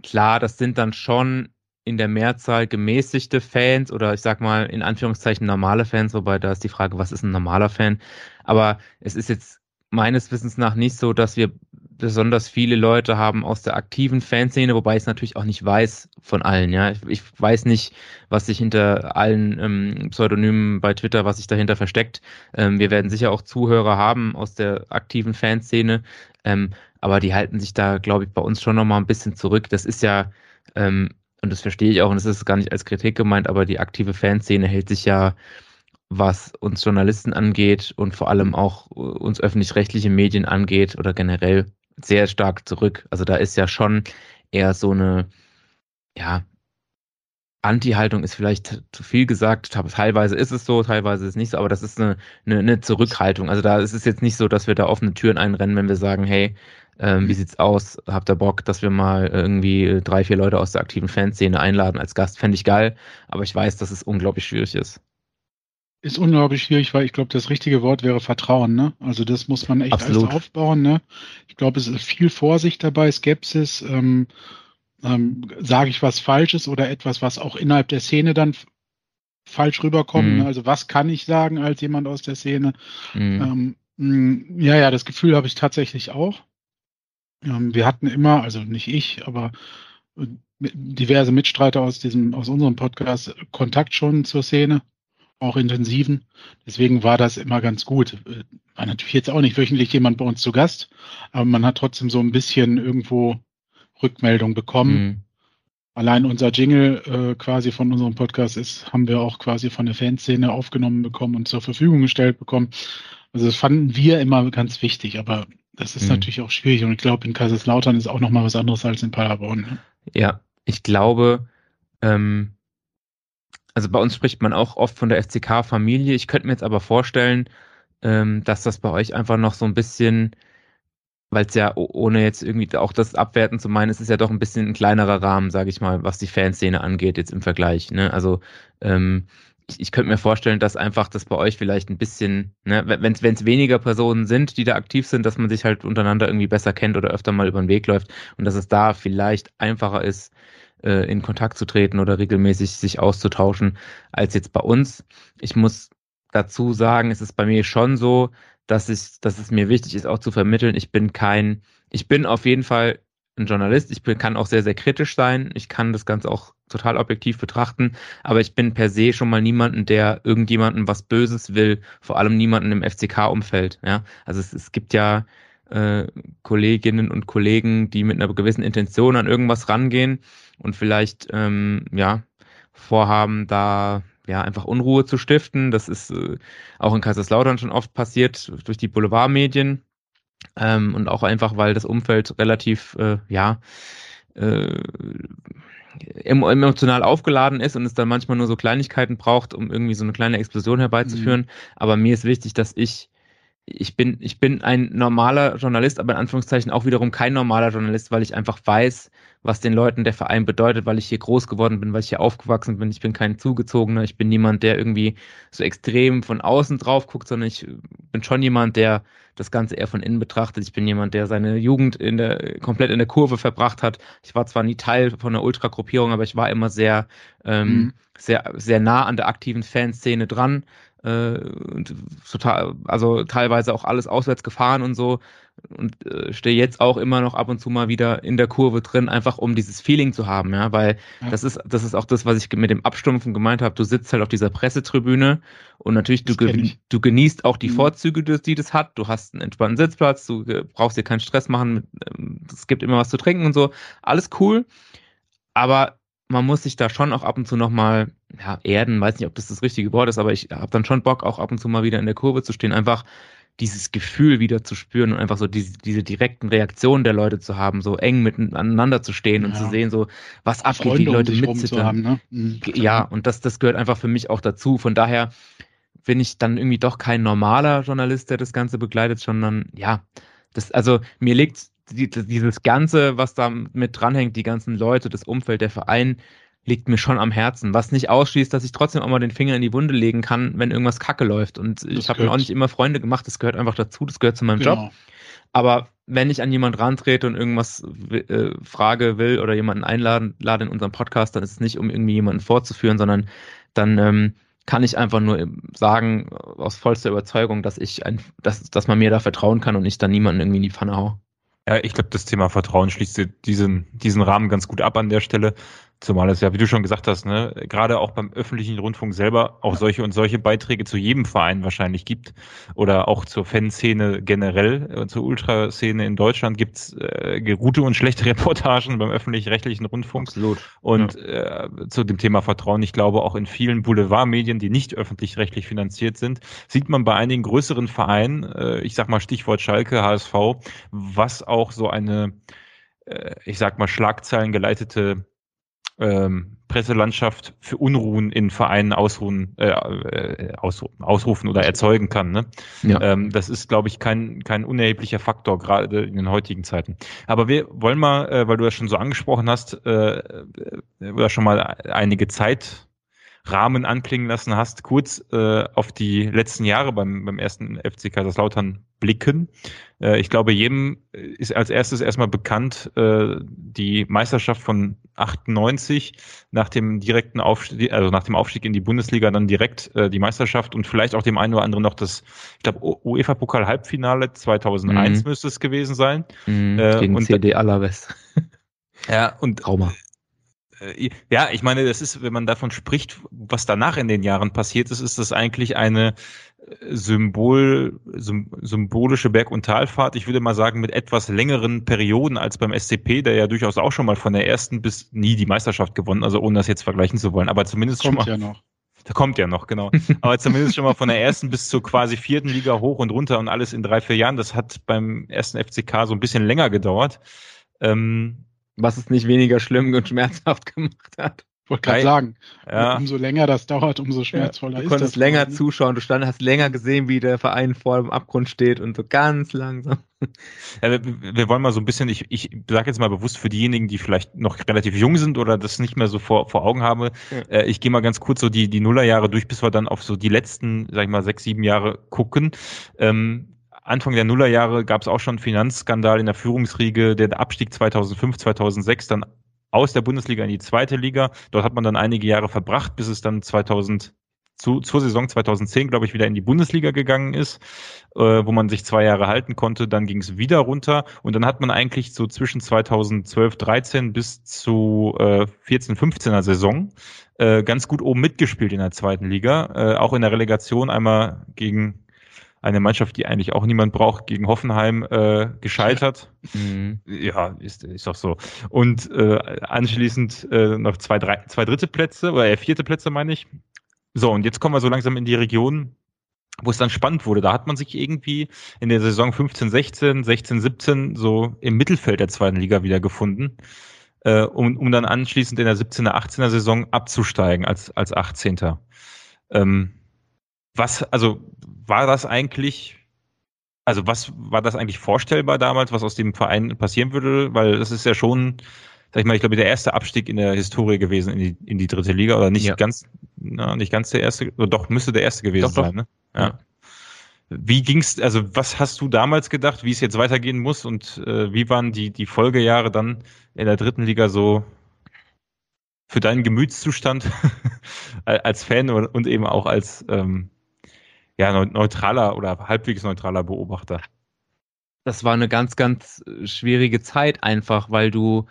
klar, das sind dann schon in der Mehrzahl gemäßigte Fans oder ich sag mal in Anführungszeichen normale Fans, wobei da ist die Frage, was ist ein normaler Fan? Aber es ist jetzt meines Wissens nach nicht so, dass wir besonders viele Leute haben aus der aktiven Fanszene, wobei ich es natürlich auch nicht weiß von allen. Ja, ich, ich weiß nicht, was sich hinter allen ähm, Pseudonymen bei Twitter, was sich dahinter versteckt. Ähm, wir werden sicher auch Zuhörer haben aus der aktiven Fanszene, ähm, aber die halten sich da, glaube ich, bei uns schon noch mal ein bisschen zurück. Das ist ja ähm, und das verstehe ich auch und das ist gar nicht als Kritik gemeint, aber die aktive Fanszene hält sich ja was uns Journalisten angeht und vor allem auch äh, uns öffentlich-rechtliche Medien angeht oder generell sehr stark zurück. Also da ist ja schon eher so eine, ja, Anti-Haltung ist vielleicht zu viel gesagt. Teilweise ist es so, teilweise ist es nicht so, aber das ist eine, eine, eine Zurückhaltung. Also da ist es jetzt nicht so, dass wir da offene Türen einrennen, wenn wir sagen, hey, ähm, wie sieht's aus? Habt ihr Bock, dass wir mal irgendwie drei, vier Leute aus der aktiven Fanszene einladen als Gast? Fände ich geil, aber ich weiß, dass es unglaublich schwierig ist ist unglaublich schwierig, weil ich glaube, das richtige Wort wäre Vertrauen. Ne? Also das muss man echt Absolut. alles aufbauen. Ne? Ich glaube, es ist viel Vorsicht dabei, Skepsis. Ähm, ähm, Sage ich was Falsches oder etwas, was auch innerhalb der Szene dann falsch rüberkommt. Mhm. Ne? Also was kann ich sagen als jemand aus der Szene? Mhm. Ähm, ja, ja, das Gefühl habe ich tatsächlich auch. Ähm, wir hatten immer, also nicht ich, aber äh, diverse Mitstreiter aus diesem, aus unserem Podcast Kontakt schon zur Szene auch intensiven. Deswegen war das immer ganz gut. War natürlich jetzt auch nicht wöchentlich jemand bei uns zu Gast, aber man hat trotzdem so ein bisschen irgendwo Rückmeldung bekommen. Mhm. Allein unser Jingle äh, quasi von unserem Podcast ist, haben wir auch quasi von der Fanszene aufgenommen bekommen und zur Verfügung gestellt bekommen. Also das fanden wir immer ganz wichtig, aber Das ist mhm. natürlich auch schwierig und ich glaube, in Kaiserslautern ist auch nochmal was anderes als in Paderborn. Ne? Ja, ich glaube, ähm, also bei uns spricht man auch oft von der FCK-Familie. Ich könnte mir jetzt aber vorstellen, ähm, dass das bei euch einfach noch so ein bisschen, weil es ja ohne jetzt irgendwie auch das abwerten zu meinen, es ist ja doch ein bisschen ein kleinerer Rahmen, sage ich mal, was die Fanszene angeht jetzt im Vergleich. Ne? Also ähm, ich, ich könnte mir vorstellen, dass einfach das bei euch vielleicht ein bisschen, ne, wenn es weniger Personen sind, die da aktiv sind, dass man sich halt untereinander irgendwie besser kennt oder öfter mal über den Weg läuft und dass es da vielleicht einfacher ist, äh, in Kontakt zu treten oder regelmäßig sich auszutauschen, als jetzt bei uns. Ich muss dazu sagen, es ist bei mir schon so, dass ich, dass es mir wichtig ist, auch zu vermitteln. Ich bin kein, ich bin auf jeden Fall ein Journalist. Ich bin, kann auch sehr, sehr kritisch sein. Ich kann das Ganze auch total objektiv betrachten. Aber ich bin per se schon mal niemanden, der irgendjemanden was Böses will. Vor allem niemanden im FCK-Umfeld. Ja, also es, es gibt ja äh, Kolleginnen und Kollegen, die mit einer gewissen Intention an irgendwas rangehen und vielleicht ähm, ja vorhaben, da ja einfach Unruhe zu stiften. Das ist äh, auch in Kaiserslautern schon oft passiert durch die Boulevardmedien ähm, und auch einfach, weil das Umfeld relativ äh, ja äh, emotional aufgeladen ist und es dann manchmal nur so Kleinigkeiten braucht, um irgendwie so eine kleine Explosion herbeizuführen. Mhm. Aber mir ist wichtig, dass ich ich bin, ich bin ein normaler Journalist, aber in Anführungszeichen auch wiederum kein normaler Journalist, weil ich einfach weiß, was den Leuten der Verein bedeutet, weil ich hier groß geworden bin, weil ich hier aufgewachsen bin. Ich bin kein Zugezogener, ich bin niemand, der irgendwie so extrem von außen drauf guckt, sondern ich bin schon jemand, der das Ganze eher von innen betrachtet. Ich bin jemand, der seine Jugend in der, komplett in der Kurve verbracht hat. Ich war zwar nie Teil von der Ultragruppierung, aber ich war immer sehr, ähm, mhm. sehr, sehr nah an der aktiven Fanszene dran äh, und total, also teilweise auch alles auswärts gefahren und so und äh, stehe jetzt auch immer noch ab und zu mal wieder in der Kurve drin, einfach um dieses Feeling zu haben, ja, weil ja. das ist das ist auch das, was ich mit dem Abstumpfen gemeint habe. Du sitzt halt auf dieser Pressetribüne und natürlich du, du genießt auch die mhm. Vorzüge, die das hat. Du hast einen entspannten Sitzplatz, du brauchst dir keinen Stress machen, ähm, es gibt immer was zu trinken und so, alles cool, aber man muss sich da schon auch ab und zu nochmal, ja, erden, weiß nicht, ob das das richtige Wort ist, aber ich habe dann schon Bock, auch ab und zu mal wieder in der Kurve zu stehen, einfach dieses Gefühl wieder zu spüren und einfach so diese, diese direkten Reaktionen der Leute zu haben, so eng miteinander zu stehen ja. und zu sehen, so was abgeht, wie die Leute um mitzittern. Ne? Mhm, ja, und das, das gehört einfach für mich auch dazu. Von daher bin ich dann irgendwie doch kein normaler Journalist, der das Ganze begleitet, sondern ja, das, also mir liegt die, dieses Ganze, was da mit dranhängt, die ganzen Leute, das Umfeld, der Verein, liegt mir schon am Herzen. Was nicht ausschließt, dass ich trotzdem auch mal den Finger in die Wunde legen kann, wenn irgendwas kacke läuft. Und das ich habe mir auch nicht immer Freunde gemacht, das gehört einfach dazu, das gehört zu meinem genau. Job. Aber wenn ich an jemand rantrete und irgendwas äh, frage will oder jemanden einladen lade in unserem Podcast, dann ist es nicht, um irgendwie jemanden vorzuführen, sondern dann ähm, kann ich einfach nur sagen, aus vollster Überzeugung, dass ich ein, dass, dass man mir da vertrauen kann und ich dann niemanden irgendwie in die Pfanne hau. Ja, ich glaube, das Thema Vertrauen schließt diesen, diesen Rahmen ganz gut ab an der Stelle. Zumal es ja, wie du schon gesagt hast, ne, gerade auch beim öffentlichen Rundfunk selber auch solche und solche Beiträge zu jedem Verein wahrscheinlich gibt oder auch zur Fanszene generell, äh, zur Ultraszene in Deutschland gibt's äh, gute und schlechte [LAUGHS] Reportagen beim öffentlich-rechtlichen Rundfunk. Absolut. Und ja. äh, zu dem Thema Vertrauen, ich glaube auch in vielen Boulevardmedien, die nicht öffentlich-rechtlich finanziert sind, sieht man bei einigen größeren Vereinen, äh, ich sag mal Stichwort Schalke, HSV, was auch so eine, äh, ich sag mal, Schlagzeilen geleitete ähm, Presselandschaft für Unruhen in Vereinen ausruhen, äh, äh, ausrufen, ausrufen oder erzeugen kann. Ne? Ja. Ähm, das ist, glaube ich, kein, kein unerheblicher Faktor, gerade in den heutigen Zeiten. Aber wir wollen mal, äh, weil du das schon so angesprochen hast, äh, äh oder schon mal einige Zeit Rahmen anklingen lassen hast, kurz äh, auf die letzten Jahre beim, beim ersten FC Kaiserslautern blicken. Äh, ich glaube, jedem ist als erstes erstmal bekannt äh, die Meisterschaft von 98 nach dem direkten Aufstieg, also nach dem Aufstieg in die Bundesliga dann direkt äh, die Meisterschaft und vielleicht auch dem einen oder anderen noch das, ich glaube, UEFA-Pokal Halbfinale 2001 mhm. müsste es gewesen sein. Mhm, äh, gegen und, CD Alaves. [LAUGHS] Ja, und Trauma. Äh, ja, ich meine, das ist, wenn man davon spricht, was danach in den Jahren passiert ist, ist das eigentlich eine äh, Symbol, symbolische Berg- und Talfahrt. Ich würde mal sagen, mit etwas längeren Perioden als beim SCP, der ja durchaus auch schon mal von der ersten bis nie die Meisterschaft gewonnen, also ohne das jetzt vergleichen zu wollen, aber zumindest Kommt schon mal. Ja noch. Da kommt ja noch, genau. [LAUGHS] Aber zumindest schon mal von der ersten bis zur quasi vierten Liga hoch und runter und alles in drei, vier Jahren. Das hat beim ersten FCK so ein bisschen länger gedauert. Ähm, Was es nicht weniger schlimm und schmerzhaft gemacht hat. Wollte gerade sagen, ja. umso länger das dauert, umso schmerzvoller ja, du ist konntest das. länger zuschauen, du stand, hast länger gesehen, wie der Verein vor dem Abgrund steht und so ganz langsam. Ja, wir, wir, wollen mal so ein bisschen, ich, ich sage jetzt mal bewusst für diejenigen, die vielleicht noch relativ jung sind oder das nicht mehr so vor, vor Augen haben, ja. äh, ich gehe mal ganz kurz so die, die Nullerjahre durch, bis wir dann auf so die letzten, sag ich mal, sechs, sieben Jahre gucken. Ähm, Anfang der Nullerjahre gab es auch schon Finanzskandal in der Führungsriege, der Abstieg 2005, 2006, dann aus der Bundesliga in die zweite Liga. Dort hat man dann einige Jahre verbracht, bis es dann 2000 zu, zur Saison 2010, glaube ich, wieder in die Bundesliga gegangen ist, äh, wo man sich zwei Jahre halten konnte. Dann ging es wieder runter und dann hat man eigentlich so zwischen 2012, 13 bis zu äh, 14, 15er Saison äh, ganz gut oben mitgespielt in der zweiten Liga. Äh, auch in der Relegation einmal gegen eine Mannschaft, die eigentlich auch niemand braucht, gegen Hoffenheim äh, gescheitert. [LAUGHS] Mhm. Ja, ist, ist doch so. Und äh, anschließend äh, noch zwei, drei, zwei dritte Plätze oder äh, vierte Plätze, meine ich. So, und jetzt kommen wir so langsam in die Region, wo es dann spannend wurde. Da hat man sich irgendwie in der Saison 15, 16, 16, 17 so im Mittelfeld der zweiten Liga wiedergefunden, äh, um, um dann anschließend in der 17er, 18er Saison abzusteigen als, als 18. Ähm, was, also war das eigentlich, also was war das eigentlich vorstellbar damals, was aus dem Verein passieren würde? Weil das ist ja schon, sag ich mal, ich glaube, der erste Abstieg in der Historie gewesen in die, in die dritte Liga oder nicht ja. ganz, na, nicht ganz der erste, oder doch müsste der erste gewesen doch, sein, ne? Ja. ja. Wie ging's, also was hast du damals gedacht, wie es jetzt weitergehen muss und äh, wie waren die, die Folgejahre dann in der dritten Liga so für deinen Gemütszustand [LAUGHS] als Fan und eben auch als ähm, ja, neutraler oder halbwegs neutraler Beobachter. Das war eine ganz, ganz äh, schwierige Zeit einfach, weil du,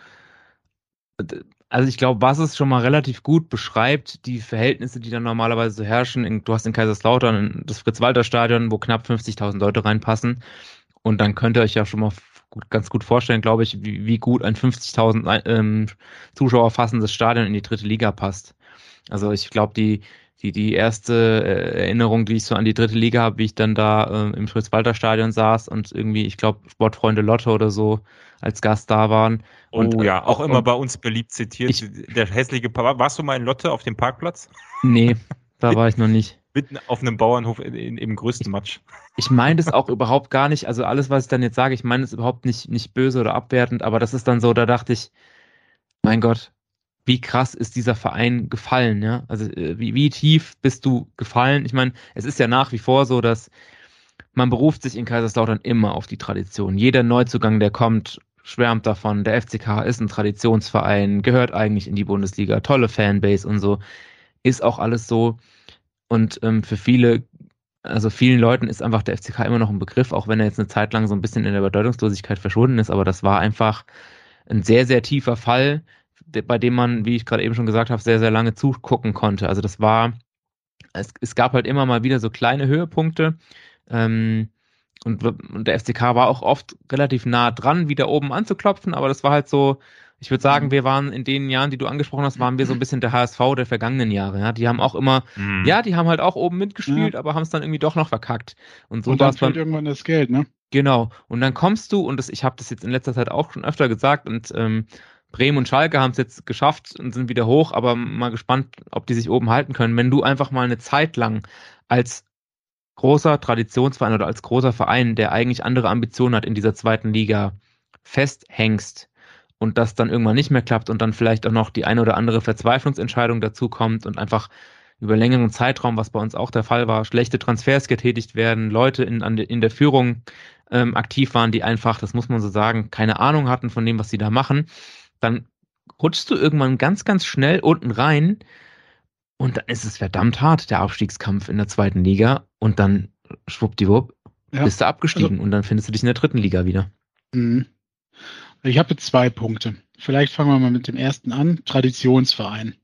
also ich glaube, was es schon mal relativ gut beschreibt, die Verhältnisse, die dann normalerweise so herrschen. Du hast in Kaiserslautern das Fritz-Walter-Stadion, wo knapp 50.000 Leute reinpassen. Und dann könnt ihr euch ja schon mal gut, ganz gut vorstellen, glaube ich, wie, wie gut ein 50.000 ähm, Zuschauer fassendes Stadion in die dritte Liga passt. Also ich glaube, die, die, die erste äh, Erinnerung, die ich so an die dritte Liga habe, wie ich dann da äh, im Fritz-Walter-Stadion saß und irgendwie, ich glaube, Sportfreunde Lotte oder so als Gast da waren. Und, oh ja, auch, auch immer bei uns beliebt zitiert. Ich, der hässliche Papa. Warst du mal in Lotte auf dem Parkplatz? Nee, da war ich noch nicht. [LAUGHS] Mitten auf einem Bauernhof in, in, im größten Matsch. Ich meine das auch überhaupt gar nicht. Also alles, was ich dann jetzt sage, ich meine es überhaupt nicht, nicht böse oder abwertend, aber das ist dann so, da dachte ich, mein Gott, wie krass ist dieser Verein gefallen, ja? Also äh, wie, wie tief bist du gefallen? Ich meine, es ist ja nach wie vor so, dass man beruft sich in Kaiserslautern immer auf die Tradition. Jeder Neuzugang, der kommt, schwärmt davon, der FCK ist ein Traditionsverein, gehört eigentlich in die Bundesliga, tolle Fanbase und so. Ist auch alles so. Und ähm, für viele, also vielen Leuten ist einfach der FCK immer noch ein Begriff, auch wenn er jetzt eine Zeit lang so ein bisschen in der Bedeutungslosigkeit verschwunden ist, aber das war einfach ein sehr, sehr tiefer Fall, bei dem man, wie ich gerade eben schon gesagt habe, sehr, sehr lange zugucken konnte. Also das war, es, es gab halt immer mal wieder so kleine Höhepunkte. Ähm, und, und, der FCK war auch oft relativ nah dran, wieder oben anzuklopfen, aber das war halt so, ich würde sagen, mhm. wir waren in den Jahren, die du angesprochen hast, waren wir so ein bisschen der HSV der vergangenen Jahre. Ja, die haben auch immer, mhm. ja, die haben halt auch oben mitgespielt, ja. aber haben es dann irgendwie doch noch verkackt. Und so es dann irgendwann das Geld, ne? Genau. Und dann kommst du und das, ich habe das jetzt in letzter Zeit auch schon öfter gesagt und ähm, Bremen und Schalke haben es jetzt geschafft und sind wieder hoch, aber mal gespannt, ob die sich oben halten können. Wenn du einfach mal eine Zeit lang als großer Traditionsverein oder als großer Verein, der eigentlich andere Ambitionen hat in dieser zweiten Liga, festhängst und das dann irgendwann nicht mehr klappt und dann vielleicht auch noch die eine oder andere Verzweiflungsentscheidung dazu kommt und einfach über längeren Zeitraum, was bei uns auch der Fall war, schlechte Transfers getätigt werden, Leute in, in der Führung ähm, aktiv waren, die einfach, das muss man so sagen, keine Ahnung hatten von dem, was sie da machen dann rutschst du irgendwann ganz, ganz schnell unten rein und dann ist es verdammt hart, der Abstiegskampf in der zweiten Liga und dann schwuppdiwupp ja. bist du abgestiegen also, und dann findest du dich in der dritten Liga wieder. Mhm. Ich habe jetzt zwei Punkte. Vielleicht fangen wir mal mit dem ersten an. Traditionsverein.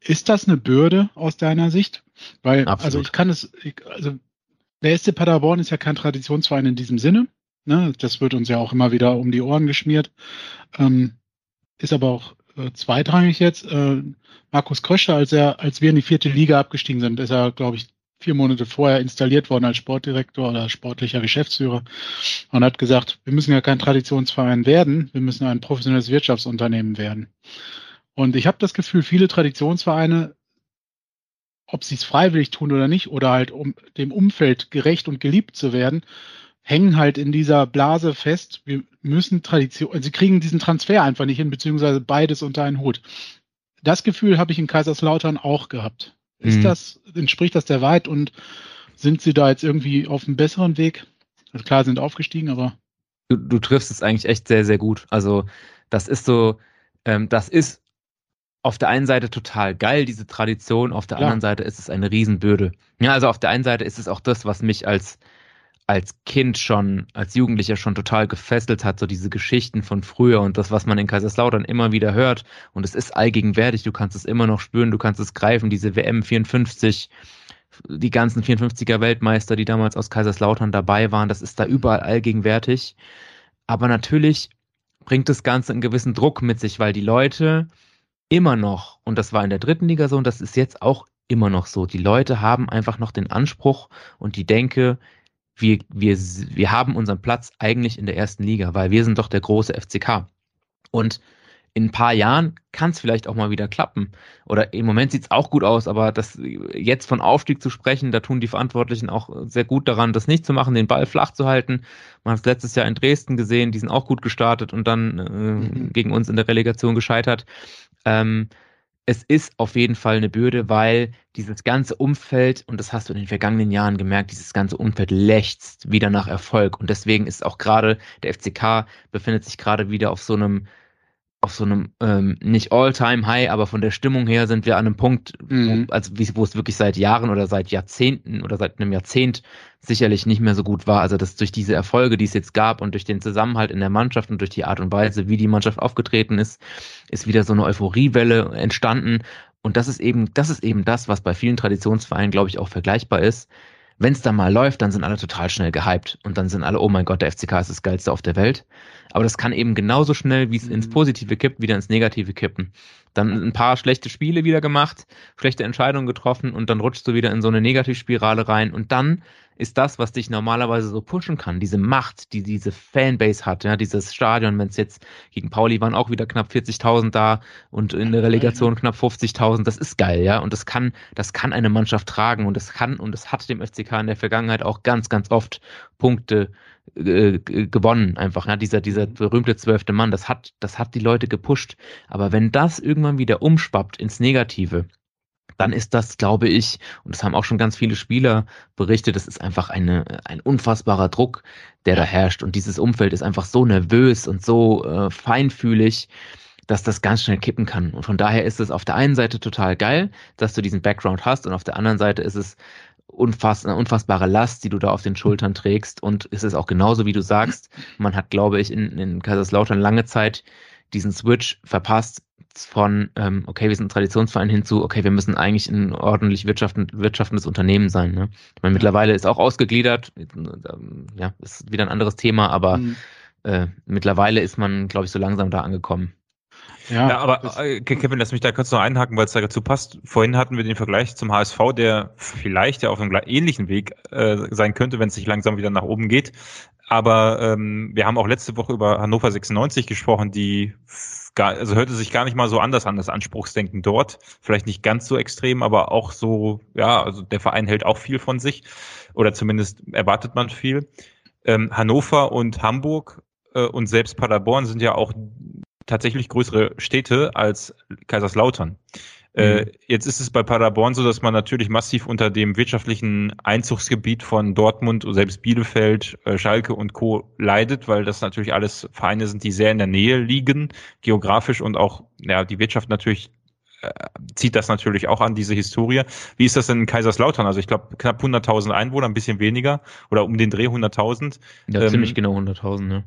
Ist das eine Bürde aus deiner Sicht? Weil, Absolut. also ich kann es, ich, also der SC Paderborn ist ja kein Traditionsverein in diesem Sinne. Ne? Das wird uns ja auch immer wieder um die Ohren geschmiert. Ähm, ist aber auch äh, zweitrangig jetzt. Äh, Markus Kröscher, als er, als wir in die vierte Liga abgestiegen sind, ist er, glaube ich, vier Monate vorher installiert worden als Sportdirektor oder sportlicher Geschäftsführer und hat gesagt, wir müssen ja kein Traditionsverein werden, wir müssen ein professionelles Wirtschaftsunternehmen werden. Und ich habe das Gefühl, viele Traditionsvereine, ob sie es freiwillig tun oder nicht, oder halt um dem Umfeld gerecht und geliebt zu werden, hängen halt in dieser Blase fest. Wir müssen Tradition, sie kriegen diesen Transfer einfach nicht hin, beziehungsweise beides unter einen Hut. Das Gefühl habe ich in Kaiserslautern auch gehabt. Ist mhm. das, entspricht das der Wahrheit und sind sie da jetzt irgendwie auf einem besseren Weg? Also klar, sind aufgestiegen, aber. Du, du triffst es eigentlich echt sehr, sehr gut. Also, das ist so, ähm, das ist auf der einen Seite total geil, diese Tradition, auf der ja. anderen Seite ist es eine Riesenbürde. Ja, also auf der einen Seite ist es auch das, was mich als als Kind schon, als Jugendlicher schon total gefesselt hat, so diese Geschichten von früher und das, was man in Kaiserslautern immer wieder hört. Und es ist allgegenwärtig, du kannst es immer noch spüren, du kannst es greifen, diese WM 54, die ganzen 54er Weltmeister, die damals aus Kaiserslautern dabei waren, das ist da überall allgegenwärtig. Aber natürlich bringt das Ganze einen gewissen Druck mit sich, weil die Leute immer noch, und das war in der dritten Liga so und das ist jetzt auch immer noch so, die Leute haben einfach noch den Anspruch und die Denke, wir, wir, wir haben unseren Platz eigentlich in der ersten Liga, weil wir sind doch der große FCK. Und in ein paar Jahren kann es vielleicht auch mal wieder klappen. Oder im Moment sieht es auch gut aus, aber das jetzt von Aufstieg zu sprechen, da tun die Verantwortlichen auch sehr gut daran, das nicht zu machen, den Ball flach zu halten. Man hat es letztes Jahr in Dresden gesehen, die sind auch gut gestartet und dann äh, mhm. gegen uns in der Relegation gescheitert. Ähm, es ist auf jeden Fall eine Bürde, weil dieses ganze Umfeld, und das hast du in den vergangenen Jahren gemerkt, dieses ganze Umfeld lechzt wieder nach Erfolg. Und deswegen ist auch gerade der FCK befindet sich gerade wieder auf so einem auf so einem ähm, nicht All-Time-High, aber von der Stimmung her sind wir an einem Punkt, mhm. wo, also wie, wo es wirklich seit Jahren oder seit Jahrzehnten oder seit einem Jahrzehnt sicherlich nicht mehr so gut war. Also dass durch diese Erfolge, die es jetzt gab und durch den Zusammenhalt in der Mannschaft und durch die Art und Weise, wie die Mannschaft aufgetreten ist, ist wieder so eine Euphoriewelle entstanden. Und das ist eben, das ist eben das, was bei vielen Traditionsvereinen, glaube ich, auch vergleichbar ist wenn es dann mal läuft, dann sind alle total schnell gehypt und dann sind alle, oh mein Gott, der FCK ist das geilste auf der Welt. Aber das kann eben genauso schnell, wie es ins mhm. Positive kippt, wieder ins Negative kippen. Dann ein paar schlechte Spiele wieder gemacht, schlechte Entscheidungen getroffen und dann rutschst du wieder in so eine Negativspirale rein. Und dann ist das, was dich normalerweise so pushen kann, diese Macht, die diese Fanbase hat, ja, dieses Stadion, wenn es jetzt gegen Pauli waren auch wieder knapp 40.000 da und in der Relegation knapp 50.000, das ist geil, ja, und das kann, das kann eine Mannschaft tragen und das kann und das hat dem FCK in der Vergangenheit auch ganz, ganz oft Punkte äh, gewonnen einfach. Ja, dieser, dieser berühmte zwölfte Mann, das hat, das hat die Leute gepusht. Aber wenn das irgendwann wieder umschwappt ins Negative, dann ist das, glaube ich, und das haben auch schon ganz viele Spieler berichtet, das ist einfach eine, ein unfassbarer Druck, der da herrscht. Und dieses Umfeld ist einfach so nervös und so äh, feinfühlig, dass das ganz schnell kippen kann. Und von daher ist es auf der einen Seite total geil, dass du diesen Background hast, und auf der anderen Seite ist es unfass, eine unfassbare Last, die du da auf den Schultern trägst. Und es ist auch genauso, wie du sagst, man hat, glaube ich, in, in Kaiserslautern lange Zeit diesen Switch verpasst von, ähm, okay, wir sind ein Traditionsverein hinzu, okay, wir müssen eigentlich ein ordentlich wirtschaften, wirtschaftendes Unternehmen sein. Ne? Ich meine, mittlerweile ist auch ausgegliedert, ja, ist wieder ein anderes Thema, aber mhm. äh, mittlerweile ist man, glaube ich, so langsam da angekommen. Ja, ja aber äh, Kevin, lass mich da kurz noch einhaken, weil es dazu passt. Vorhin hatten wir den Vergleich zum HSV, der vielleicht ja auf einem ähnlichen Weg äh, sein könnte, wenn es sich langsam wieder nach oben geht. Aber ähm, wir haben auch letzte Woche über Hannover 96 gesprochen, die gar, also hörte sich gar nicht mal so anders an, das Anspruchsdenken dort. Vielleicht nicht ganz so extrem, aber auch so, ja, also der Verein hält auch viel von sich oder zumindest erwartet man viel. Ähm, Hannover und Hamburg äh, und selbst Paderborn sind ja auch tatsächlich größere Städte als Kaiserslautern. Äh, mhm. jetzt ist es bei Paderborn so, dass man natürlich massiv unter dem wirtschaftlichen Einzugsgebiet von Dortmund, selbst Bielefeld, äh, Schalke und Co. leidet, weil das natürlich alles Vereine sind, die sehr in der Nähe liegen, geografisch und auch, ja, die Wirtschaft natürlich äh, zieht das natürlich auch an, diese Historie. Wie ist das denn in Kaiserslautern? Also ich glaube knapp 100.000 Einwohner, ein bisschen weniger oder um den Dreh 100.000. Ja, ähm, ziemlich genau 100.000, ne?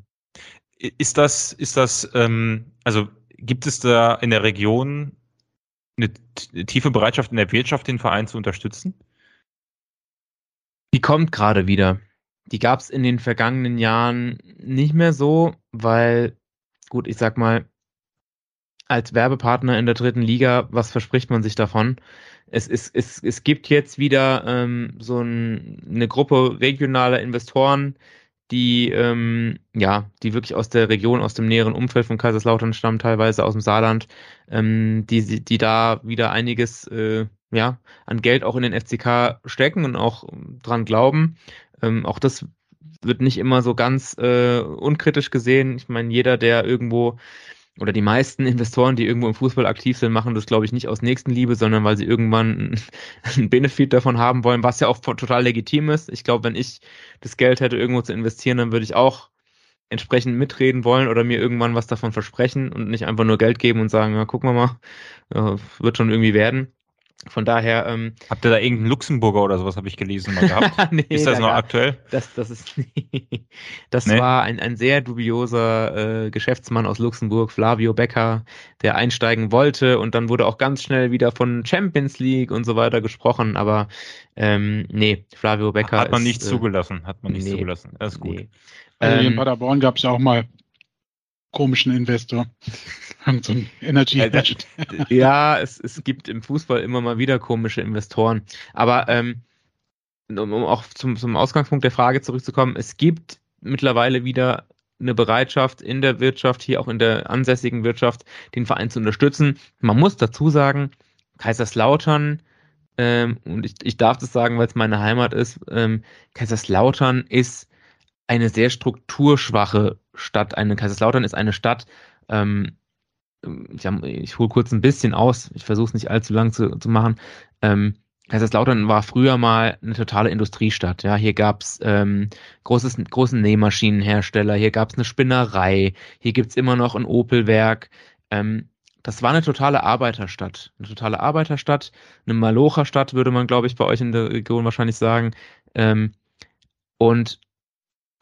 Ist das, ist das, ähm, also gibt es da in der Region eine tiefe Bereitschaft in der Wirtschaft, den Verein zu unterstützen? Die kommt gerade wieder. Die gab es in den vergangenen Jahren nicht mehr so, weil, gut, ich sag mal, als Werbepartner in der dritten Liga, was verspricht man sich davon? Es, es, es, es gibt jetzt wieder ähm, so ein, eine Gruppe regionaler Investoren, die ähm, ja, die wirklich aus der Region, aus dem näheren Umfeld von Kaiserslautern stammen, teilweise aus dem Saarland, ähm, die, die da wieder einiges äh, ja, an Geld auch in den FCK stecken und auch dran glauben. Ähm, auch das wird nicht immer so ganz äh, unkritisch gesehen. Ich meine, jeder, der irgendwo oder die meisten Investoren, die irgendwo im Fußball aktiv sind, machen das, glaube ich, nicht aus Nächstenliebe, sondern weil sie irgendwann [LAUGHS] einen Benefit davon haben wollen, was ja auch total legitim ist. Ich glaube, wenn ich das Geld hätte, irgendwo zu investieren, dann würde ich auch entsprechend mitreden wollen oder mir irgendwann was davon versprechen und nicht einfach nur Geld geben und sagen, ja, gucken wir mal, ja, wird schon irgendwie werden. Von daher. Ähm, Habt ihr da irgendeinen Luxemburger oder sowas, habe ich gelesen, mal gehabt? [LAUGHS] nee, ist das da noch gab, aktuell? Das, das ist. [LAUGHS] das nee. war ein, ein sehr dubioser äh, Geschäftsmann aus Luxemburg, Flavio Becker, der einsteigen wollte und dann wurde auch ganz schnell wieder von Champions League und so weiter gesprochen, aber ähm, nee, Flavio Becker. Hat man ist, nicht äh, zugelassen, hat man nicht nee, zugelassen. Das ist gut. Nee. Also ähm, in Paderborn gab es ja auch mal komischen Investor. [LAUGHS] so ein Energy Hedge. [LAUGHS] ja, es, es gibt im Fußball immer mal wieder komische Investoren. Aber ähm, um, um auch zum, zum Ausgangspunkt der Frage zurückzukommen, es gibt mittlerweile wieder eine Bereitschaft in der Wirtschaft, hier auch in der ansässigen Wirtschaft, den Verein zu unterstützen. Man muss dazu sagen, Kaiserslautern, ähm, und ich, ich darf das sagen, weil es meine Heimat ist, ähm, Kaiserslautern ist eine sehr strukturschwache Stadt. Eine Kaiserslautern ist eine Stadt, ähm, ich, ich hole kurz ein bisschen aus, ich versuche es nicht allzu lang zu, zu machen. Ähm, Kaiserslautern war früher mal eine totale Industriestadt. Ja, hier gab's ähm, großes, großen Nähmaschinenhersteller, hier gab's eine Spinnerei, hier gibt's immer noch ein Opelwerk. Ähm, das war eine totale Arbeiterstadt. Eine totale Arbeiterstadt, eine Malocherstadt, würde man, glaube ich, bei euch in der Region wahrscheinlich sagen. Ähm, und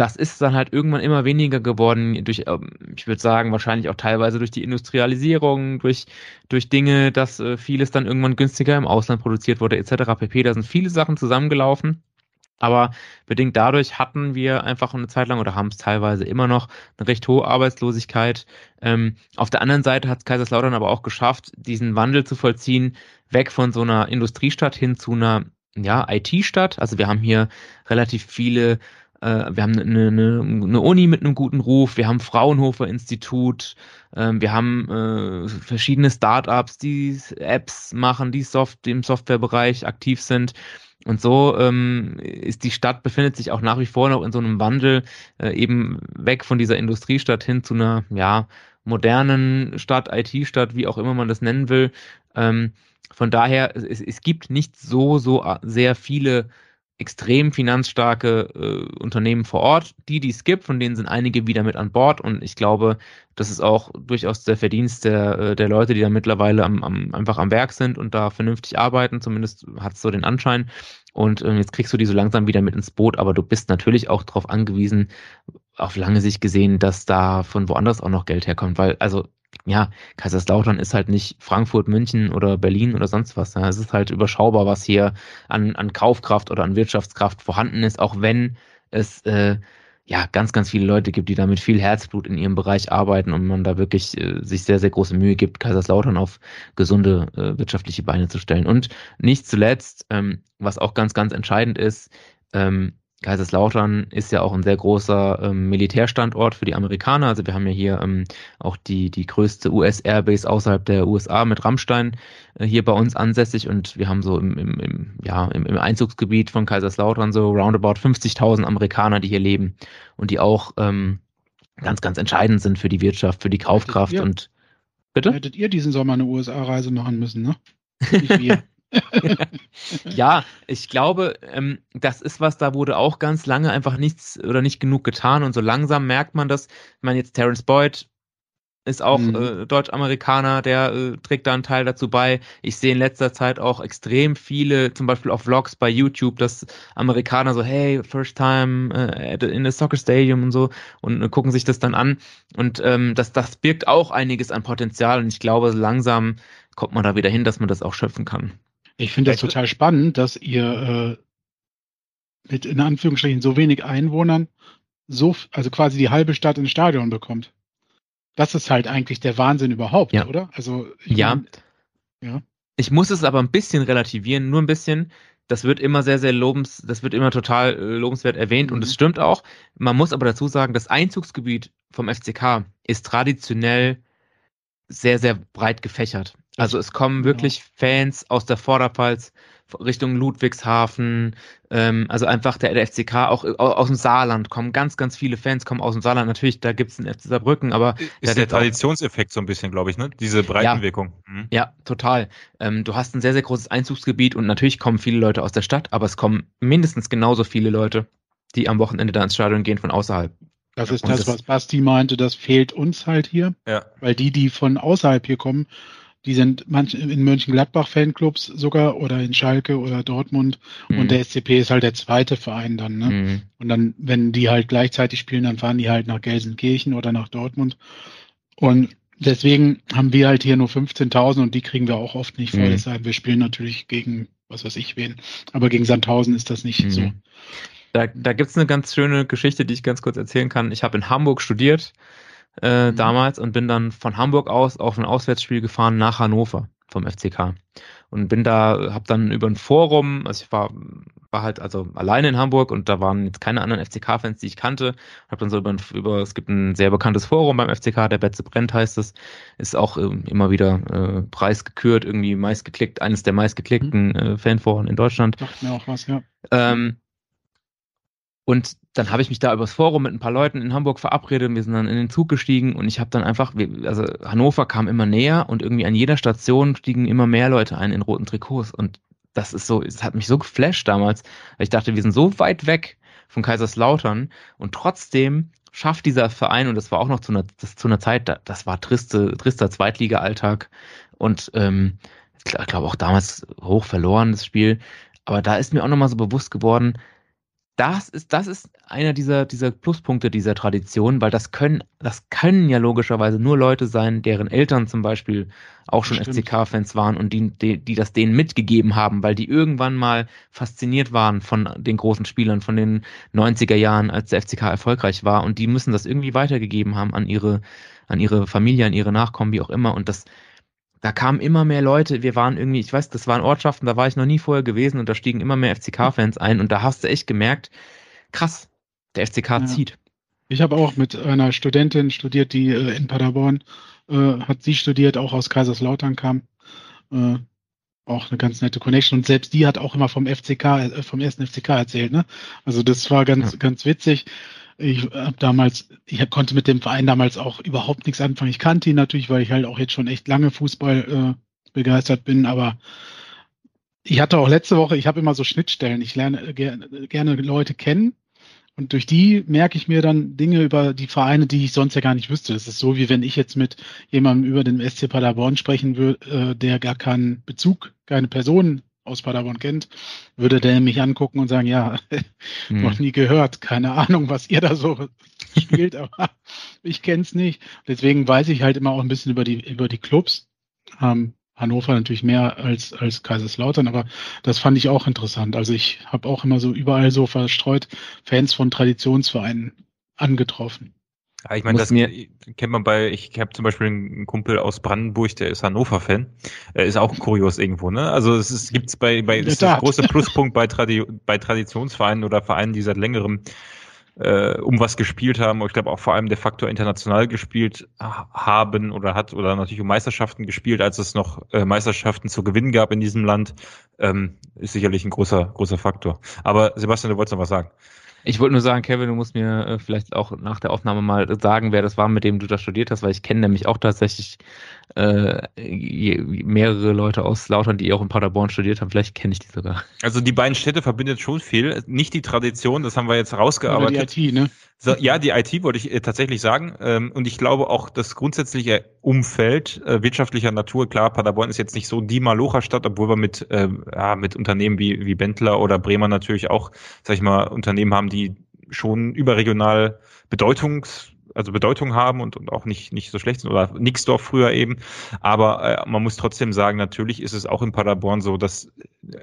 das ist dann halt irgendwann immer weniger geworden durch, ähm, ich würde sagen, wahrscheinlich auch teilweise durch die Industrialisierung, durch, durch Dinge, dass äh, vieles dann irgendwann günstiger im Ausland produziert wurde, etc. pp. Da sind viele Sachen zusammengelaufen. Aber bedingt dadurch hatten wir einfach eine Zeit lang oder haben es teilweise immer noch eine recht hohe Arbeitslosigkeit. Ähm, auf der anderen Seite hat Kaiserslautern aber auch geschafft, diesen Wandel zu vollziehen, weg von so einer Industriestadt hin zu einer ja, IT-Stadt. Also wir haben hier relativ viele wir haben eine, eine, eine Uni mit einem guten Ruf, wir haben Fraunhofer Institut, äh, wir haben äh, verschiedene Startups, die Apps machen, die Soft im Softwarebereich aktiv sind. Und so ähm, ist die Stadt, befindet sich auch nach wie vor noch in so einem Wandel, äh, eben weg von dieser Industriestadt hin zu einer, ja, modernen Stadt, IT-Stadt, wie auch immer man das nennen will. Ähm, von daher, es, es gibt nicht so, so sehr viele extrem finanzstarke äh, Unternehmen vor Ort. Die, die es gibt, von denen sind einige wieder mit an Bord und ich glaube, das ist auch durchaus der Verdienst der, äh, der Leute, die da mittlerweile am, am, einfach am Werk sind und da vernünftig arbeiten, zumindest hat es so den Anschein. Und äh, jetzt kriegst du die so langsam wieder mit ins Boot, aber du bist natürlich auch darauf angewiesen, auf lange Sicht gesehen, dass da von woanders auch noch Geld herkommt, weil also ja, Kaiserslautern ist halt nicht Frankfurt, München oder Berlin oder sonst was. Es ist halt überschaubar, was hier an, an Kaufkraft oder an Wirtschaftskraft vorhanden ist, auch wenn es äh, ja ganz, ganz viele Leute gibt, die da mit viel Herzblut in ihrem Bereich arbeiten und man da wirklich äh, sich sehr, sehr große Mühe gibt, Kaiserslautern auf gesunde äh, wirtschaftliche Beine zu stellen. Und nicht zuletzt, ähm, was auch ganz, ganz entscheidend ist, ähm, Kaiserslautern ist ja auch ein sehr großer ähm, Militärstandort für die Amerikaner. Also wir haben ja hier ähm, auch die, die größte US-Airbase außerhalb der USA mit Rammstein äh, hier bei uns ansässig und wir haben so im, im, im, ja, im, im Einzugsgebiet von Kaiserslautern so roundabout 50.000 Amerikaner, die hier leben und die auch ähm, ganz, ganz entscheidend sind für die Wirtschaft, für die Kaufkraft und bitte? Hättet ihr diesen Sommer eine USA-Reise machen müssen, ne? [LAUGHS] Nicht wir. [LAUGHS] ja, ich glaube, ähm, das ist was, da wurde auch ganz lange einfach nichts oder nicht genug getan und so langsam merkt man das. Ich meine, jetzt Terence Boyd ist auch mhm. äh, Deutsch-Amerikaner, der äh, trägt da einen Teil dazu bei. Ich sehe in letzter Zeit auch extrem viele, zum Beispiel auf Vlogs bei YouTube, dass Amerikaner so, hey, first time äh, in a soccer stadium und so und äh, gucken sich das dann an. Und ähm, das, das birgt auch einiges an Potenzial und ich glaube, langsam kommt man da wieder hin, dass man das auch schöpfen kann. Ich finde das total spannend, dass ihr äh, mit in Anführungsstrichen so wenig Einwohnern so, also quasi die halbe Stadt ins Stadion bekommt. das ist halt eigentlich der Wahnsinn überhaupt, Ja. oder? Also Ja. mein, ja. Ich muss es aber ein bisschen relativieren, nur ein bisschen. Das wird immer sehr, sehr lobens, das wird immer total äh, lobenswert erwähnt und Mhm. es stimmt auch. Man muss aber dazu sagen, das Einzugsgebiet vom FCK ist traditionell sehr, sehr breit gefächert. Also es kommen Genau. wirklich Fans aus der Vorderpfalz Richtung Ludwigshafen, ähm, also einfach der, der FCK, auch äh, aus dem Saarland kommen ganz, ganz viele Fans, kommen aus dem Saarland. Natürlich, da gibt's den FC Saarbrücken, aber Ist Ja, der auch- Traditionseffekt so ein bisschen, glaube ich, ne? Diese Breitenwirkung. Mhm. Ja, total. Ähm, du hast ein sehr, sehr großes Einzugsgebiet und natürlich kommen viele Leute aus der Stadt, aber es kommen mindestens genauso viele Leute, die am Wochenende da ins Stadion gehen von außerhalb. Das ist das, das- was Basti meinte, das fehlt uns halt hier, Ja. weil die, die von außerhalb hier kommen, die sind manche in Mönchengladbach Fanclubs sogar oder in Schalke oder Dortmund Mhm. und der SCP ist halt der zweite Verein dann, ne? Mhm. Und dann, wenn die halt gleichzeitig spielen, dann fahren die halt nach Gelsenkirchen oder nach Dortmund. Und deswegen haben wir halt hier nur 15.000 und die kriegen wir auch oft nicht voll. Mhm. Es denn, wir spielen natürlich gegen, was weiß ich wen. Aber gegen Sandhausen ist das nicht Mhm. so. Da, da gibt's eine ganz schöne Geschichte, die ich ganz kurz erzählen kann. Ich habe in Hamburg studiert äh, Mhm. damals und bin dann von Hamburg aus auf ein Auswärtsspiel gefahren nach Hannover vom FCK und bin da, habe dann über ein Forum, also ich war war halt also alleine in Hamburg und da waren jetzt keine anderen FCK-Fans, die ich kannte. Habe dann so über, ein, über es gibt ein sehr bekanntes Forum beim FCK, der Betze brennt heißt es, ist auch ähm, immer wieder äh, preisgekürt, irgendwie meistgeklickt, eines der meistgeklickten äh, Fanforen in Deutschland. Sagt mir auch was, ja. Ähm, und dann habe ich mich da übers Forum mit ein paar Leuten in Hamburg verabredet. Wir sind dann in den Zug gestiegen und ich habe dann einfach, also Hannover kam immer näher und irgendwie an jeder Station stiegen immer mehr Leute ein in roten Trikots. Und das ist so, es hat mich so geflasht damals, weil ich dachte, wir sind so weit weg von Kaiserslautern und trotzdem schafft dieser Verein, und das war auch noch zu einer, das, zu einer Zeit, da- das war triste, trister Zweitliga-Alltag und ähm, ich glaube auch damals hoch verloren, das Spiel. Aber da ist mir auch nochmal so bewusst geworden, das ist, das ist einer dieser, dieser Pluspunkte dieser Tradition, weil das können, das können ja logischerweise nur Leute sein, deren Eltern zum Beispiel auch schon. FCK-Fans waren und die, die, die das denen mitgegeben haben, weil die irgendwann mal fasziniert waren von den großen Spielern, von den 90er Jahren, als der FCK erfolgreich war und die müssen das irgendwie weitergegeben haben an ihre, an ihre Familie, an ihre Nachkommen, wie auch immer und das, da kamen immer mehr Leute, wir waren irgendwie, ich weiß, das waren Ortschaften, da war ich noch nie vorher gewesen und da stiegen immer mehr FCK-Fans ein und da hast du echt gemerkt, krass, der FCK Ja. zieht. Ich habe auch mit einer Studentin studiert, die äh, in Paderborn äh, hat sie studiert, auch aus Kaiserslautern kam. Äh, auch eine ganz nette Connection. Und selbst die hat auch immer vom FCK, äh, vom ersten FCK erzählt. Ne? Also das war ganz, Ja. ganz witzig. Ich habe damals, ich konnte mit dem Verein damals auch überhaupt nichts anfangen. Ich kannte ihn natürlich, weil ich halt auch jetzt schon echt lange Fußball äh, begeistert bin, aber ich hatte auch letzte Woche, ich habe immer so Schnittstellen. Ich lerne äh, gerne, gerne Leute kennen und durch die merke ich mir dann Dinge über die Vereine, die ich sonst ja gar nicht wüsste. Das ist so, wie wenn ich jetzt mit jemandem über den SC Paderborn sprechen würde, äh, der gar keinen Bezug, keine Person aus Paderborn kennt, würde der mich angucken und sagen, ja, [LAUGHS] Hm. noch nie gehört, keine Ahnung, was ihr da so spielt, [LAUGHS] aber ich kenn's nicht. Deswegen weiß ich halt immer auch ein bisschen über die, über die Clubs. Ähm, Hannover natürlich mehr als, als Kaiserslautern, aber das fand ich auch interessant. Also ich habe auch immer so überall so verstreut Fans von Traditionsvereinen angetroffen. Ja, ich meine, das mir- kennt man bei, ich habe zum Beispiel einen Kumpel aus Brandenburg, der ist Hannover-Fan. Er ist auch kurios irgendwo, ne? Also es ist, gibt's bei, bei ist der große [LAUGHS] Pluspunkt bei, Tradi bei Traditionsvereinen oder Vereinen, die seit längerem äh, um was gespielt haben. Ich glaube auch vor allem der Faktor international gespielt ha- haben oder hat oder natürlich um Meisterschaften gespielt, als es noch äh, Meisterschaften zu gewinnen gab in diesem Land, ähm, ist sicherlich ein großer, großer Faktor. Aber Sebastian, du wolltest noch was sagen. Ich wollte nur sagen, Kevin, du musst mir äh, vielleicht auch nach der Aufnahme mal sagen, wer das war, mit dem du da studiert hast, weil ich kenne nämlich auch tatsächlich äh, mehrere Leute aus Lautern, die auch in Paderborn studiert haben. Vielleicht kenne ich die sogar. Also die beiden Städte verbindet schon viel. Nicht die Tradition, das haben wir jetzt Oder die rausgearbeitet. IT, ne? So, ja, die IT wollte ich äh, tatsächlich sagen. Ähm, und ich glaube auch das grundsätzliche Umfeld äh, wirtschaftlicher Natur, klar, Paderborn ist jetzt nicht so die Malocher-Stadt, obwohl wir mit, äh, ja, mit Unternehmen wie, wie Bentler oder Bremer natürlich auch, sag ich mal, Unternehmen haben, die schon überregional Bedeutungs, also Bedeutung haben und, und auch nicht, nicht so schlecht sind oder Nixdorf früher eben. Aber äh, man muss trotzdem sagen, natürlich ist es auch in Paderborn so, dass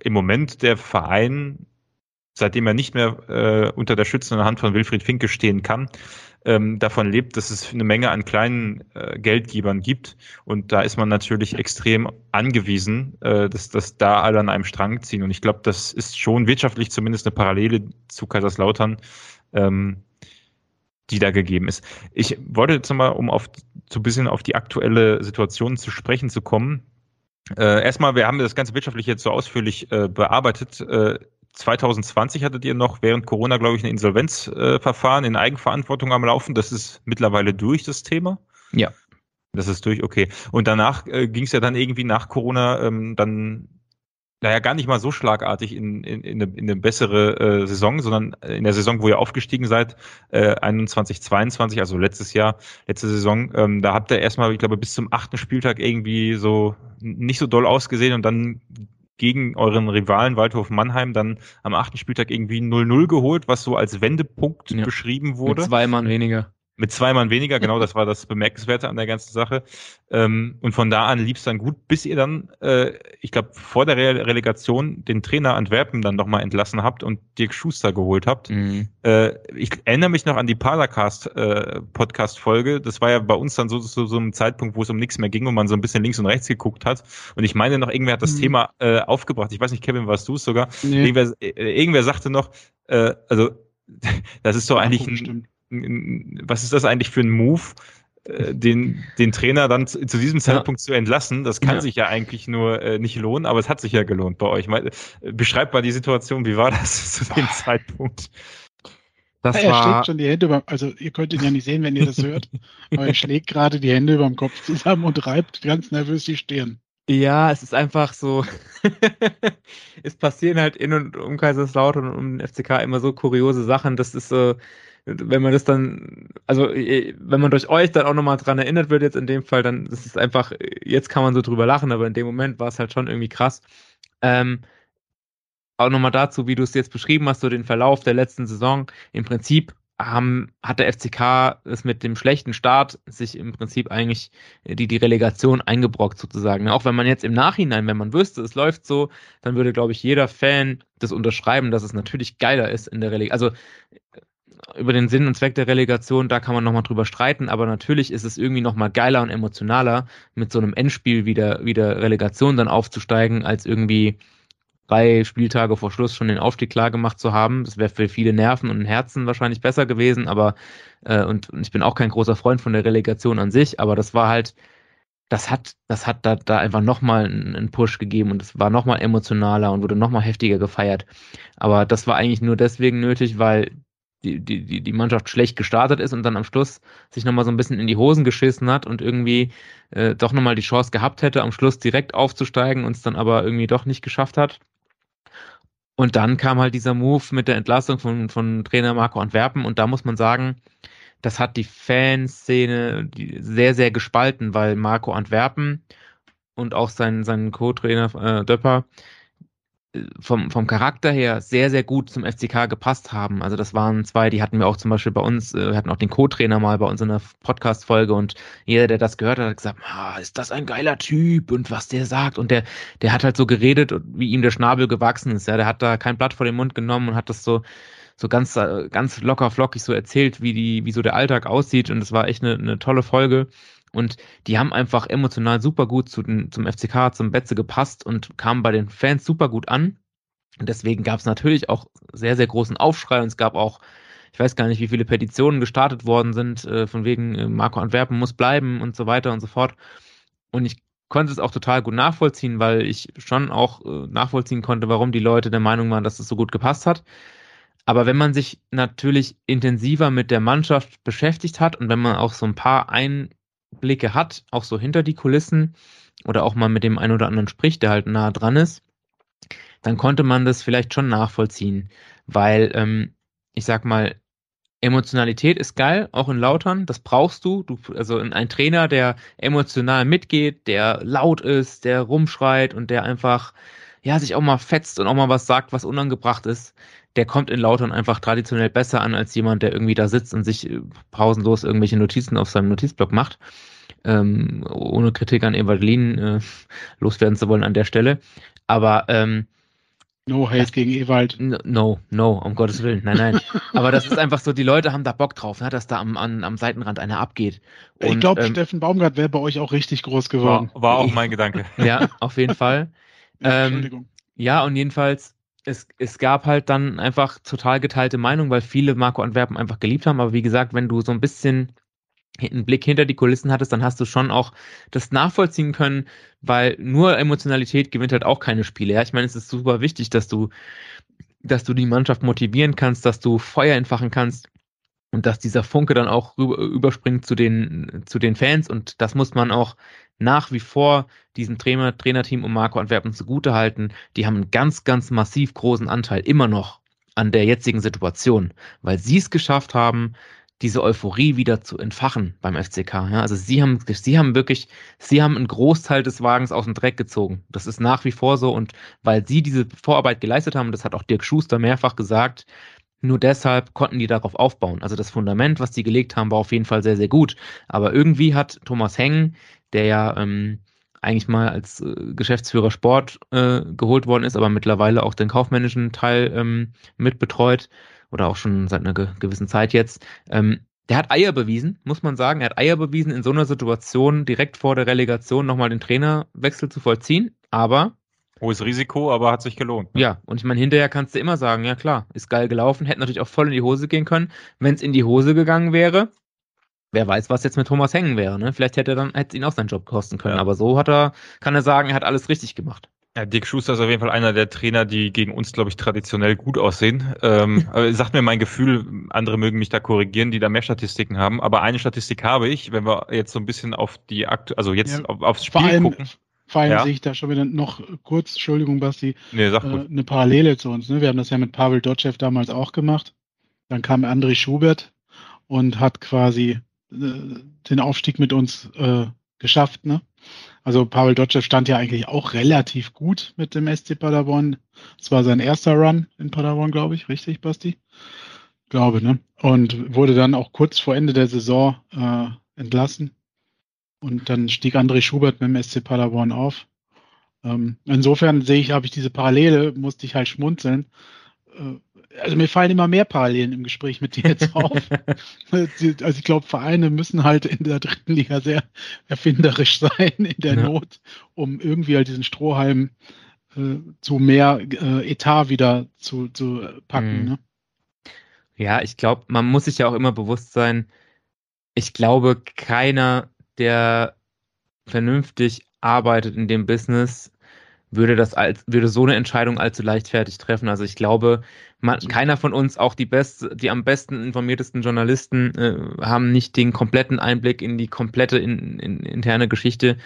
im Moment der Verein seitdem er nicht mehr äh, unter der schützenden Hand von Wilfried Finke stehen kann, ähm, davon lebt, dass es eine Menge an kleinen äh, Geldgebern gibt. Und da ist man natürlich extrem angewiesen, äh, dass, dass da alle an einem Strang ziehen. Und ich glaube, das ist schon wirtschaftlich zumindest eine Parallele zu Kaiserslautern, ähm, die da gegeben ist. Ich wollte jetzt mal, um auf so ein bisschen auf die aktuelle Situation zu sprechen zu kommen. Äh, erstmal, wir haben das ganze wirtschaftlich jetzt so ausführlich äh, bearbeitet. Äh, 2020 hattet ihr noch während Corona, glaube ich, ein Insolvenzverfahren in Eigenverantwortung am Laufen. Das ist mittlerweile durch, das Thema. Ja. Das ist durch, okay. Und danach äh, ging es ja dann irgendwie nach Corona ähm, dann naja, gar nicht mal so schlagartig in, in, in, eine, in eine bessere äh, Saison, sondern in der Saison, wo ihr aufgestiegen seid, äh, 21, 22, also letztes Jahr, letzte Saison, ähm, da habt ihr erstmal, ich glaube, bis zum achten Spieltag irgendwie so nicht so doll ausgesehen und dann gegen euren Rivalen Waldhof Mannheim dann am achten Spieltag irgendwie 0-0 geholt, was so als Wendepunkt ja. beschrieben wurde. Mit zwei Mann weniger. Mit zwei Mann weniger, genau, das war das Bemerkenswerte an der ganzen Sache. Ähm, und von da an lief es dann gut, bis ihr dann, äh, ich glaube, vor der Re Relegation den Trainer Antwerpen dann nochmal entlassen habt und Dirk Schuster geholt habt. Mhm. Äh, ich erinnere mich noch an die Paracast äh, Podcast-Folge. Das war ja bei uns dann so, so, so ein Zeitpunkt, wo es um nichts mehr ging und man so ein bisschen links und rechts geguckt hat. Und ich meine noch, irgendwer hat das mhm. Thema äh, aufgebracht. Ich weiß nicht, Kevin, warst du es sogar? Nee. Irgendwer, äh, irgendwer sagte noch, äh, also [LAUGHS] das ist so ja, eigentlich ein, was ist das eigentlich für ein Move, äh, den, den Trainer dann zu, zu diesem Zeitpunkt ja. zu entlassen? Das kann ja. sich ja eigentlich nur äh, nicht lohnen, aber es hat sich ja gelohnt bei euch. Mal, beschreibt mal die Situation, wie war das [LAUGHS] zu dem Zeitpunkt? Das ja, er schlägt schon die Hände über, also ihr könnt ihn ja nicht sehen, wenn ihr das hört, [LAUGHS] aber er schlägt gerade die Hände über dem Kopf zusammen und reibt ganz nervös die Stirn. Ja, es ist einfach so. [LAUGHS] es passieren halt in und um Kaiserslautern und um den FCK immer so kuriose Sachen. Das ist so, wenn man das dann, also äh, wenn man durch euch dann auch nochmal dran erinnert wird, jetzt in dem Fall, dann ist es einfach, jetzt kann man so drüber lachen, aber in dem Moment war es halt schon irgendwie krass. Ähm, auch nochmal dazu, wie du es jetzt beschrieben hast, so den Verlauf der letzten Saison. Im Prinzip haben, hat der FCK es mit dem schlechten Start sich im Prinzip eigentlich die, die Relegation eingebrockt sozusagen. Auch wenn man jetzt im Nachhinein, wenn man wüsste, es läuft so, dann würde, glaube ich, jeder Fan das unterschreiben, dass es natürlich geiler ist in der Relegation. Also über den Sinn und Zweck der Relegation, da kann man nochmal drüber streiten, aber natürlich ist es irgendwie nochmal geiler und emotionaler, mit so einem Endspiel wie der, wie der Relegation dann aufzusteigen, als irgendwie drei Spieltage vor Schluss schon den Aufstieg klar gemacht zu haben. Das wäre für viele Nerven und Herzen wahrscheinlich besser gewesen, aber äh, und, und ich bin auch kein großer Freund von der Relegation an sich, aber das war halt, das hat, das hat da, da einfach nochmal einen Push gegeben und es war nochmal emotionaler und wurde nochmal heftiger gefeiert. Aber das war eigentlich nur deswegen nötig, weil die, die, die Mannschaft schlecht gestartet ist und dann am Schluss sich nochmal so ein bisschen in die Hosen geschissen hat und irgendwie äh, doch nochmal die Chance gehabt hätte, am Schluss direkt aufzusteigen und es dann aber irgendwie doch nicht geschafft hat. Und dann kam halt dieser Move mit der Entlassung von, von Trainer Marco Antwerpen und da muss man sagen, das hat die Fanszene sehr, sehr gespalten, weil Marco Antwerpen und auch sein, sein Co-Trainer äh, Döpper vom, vom Charakter her sehr, sehr gut zum FCK gepasst haben. Also das waren zwei, die hatten wir auch zum Beispiel bei uns, äh, wir hatten auch den Co-Trainer mal bei uns in der Podcast-Folge und jeder, der das gehört hat, hat gesagt, ah, ist das ein geiler Typ und was der sagt. Und der, der hat halt so geredet, wie ihm der Schnabel gewachsen ist. Ja, der hat da kein Blatt vor den Mund genommen und hat das so, so ganz, äh, ganz locker flockig so erzählt, wie die, wie so der Alltag aussieht. Und es war echt eine, eine tolle Folge. Und die haben einfach emotional super gut zu den, zum FCK, zum Betze gepasst und kamen bei den Fans super gut an. Und deswegen gab es natürlich auch sehr, sehr großen Aufschrei und es gab auch, ich weiß gar nicht, wie viele Petitionen gestartet worden sind, äh, von wegen äh, Marco Antwerpen muss bleiben und so weiter und so fort. Und ich konnte es auch total gut nachvollziehen, weil ich schon auch äh, nachvollziehen konnte, warum die Leute der Meinung waren, dass es so gut gepasst hat. Aber wenn man sich natürlich intensiver mit der Mannschaft beschäftigt hat und wenn man auch so ein paar ein Blicke hat, auch so hinter die Kulissen oder auch mal mit dem einen oder anderen spricht, der halt nah dran ist, dann konnte man das vielleicht schon nachvollziehen, weil ähm, ich sag mal, Emotionalität ist geil, auch in Lautern, das brauchst du. du. Also ein Trainer, der emotional mitgeht, der laut ist, der rumschreit und der einfach ja sich auch mal fetzt und auch mal was sagt, was unangebracht ist, der kommt in Lautern einfach traditionell besser an als jemand, der irgendwie da sitzt und sich äh, pausenlos irgendwelche Notizen auf seinem Notizblock macht. Ähm, ohne Kritik an Evangeline äh, [LAUGHS] loswerden zu wollen an der Stelle. Aber ähm, No hate das, gegen Ewald. No, no, um Gottes Willen. Nein, nein. Aber das ist einfach so, die Leute haben da Bock drauf, ne, dass da am, am, am Seitenrand einer abgeht. Und, ich glaube, ähm, Steffen Baumgart wäre bei euch auch richtig groß geworden. War, war auch mein Gedanke. [LAUGHS] Ja, auf jeden Fall. ja, ähm, ja, und jedenfalls, es, es gab halt dann einfach total geteilte Meinung, weil viele Marco Antwerpen einfach geliebt haben. Aber wie gesagt, wenn du so ein bisschen einen Blick hinter die Kulissen hattest, dann hast du schon auch das nachvollziehen können, weil nur Emotionalität gewinnt halt auch keine Spiele. Ja, ich meine, es ist super wichtig, dass du, dass du die Mannschaft motivieren kannst, dass du Feuer entfachen kannst und dass dieser Funke dann auch rüber, überspringt zu den, zu den Fans und das muss man auch nach wie vor diesem Trainer, Trainerteam um Marco Antwerpen zugute halten. Die haben einen ganz, ganz massiv großen Anteil immer noch an der jetzigen Situation, weil sie es geschafft haben, diese Euphorie wieder zu entfachen beim FCK. Ja, also sie haben, sie haben wirklich, sie haben einen Großteil des Wagens aus dem Dreck gezogen. Das ist nach wie vor so und weil sie diese Vorarbeit geleistet haben, das hat auch Dirk Schuster mehrfach gesagt, nur deshalb konnten die darauf aufbauen. Also das Fundament, was die gelegt haben, war auf jeden Fall sehr, sehr gut. Aber irgendwie hat Thomas Hengen, der ja ähm, eigentlich mal als äh, Geschäftsführer Sport äh, geholt worden ist, aber mittlerweile auch den kaufmännischen Teil ähm, mitbetreut, oder auch schon seit einer gewissen Zeit jetzt. Ähm, der hat Eier bewiesen, muss man sagen. Er hat Eier bewiesen, in so einer Situation direkt vor der Relegation nochmal den Trainerwechsel zu vollziehen. Aber. Hohes Risiko, aber hat sich gelohnt. Ne? Ja, und ich meine, hinterher kannst du immer sagen, ja klar, ist geil gelaufen, hätte natürlich auch voll in die Hose gehen können. Wenn es in die Hose gegangen wäre, wer weiß, was jetzt mit Thomas hängen wäre. Ne? Vielleicht hätte er dann hätte ihn auch seinen Job kosten können. Ja. Aber so hat er, kann er sagen, er hat alles richtig gemacht. Ja, Dick Schuster ist auf jeden Fall einer der Trainer, die gegen uns, glaube ich, traditionell gut aussehen. Ähm, [LAUGHS] aber sagt mir mein Gefühl, andere mögen mich da korrigieren, die da mehr Statistiken haben. Aber eine Statistik habe ich, wenn wir jetzt so ein bisschen auf die Akt, also jetzt ja, auf, aufs Spiel vor allem, gucken. Vor allem ja. sehe ich da schon wieder noch kurz, Entschuldigung, Basti, nee, sag äh, eine Parallele zu uns. Ne? Wir haben das ja mit Pavel Dotschew damals auch gemacht. Dann kam André Schubert und hat quasi den Aufstieg mit uns äh, geschafft. Ne? Also Pavel Dotschew stand ja eigentlich auch relativ gut mit dem SC Paderborn. Es war sein erster Run in Paderborn, glaube ich. Richtig, Basti? Glaube, ne? Und wurde dann auch kurz vor Ende der Saison äh, entlassen. Und dann stieg André Schubert mit dem SC Paderborn auf. Ähm, insofern sehe ich, habe ich diese Parallele, musste ich halt schmunzeln. Äh, also mir fallen immer mehr Parallelen im Gespräch mit dir jetzt [LAUGHS] auf. also ich glaube, Vereine müssen halt in der dritten Liga sehr erfinderisch [LAUGHS] sein in der ja. Not, um irgendwie halt diesen Strohhalm äh, zu mehr äh, Etat wieder zu, zu packen. Mhm. Ne? Ja, ich glaube, man muss sich ja auch immer bewusst sein, ich glaube, keiner, der vernünftig arbeitet in dem Business, würde das als, würde so eine Entscheidung allzu leichtfertig treffen. Also ich glaube, man, keiner von uns, auch die best, die am besten informiertesten Journalisten, äh, haben nicht den kompletten Einblick in die komplette in, in, interne Geschichte.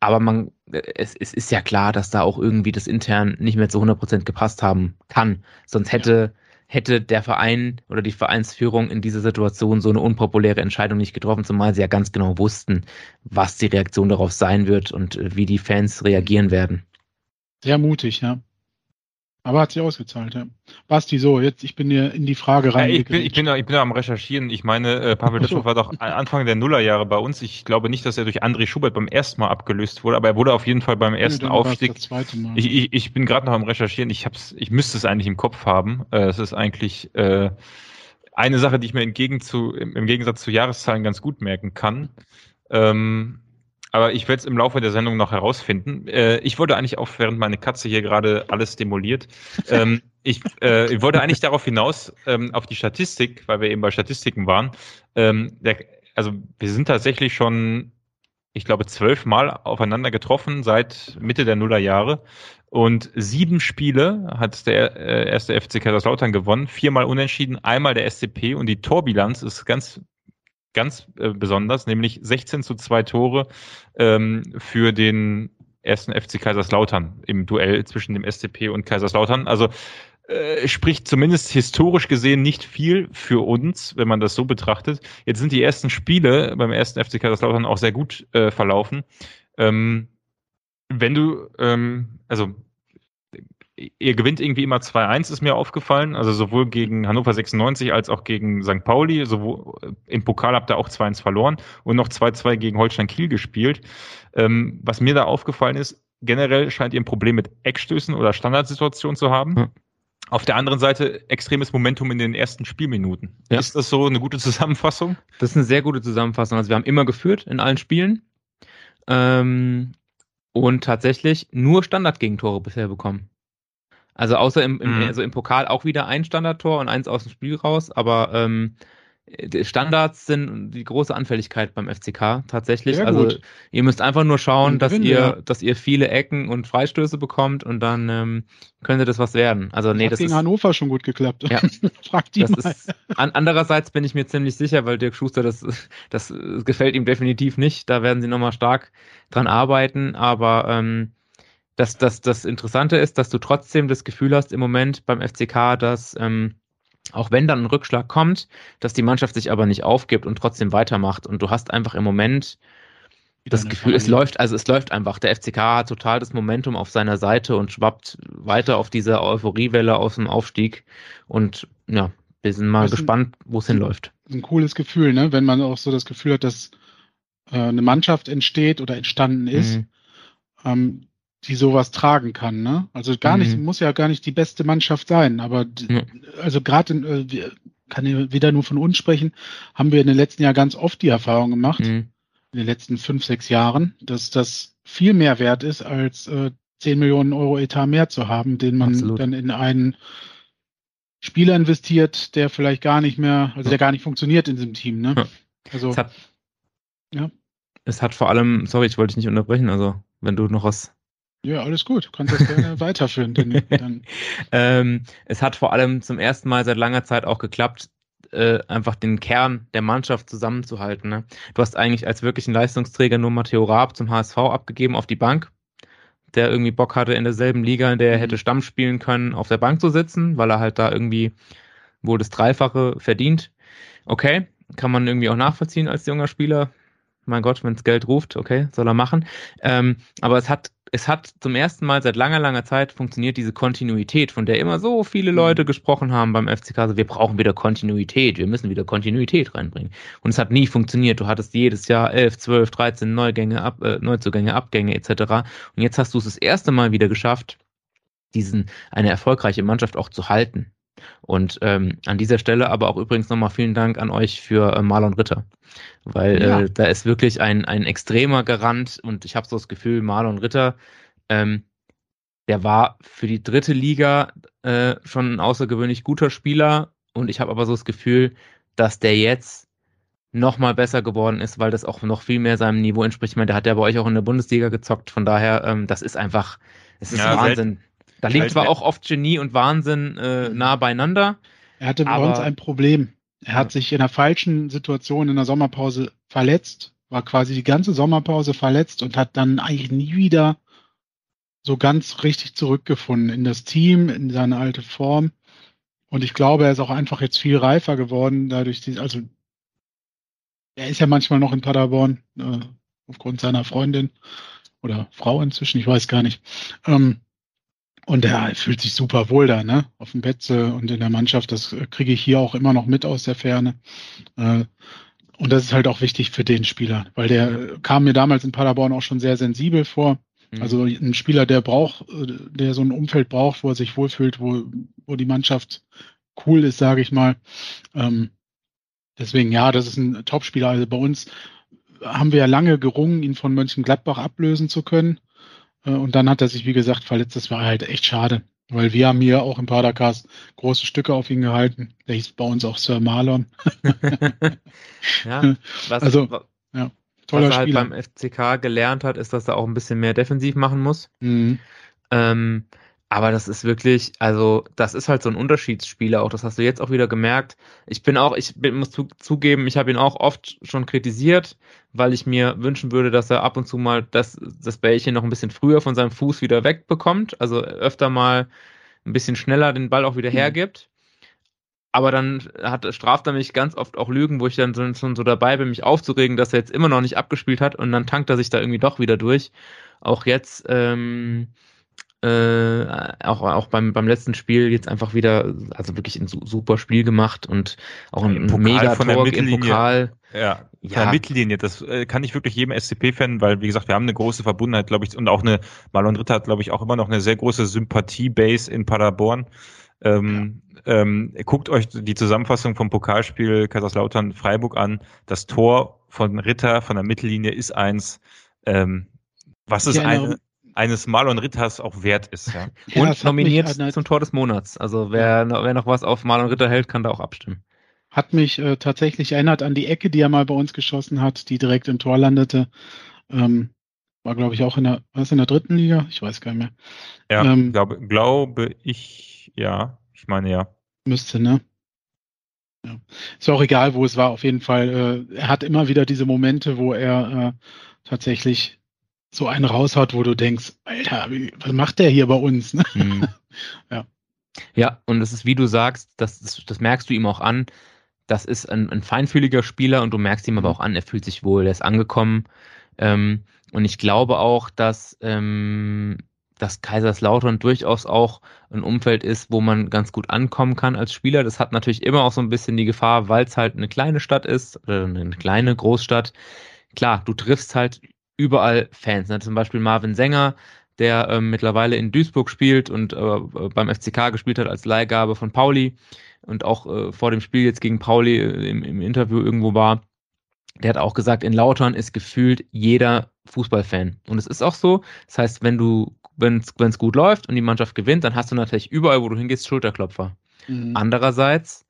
Aber man, es, es ist ja klar, dass da auch irgendwie das intern nicht mehr zu 100 Prozent gepasst haben kann. Sonst hätte, ja. hätte der Verein oder die Vereinsführung in dieser Situation so eine unpopuläre Entscheidung nicht getroffen, zumal sie ja ganz genau wussten, was die Reaktion darauf sein wird und äh, wie die Fans reagieren werden. Sehr mutig, ja. Aber hat sich ausgezahlt, ja. Basti, so, jetzt, ich bin dir in die Frage rein. Ja, ich, bin, ich, bin da, ich bin am Recherchieren. Ich meine, äh, Pavel Desshoff war doch Anfang der Nullerjahre bei uns. Ich glaube nicht, dass er durch André Schubert beim ersten Mal abgelöst wurde, aber er wurde auf jeden Fall beim ersten ja, Aufstieg. Ich, ich, ich bin gerade noch am Recherchieren. Ich, hab's, ich müsste es eigentlich im Kopf haben. Äh, es ist eigentlich äh, eine Sache, die ich mir entgegen zu, im, im Gegensatz zu Jahreszahlen ganz gut merken kann. Ähm, aber ich werde es im Laufe der Sendung noch herausfinden. Äh, ich wollte eigentlich auch, während meine Katze hier gerade alles demoliert, [LAUGHS] ähm, ich, äh, ich wollte eigentlich darauf hinaus, ähm, auf die Statistik, weil wir eben bei Statistiken waren. Ähm, der, also wir sind tatsächlich schon, ich glaube, zwölfmal aufeinander getroffen seit Mitte der Nullerjahre. Und sieben Spiele hat der äh, erste FC Kaiserslautern gewonnen, viermal unentschieden, einmal der SCP und die Torbilanz ist ganz ganz äh, besonders, nämlich 16 zu 2 Tore ähm, für den ersten FC Kaiserslautern im Duell zwischen dem SCP und Kaiserslautern. Also äh, spricht zumindest historisch gesehen nicht viel für uns, wenn man das so betrachtet. Jetzt sind die ersten Spiele beim ersten FC Kaiserslautern auch sehr gut äh, verlaufen. Ähm, wenn du, ähm, also ihr gewinnt irgendwie immer 2-1, ist mir aufgefallen. Also sowohl gegen Hannover 96 als auch gegen St. Pauli. Sowohl, Im Pokal habt ihr auch 2-1 verloren und noch 2-2 gegen Holstein Kiel gespielt. Ähm, was mir da aufgefallen ist, generell scheint ihr ein Problem mit Eckstößen oder Standardsituationen zu haben. Ja. Auf der anderen Seite extremes Momentum in den ersten Spielminuten. Ja. Ist das so eine gute Zusammenfassung? Das ist eine sehr gute Zusammenfassung. Also wir haben immer geführt in allen Spielen ähm, und tatsächlich nur Standardgegentore bisher bekommen. Also außer im, im, mhm. also im Pokal auch wieder ein Standardtor und eins aus dem Spiel raus, aber ähm, Standards sind die große Anfälligkeit beim FCK tatsächlich. Sehr also gut. ihr müsst einfach nur schauen, dass ihr, ja. dass ihr viele Ecken und Freistöße bekommt und dann ähm, könnte das was werden. Also das nee, das gegen ist, Hannover schon gut geklappt. Ja. [LAUGHS] Fragt die das mal. Ist, an, andererseits bin ich mir ziemlich sicher, weil Dirk Schuster das, das gefällt ihm definitiv nicht. Da werden sie nochmal stark dran arbeiten. Aber ähm, das, das, das Interessante ist, dass du trotzdem das Gefühl hast im Moment beim FCK, dass ähm, auch wenn dann ein Rückschlag kommt, dass die Mannschaft sich aber nicht aufgibt und trotzdem weitermacht. Und du hast einfach im Moment das Gefühl, es läuft, also es läuft einfach. Der FCK hat total das Momentum auf seiner Seite und schwappt weiter auf diese Euphoriewelle aus dem Aufstieg. Und ja, wir sind mal gespannt, wo es hinläuft. Ein cooles Gefühl, ne? Wenn man auch so das Gefühl hat, dass äh, eine Mannschaft entsteht oder entstanden ist, mhm. ähm, die sowas tragen kann. Ne? Also gar nicht, mhm. muss ja gar nicht die beste Mannschaft sein, aber mhm. also gerade äh, kann ich wieder nur von uns sprechen, haben wir in den letzten Jahren ganz oft die Erfahrung gemacht, mhm. in den letzten fünf, sechs Jahren, dass das viel mehr wert ist, als äh, 10 Millionen Euro Etat mehr zu haben, den man Absolut. dann in einen Spieler investiert, der vielleicht gar nicht mehr, also der gar nicht funktioniert in diesem Team. Ne? Also, es hat, ja. Es hat vor allem, sorry, ich wollte dich nicht unterbrechen, also wenn du noch was ja, alles gut. Du kannst das gerne [LAUGHS] weiterführen. Dann. [LAUGHS] ähm, es hat vor allem zum ersten Mal seit langer Zeit auch geklappt, äh, einfach den Kern der Mannschaft zusammenzuhalten. Ne? Du hast eigentlich als wirklichen Leistungsträger nur Matteo Raab zum HSV abgegeben auf die Bank, der irgendwie Bock hatte, in derselben Liga, in der er mhm. hätte Stamm spielen können, auf der Bank zu sitzen, weil er halt da irgendwie wohl das Dreifache verdient. Okay, kann man irgendwie auch nachvollziehen als junger Spieler. Mein Gott, wenn es Geld ruft, okay, soll er machen. Ähm, aber es hat es hat zum ersten Mal seit langer, langer Zeit funktioniert diese Kontinuität, von der immer so viele mhm. Leute gesprochen haben beim FCK. Also wir brauchen wieder Kontinuität, wir müssen wieder Kontinuität reinbringen. Und es hat nie funktioniert. Du hattest jedes Jahr 11, 12, 13 Neugänge, ab, äh, Neuzugänge, Abgänge etc. Und jetzt hast du es das erste Mal wieder geschafft, diesen eine erfolgreiche Mannschaft auch zu halten. Und ähm, an dieser Stelle aber auch übrigens nochmal vielen Dank an euch für äh, Marlon Ritter. Weil ja. äh, da ist wirklich ein, ein extremer Garant und ich habe so das Gefühl, Marlon Ritter, ähm, der war für die dritte Liga äh, schon ein außergewöhnlich guter Spieler und ich habe aber so das Gefühl, dass der jetzt noch mal besser geworden ist, weil das auch noch viel mehr seinem Niveau entspricht. Ich meine, der hat ja bei euch auch in der Bundesliga gezockt, von daher, ähm, das ist einfach, es ist ja, Wahnsinn. Da liegt zwar auch oft Genie und Wahnsinn äh, mhm. nah beieinander. Er hatte bei uns ein Problem. Er hat sich in einer falschen Situation in der Sommerpause verletzt, war quasi die ganze Sommerpause verletzt und hat dann eigentlich nie wieder so ganz richtig zurückgefunden in das Team, in seine alte Form. Und ich glaube, er ist auch einfach jetzt viel reifer geworden, dadurch, die, also er ist ja manchmal noch in Paderborn, äh, aufgrund seiner Freundin oder Frau inzwischen, ich weiß gar nicht. Ähm, und er fühlt sich super wohl da, ne? Auf dem Betze und in der Mannschaft. Das kriege ich hier auch immer noch mit aus der Ferne. Äh, und das ist halt auch wichtig für den Spieler, weil der kam mir damals in Paderborn auch schon sehr sensibel vor. Mhm. Also ein Spieler, der braucht, der so ein Umfeld braucht, wo er sich wohlfühlt, wo, wo die Mannschaft cool ist, sage ich mal. Ähm, deswegen, ja, das ist ein Topspieler. Also bei uns haben wir ja lange gerungen, ihn von Mönchengladbach ablösen zu können. Äh, und dann hat er sich, wie gesagt, verletzt. Das war halt echt schade. Weil wir haben hier auch im Padercast große Stücke auf ihn gehalten. Der hieß bei uns auch Sir Marlon. [LAUGHS] ja, was, also, ja, toller was er halt Spieler. beim FCK gelernt hat, ist, dass er auch ein bisschen mehr defensiv machen muss. Mhm. Ähm, aber das ist wirklich, also das ist halt so ein Unterschiedsspieler auch. Das hast du jetzt auch wieder gemerkt. Ich bin auch, ich bin, muss zu, zugeben, ich habe ihn auch oft schon kritisiert, weil ich mir wünschen würde, dass er ab und zu mal das, das Bällchen noch ein bisschen früher von seinem Fuß wieder wegbekommt. Also öfter mal ein bisschen schneller den Ball auch wieder mhm. hergibt. Aber dann hat, straft er mich ganz oft auch Lügen, wo ich dann schon so dabei bin, mich aufzuregen, dass er jetzt immer noch nicht abgespielt hat und dann tankt er sich da irgendwie doch wieder durch. Auch jetzt, ähm, äh, auch, auch beim, beim letzten Spiel jetzt einfach wieder, also wirklich ein super Spiel gemacht und auch ein, ein Megator im Pokal. Ja, von ja. der Mittellinie, das äh, kann ich wirklich jedem SCP-Fan, weil, wie gesagt, wir haben eine große Verbundenheit, glaube ich, und auch eine, Marlon Ritter hat, glaube ich, auch immer noch eine sehr große Sympathie-Base in Paderborn. Ähm, ja. ähm, guckt euch die Zusammenfassung vom Pokalspiel Kaiserslautern-Freiburg an. Das Tor von Ritter von der Mittellinie ist eins, ähm, was ist eine, eines Marlon Ritters auch wert ist. Ja. [LAUGHS] ja und nominiert zum Tor des Monats. Also wer, wer noch was auf Marlon Ritter hält, kann da auch abstimmen. Hat mich äh, tatsächlich erinnert an die Ecke, die er mal bei uns geschossen hat, die direkt im Tor landete. Ähm, war, glaube ich, auch in der, was in der dritten Liga? Ich weiß gar nicht mehr. Ja, ähm, glaube, glaube ich, ja. Ich meine ja. Müsste, ne? Ja. Ist auch egal, wo es war. Auf jeden Fall, äh, er hat immer wieder diese Momente, wo er äh, tatsächlich so einen raushaut, wo du denkst, Alter, was macht der hier bei uns? Ne? Mhm. [LAUGHS] ja. Ja, und es ist, wie du sagst, das, das, das merkst du ihm auch an. Das ist ein, ein, feinfühliger Spieler und du merkst ihm aber mhm. auch an, er fühlt sich wohl, er ist angekommen. Ähm, und ich glaube auch, dass, ähm, dass Kaiserslautern durchaus auch ein Umfeld ist, wo man ganz gut ankommen kann als Spieler. Das hat natürlich immer auch so ein bisschen die Gefahr, weil es halt eine kleine Stadt ist oder eine kleine Großstadt. Klar, du triffst halt überall Fans. Ne? Zum Beispiel Marvin Sänger, der ähm, mittlerweile in Duisburg spielt und äh, beim FCK gespielt hat als Leihgabe von Pauli und auch äh, vor dem Spiel jetzt gegen Pauli äh, im, im Interview irgendwo war. Der hat auch gesagt, in Lautern ist gefühlt jeder Fußballfan. Und es ist auch so. Das heißt, wenn du, wenn es gut läuft und die Mannschaft gewinnt, dann hast du natürlich überall, wo du hingehst, Schulterklopfer. Mhm. Andererseits,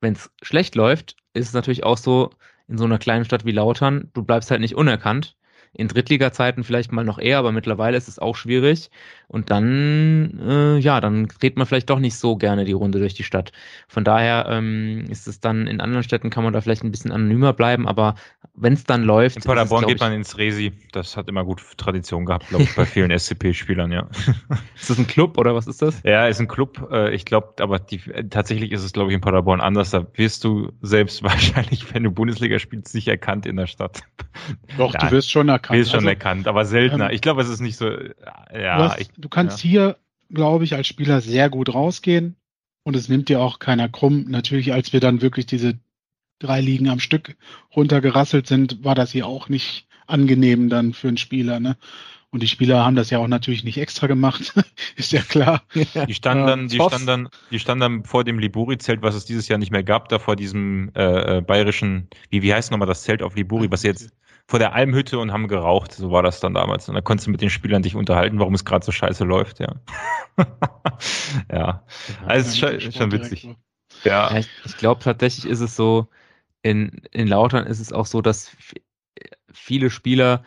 wenn es schlecht läuft, ist es natürlich auch so, in so einer kleinen Stadt wie Lautern, du bleibst halt nicht unerkannt in Drittliga-Zeiten vielleicht mal noch eher, aber mittlerweile ist es auch schwierig. Und dann, äh, ja, dann dreht man vielleicht doch nicht so gerne die Runde durch die Stadt. Von daher ähm, ist es dann, in anderen Städten kann man da vielleicht ein bisschen anonymer bleiben, aber wenn es dann läuft. In Paderborn geht man ins Resi. Das hat immer gut Tradition gehabt, glaube ich, bei [LAUGHS] vielen SCP-Spielern, ja. ist das ein Club oder was ist das? Ja, ist ein Club. Äh, ich glaube, aber die, tatsächlich ist es, glaube ich, in Paderborn anders. Da wirst du selbst [LAUGHS] wahrscheinlich, wenn du Bundesliga spielst, nicht erkannt in der Stadt. Doch, Nein. du wirst schon erkannt. Wirst schon also, erkannt, aber seltener. Ähm, ich glaube, es ist nicht so, ja. Du, hast, ich, du kannst ja. hier, glaube ich, als Spieler sehr gut rausgehen und es nimmt dir auch keiner krumm. Natürlich, als wir dann wirklich diese drei Ligen am Stück runtergerasselt sind, war das hier auch nicht angenehm dann für einen Spieler. Ne? Und die Spieler haben das ja auch natürlich nicht extra gemacht, [LAUGHS] ist ja klar. Die standen dann, die standen dann, die standen dann vor dem Liburi-Zelt, was es dieses Jahr nicht mehr gab, da vor diesem äh, äh bayerischen, wie, wie heißt nochmal das Zelt auf Liburi, was jetzt vor der Almhütte und haben geraucht. So war das dann damals. Und da konntest du mit den Spielern dich unterhalten, warum es gerade so scheiße läuft, ja. [LAUGHS] ja. Also ist schon, schon witzig. Ja. Ich, ich glaube tatsächlich ist es so, in, in Lautern ist es auch so, dass viele Spieler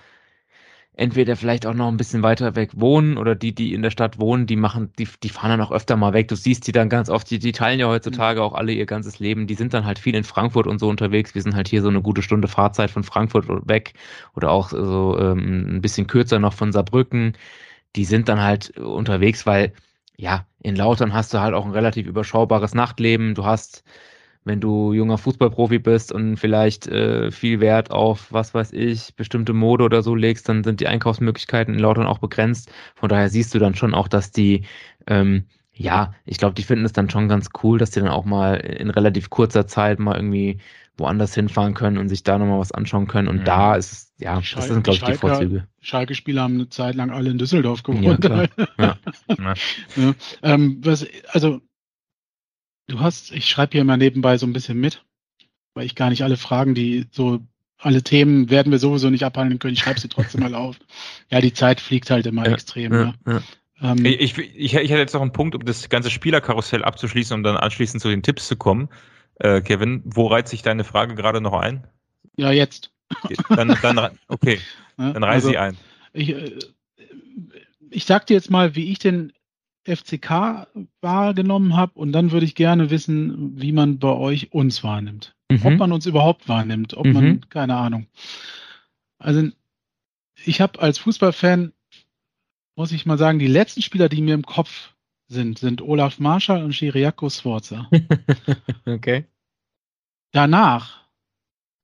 entweder vielleicht auch noch ein bisschen weiter weg wohnen oder die, die in der Stadt wohnen, die machen, die, die fahren dann auch öfter mal weg. Du siehst die dann ganz oft, die, die teilen ja heutzutage auch alle ihr ganzes Leben. Die sind dann halt viel in Frankfurt und so unterwegs. Wir sind halt hier so eine gute Stunde Fahrzeit von Frankfurt weg oder auch so ähm, ein bisschen kürzer noch von Saarbrücken. Die sind dann halt unterwegs, weil ja, in Lautern hast du halt auch ein relativ überschaubares Nachtleben. Du hast wenn du junger Fußballprofi bist und vielleicht äh, viel Wert auf, was weiß ich, bestimmte Mode oder so legst, dann sind die Einkaufsmöglichkeiten in Lautern auch begrenzt. Von daher siehst du dann schon auch, dass die, ähm, ja, ich glaube, die finden es dann schon ganz cool, dass die dann auch mal in relativ kurzer Zeit mal irgendwie woanders hinfahren können und sich da nochmal was anschauen können. Und mhm. da ist es, ja, das sind, glaube ich, die Vorzüge. Schalke-Spieler haben eine Zeit lang alle in Düsseldorf gewohnt. Ja, [LAUGHS] ja. ja. Ähm, was, also Du hast, ich schreibe hier mal nebenbei so ein bisschen mit, weil ich gar nicht alle Fragen, die so, alle Themen werden wir sowieso nicht abhandeln können. Ich schreibe sie trotzdem mal auf. Ja, die Zeit fliegt halt immer ja, extrem. Ja, ne? ja. Ähm, ich, ich, ich hätte jetzt noch einen Punkt, um das ganze Spielerkarussell abzuschließen, um dann anschließend zu den Tipps zu kommen. Äh, Kevin, wo reiht sich deine Frage gerade noch ein? Ja, jetzt. Dann, dann okay, [LAUGHS] dann reihe also, sie ein. Ich, äh, ich sag dir jetzt mal, wie ich den FCK wahrgenommen habe und dann würde ich gerne wissen, wie man bei euch uns wahrnimmt. Mhm. Ob man uns überhaupt wahrnimmt, ob mhm. man, keine Ahnung. Also ich habe als Fußballfan, muss ich mal sagen, die letzten Spieler, die mir im Kopf sind, sind Olaf Marschall und Shiriako Sforza. [LAUGHS] okay. Danach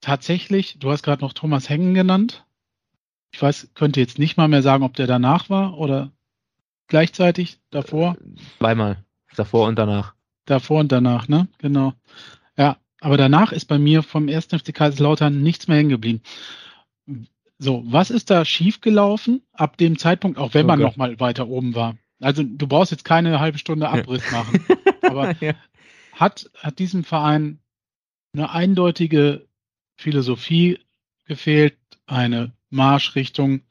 tatsächlich, du hast gerade noch Thomas Hengen genannt. Ich weiß, könnte jetzt nicht mal mehr sagen, ob der danach war oder gleichzeitig davor? Zweimal. Davor und danach. Davor und danach, ne? Genau. Ja, aber danach ist bei mir vom ersten FC Kaiserslautern nichts mehr hängen geblieben. So, was ist da schiefgelaufen ab dem Zeitpunkt, auch wenn oh man noch mal weiter oben war? Also du brauchst jetzt keine halbe Stunde Abriss ja. machen, [LAUGHS] aber ja. hat, hat diesem Verein eine eindeutige Philosophie gefehlt, eine Marschrichtung,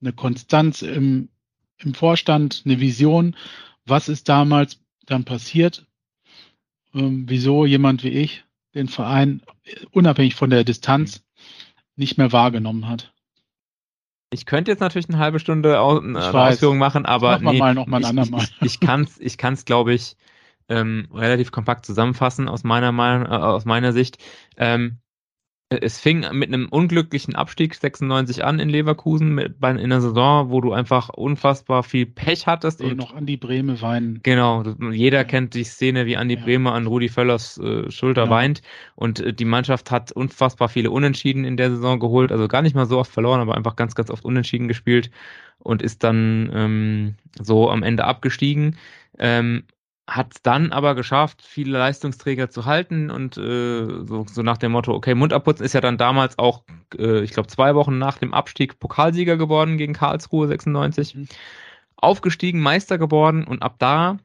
eine Konstanz im, im Vorstand, eine Vision. Was ist damals dann passiert? Ähm, wieso jemand wie ich den Verein unabhängig von der Distanz nicht mehr wahrgenommen hat? Ich könnte jetzt natürlich eine halbe Stunde Aus eine Ausführung machen, aber nee, mal noch mal ich, ich, ich kann es, ich kann's, glaube ich, ähm, relativ kompakt zusammenfassen aus meiner Meinung, äh, aus meiner Sicht. Ähm, es fing mit einem unglücklichen Abstieg 96 an in Leverkusen mit, bei, in einer Saison, wo du einfach unfassbar viel Pech hattest. und noch Andi Breme weinen. Genau, jeder ja. kennt die Szene, wie Andi ja. Breme an Rudi Völlers äh, Schulter genau. weint. Und äh, die Mannschaft hat unfassbar viele Unentschieden in der Saison geholt. Also gar nicht mal so oft verloren, aber einfach ganz, ganz oft Unentschieden gespielt und ist dann ähm, so am Ende abgestiegen. Ähm, hat dann aber geschafft, viele Leistungsträger zu halten und äh, so, so nach dem Motto, okay, Mund abputzen ist ja dann damals auch, äh, ich glaube, zwei Wochen nach dem Abstieg Pokalsieger geworden gegen Karlsruhe 96. Mhm. Aufgestiegen, Meister geworden und ab da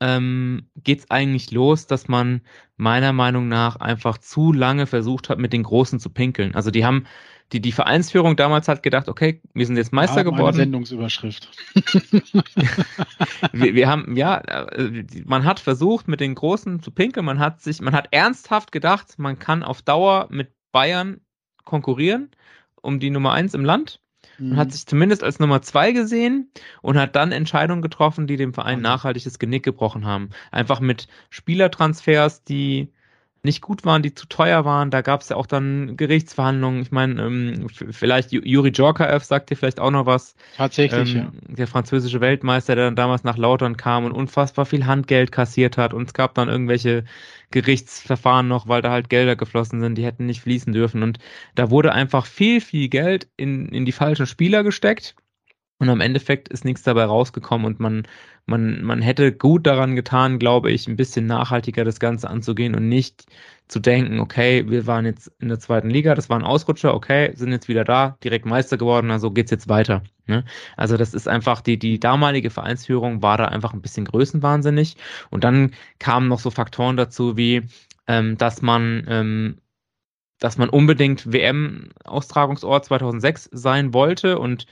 ähm, geht es eigentlich los, dass man meiner Meinung nach einfach zu lange versucht hat, mit den Großen zu pinkeln. Also die haben die, die Vereinsführung damals hat gedacht, okay, wir sind jetzt Meister ja, geworden. Sendungsüberschrift. [LAUGHS] wir, wir haben, ja, äh, man hat versucht, mit den Großen zu pinkeln. Man hat sich, man hat ernsthaft gedacht, man kann auf Dauer mit Bayern konkurrieren um die Nummer eins im Land. Man mhm. hat sich zumindest als Nummer zwei gesehen und hat dann Entscheidungen getroffen, die dem Verein nachhaltig das Genick gebrochen haben. Einfach mit Spielertransfers, die nicht gut waren, die zu teuer waren. Da gab es ja auch dann Gerichtsverhandlungen. Ich meine, ähm, vielleicht Juri Djorkaev sagt dir vielleicht auch noch was. Tatsächlich, ähm, ja. Der französische Weltmeister, der dann damals nach Lautern kam und unfassbar viel Handgeld kassiert hat. Und es gab dann irgendwelche Gerichtsverfahren noch, weil da halt Gelder geflossen sind, die hätten nicht fließen dürfen. Und da wurde einfach viel, viel Geld in, in die falschen Spieler gesteckt. Und am Endeffekt ist nichts dabei rausgekommen und man, man, man hätte gut daran getan, glaube ich, ein bisschen nachhaltiger das Ganze anzugehen und nicht zu denken, okay, wir waren jetzt in der zweiten Liga, das war ein Ausrutscher, okay, sind jetzt wieder da, direkt Meister geworden, also geht's jetzt weiter. Ne? Also das ist einfach, die, die damalige Vereinsführung war da einfach ein bisschen größenwahnsinnig. Und dann kamen noch so Faktoren dazu, wie ähm, dass man ähm, dass man unbedingt WM-Austragungsort 2006 sein wollte und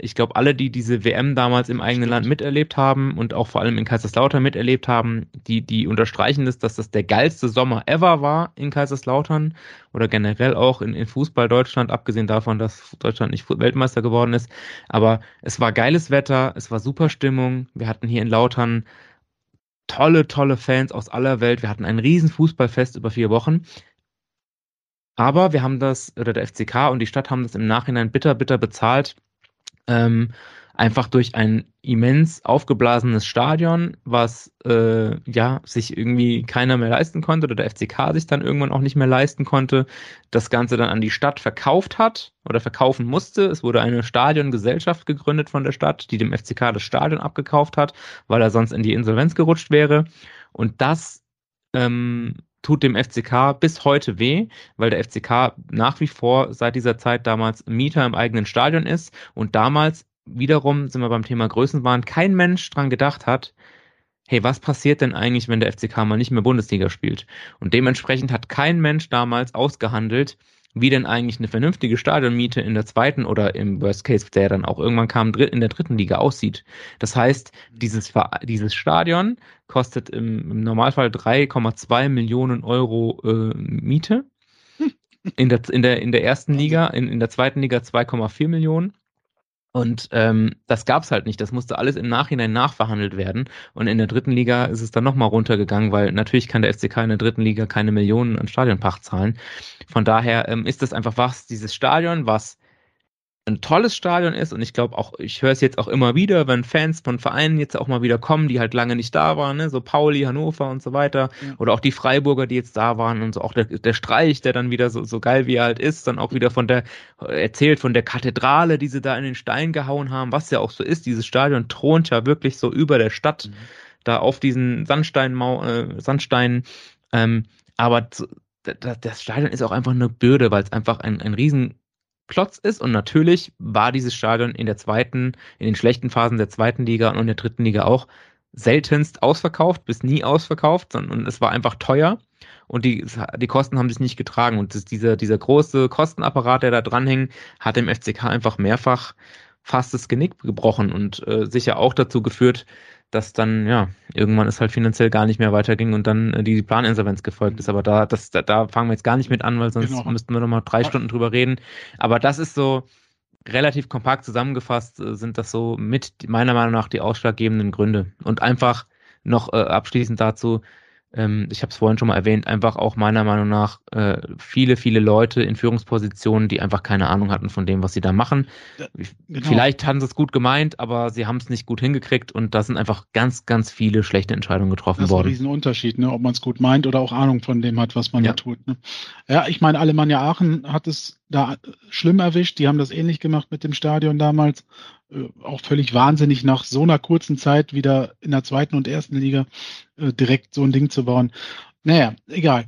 ich glaube, alle, die diese WM damals im eigenen. Land miterlebt haben und auch vor allem in Kaiserslautern miterlebt haben, die, die unterstreichen das, dass das der geilste Sommer ever war in Kaiserslautern oder generell auch in, in Fußball Deutschland, abgesehen davon, dass Deutschland nicht Weltmeister geworden ist. Aber es war geiles Wetter, es war super Stimmung. Wir hatten hier in Lautern tolle, tolle Fans aus aller Welt. Wir hatten ein riesen Fußballfest über vier Wochen. Aber wir haben das, oder der FCK und die Stadt haben das im Nachhinein bitter, bitter bezahlt ähm, einfach durch ein immens aufgeblasenes Stadion, was äh, ja sich irgendwie keiner mehr leisten konnte oder der FCK sich dann irgendwann auch nicht mehr leisten konnte, das Ganze dann an die Stadt verkauft hat oder verkaufen musste. Es wurde eine Stadiongesellschaft gegründet von der Stadt, die dem FCK das Stadion abgekauft hat, weil er sonst in die Insolvenz gerutscht wäre. Und das ähm, tut dem FCK bis heute weh, weil der FCK nach wie vor seit dieser Zeit damals Mieter im eigenen Stadion ist und damals wiederum sind wir beim Thema Größenwahn, kein Mensch dran gedacht hat, hey, was passiert denn eigentlich, wenn der FCK mal nicht mehr Bundesliga spielt? Und dementsprechend hat kein Mensch damals ausgehandelt, wie denn eigentlich eine vernünftige Stadionmiete in der zweiten oder im Worst Case, der dann auch irgendwann kam, in der dritten Liga aussieht. Das heißt, dieses, dieses Stadion kostet im, im Normalfall 3,2 Millionen Euro äh, Miete. In der, in, der, in der ersten Liga, in, in der zweiten Liga 2,4 Millionen. Und ähm, das gab es halt nicht. Das musste alles im Nachhinein nachverhandelt werden. Und in der dritten Liga ist es dann nochmal runtergegangen, weil natürlich kann der FCK in der dritten Liga keine Millionen an Stadionpacht zahlen. Von daher ähm, ist das einfach was, dieses Stadion, was ein tolles Stadion ist und ich glaube auch, ich höre es jetzt auch immer wieder, wenn Fans von Vereinen jetzt auch mal wieder kommen, die halt lange nicht da waren, ne? so Pauli, Hannover und so weiter ja. oder auch die Freiburger, die jetzt da waren und so auch der, der Streich, der dann wieder so, so geil wie er halt ist, dann auch wieder von der, erzählt von der Kathedrale, die sie da in den Stein gehauen haben, was ja auch so ist, dieses Stadion thront ja wirklich so über der Stadt, mhm. da auf diesen Sandsteinmau äh, Sandstein, ähm, aber das Stadion ist auch einfach eine Bürde, weil es einfach ein, ein riesen Klotz ist. Und natürlich war dieses Stadion in der zweiten, in den schlechten Phasen der zweiten Liga und in der dritten Liga auch seltenst ausverkauft, bis nie ausverkauft, sondern es war einfach teuer und die, die Kosten haben sich nicht getragen. Und das, dieser, dieser große Kostenapparat, der da dranhängt, hat dem FCK einfach mehrfach fast das Genick gebrochen und äh, sicher auch dazu geführt, dass dann, ja, irgendwann es halt finanziell gar nicht mehr weiterging und dann äh, die Planinsolvenz gefolgt ist. Aber da, das, da, da fangen wir jetzt gar nicht mit an, weil sonst genau. müssten wir noch mal drei Stunden drüber reden. Aber das ist so relativ kompakt zusammengefasst, äh, sind das so mit meiner Meinung nach die ausschlaggebenden Gründe. Und einfach noch äh, abschließend dazu, ähm, ich habe es vorhin schon mal erwähnt, einfach auch meiner Meinung nach äh, viele, viele Leute in Führungspositionen, die einfach keine Ahnung hatten von dem, was sie da machen. Genau. Vielleicht haben sie es gut gemeint, aber sie haben es nicht gut hingekriegt und da sind einfach ganz, ganz viele schlechte Entscheidungen getroffen worden. Das ist ein Riesenunterschied, ne? ob man es gut meint oder auch Ahnung von dem hat, was man ja. da tut. Ne? Ja, ich meine, Alemannia Aachen hat es da schlimm erwischt. Die haben das ähnlich gemacht mit dem Stadion damals. Äh, auch völlig wahnsinnig nach so einer kurzen Zeit wieder in der zweiten und ersten Liga äh, direkt so ein Ding zu bauen. Naja, egal.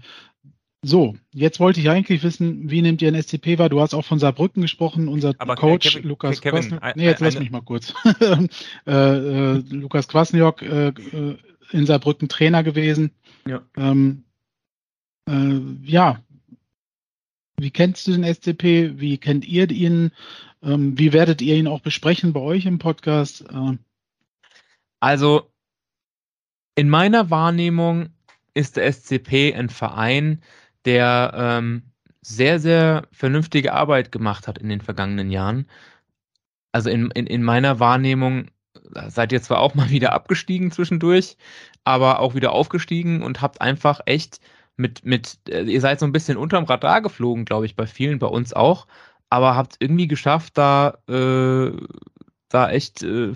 So, jetzt wollte ich eigentlich wissen, wie nehmt ihr ein SCP wahr? Du hast auch von Saarbrücken gesprochen, unser Aber Coach Kevin, Lukas Kwasniok. Nee, jetzt lass mich mal kurz. [LAUGHS] äh, äh, Lukas Kwasniok äh, äh, in Saarbrücken Trainer gewesen. Ja. Ähm, äh, ja. Wie kennst du den SCP? Wie kennt ihr ihn? Ähm, wie werdet ihr ihn auch besprechen bei euch im Podcast? Ähm, also in meiner Wahrnehmung ist der SCP ein Verein, der ähm, sehr, sehr vernünftige Arbeit gemacht hat in den vergangenen Jahren. Also in, in, in meiner Wahrnehmung seid ihr zwar auch mal wieder abgestiegen zwischendurch, aber auch wieder aufgestiegen und habt einfach echt mit, mit, äh, ihr seid so ein bisschen unterm Radar geflogen, glaube ich, bei vielen, bei uns auch aber habt irgendwie geschafft, da, äh, da echt, äh,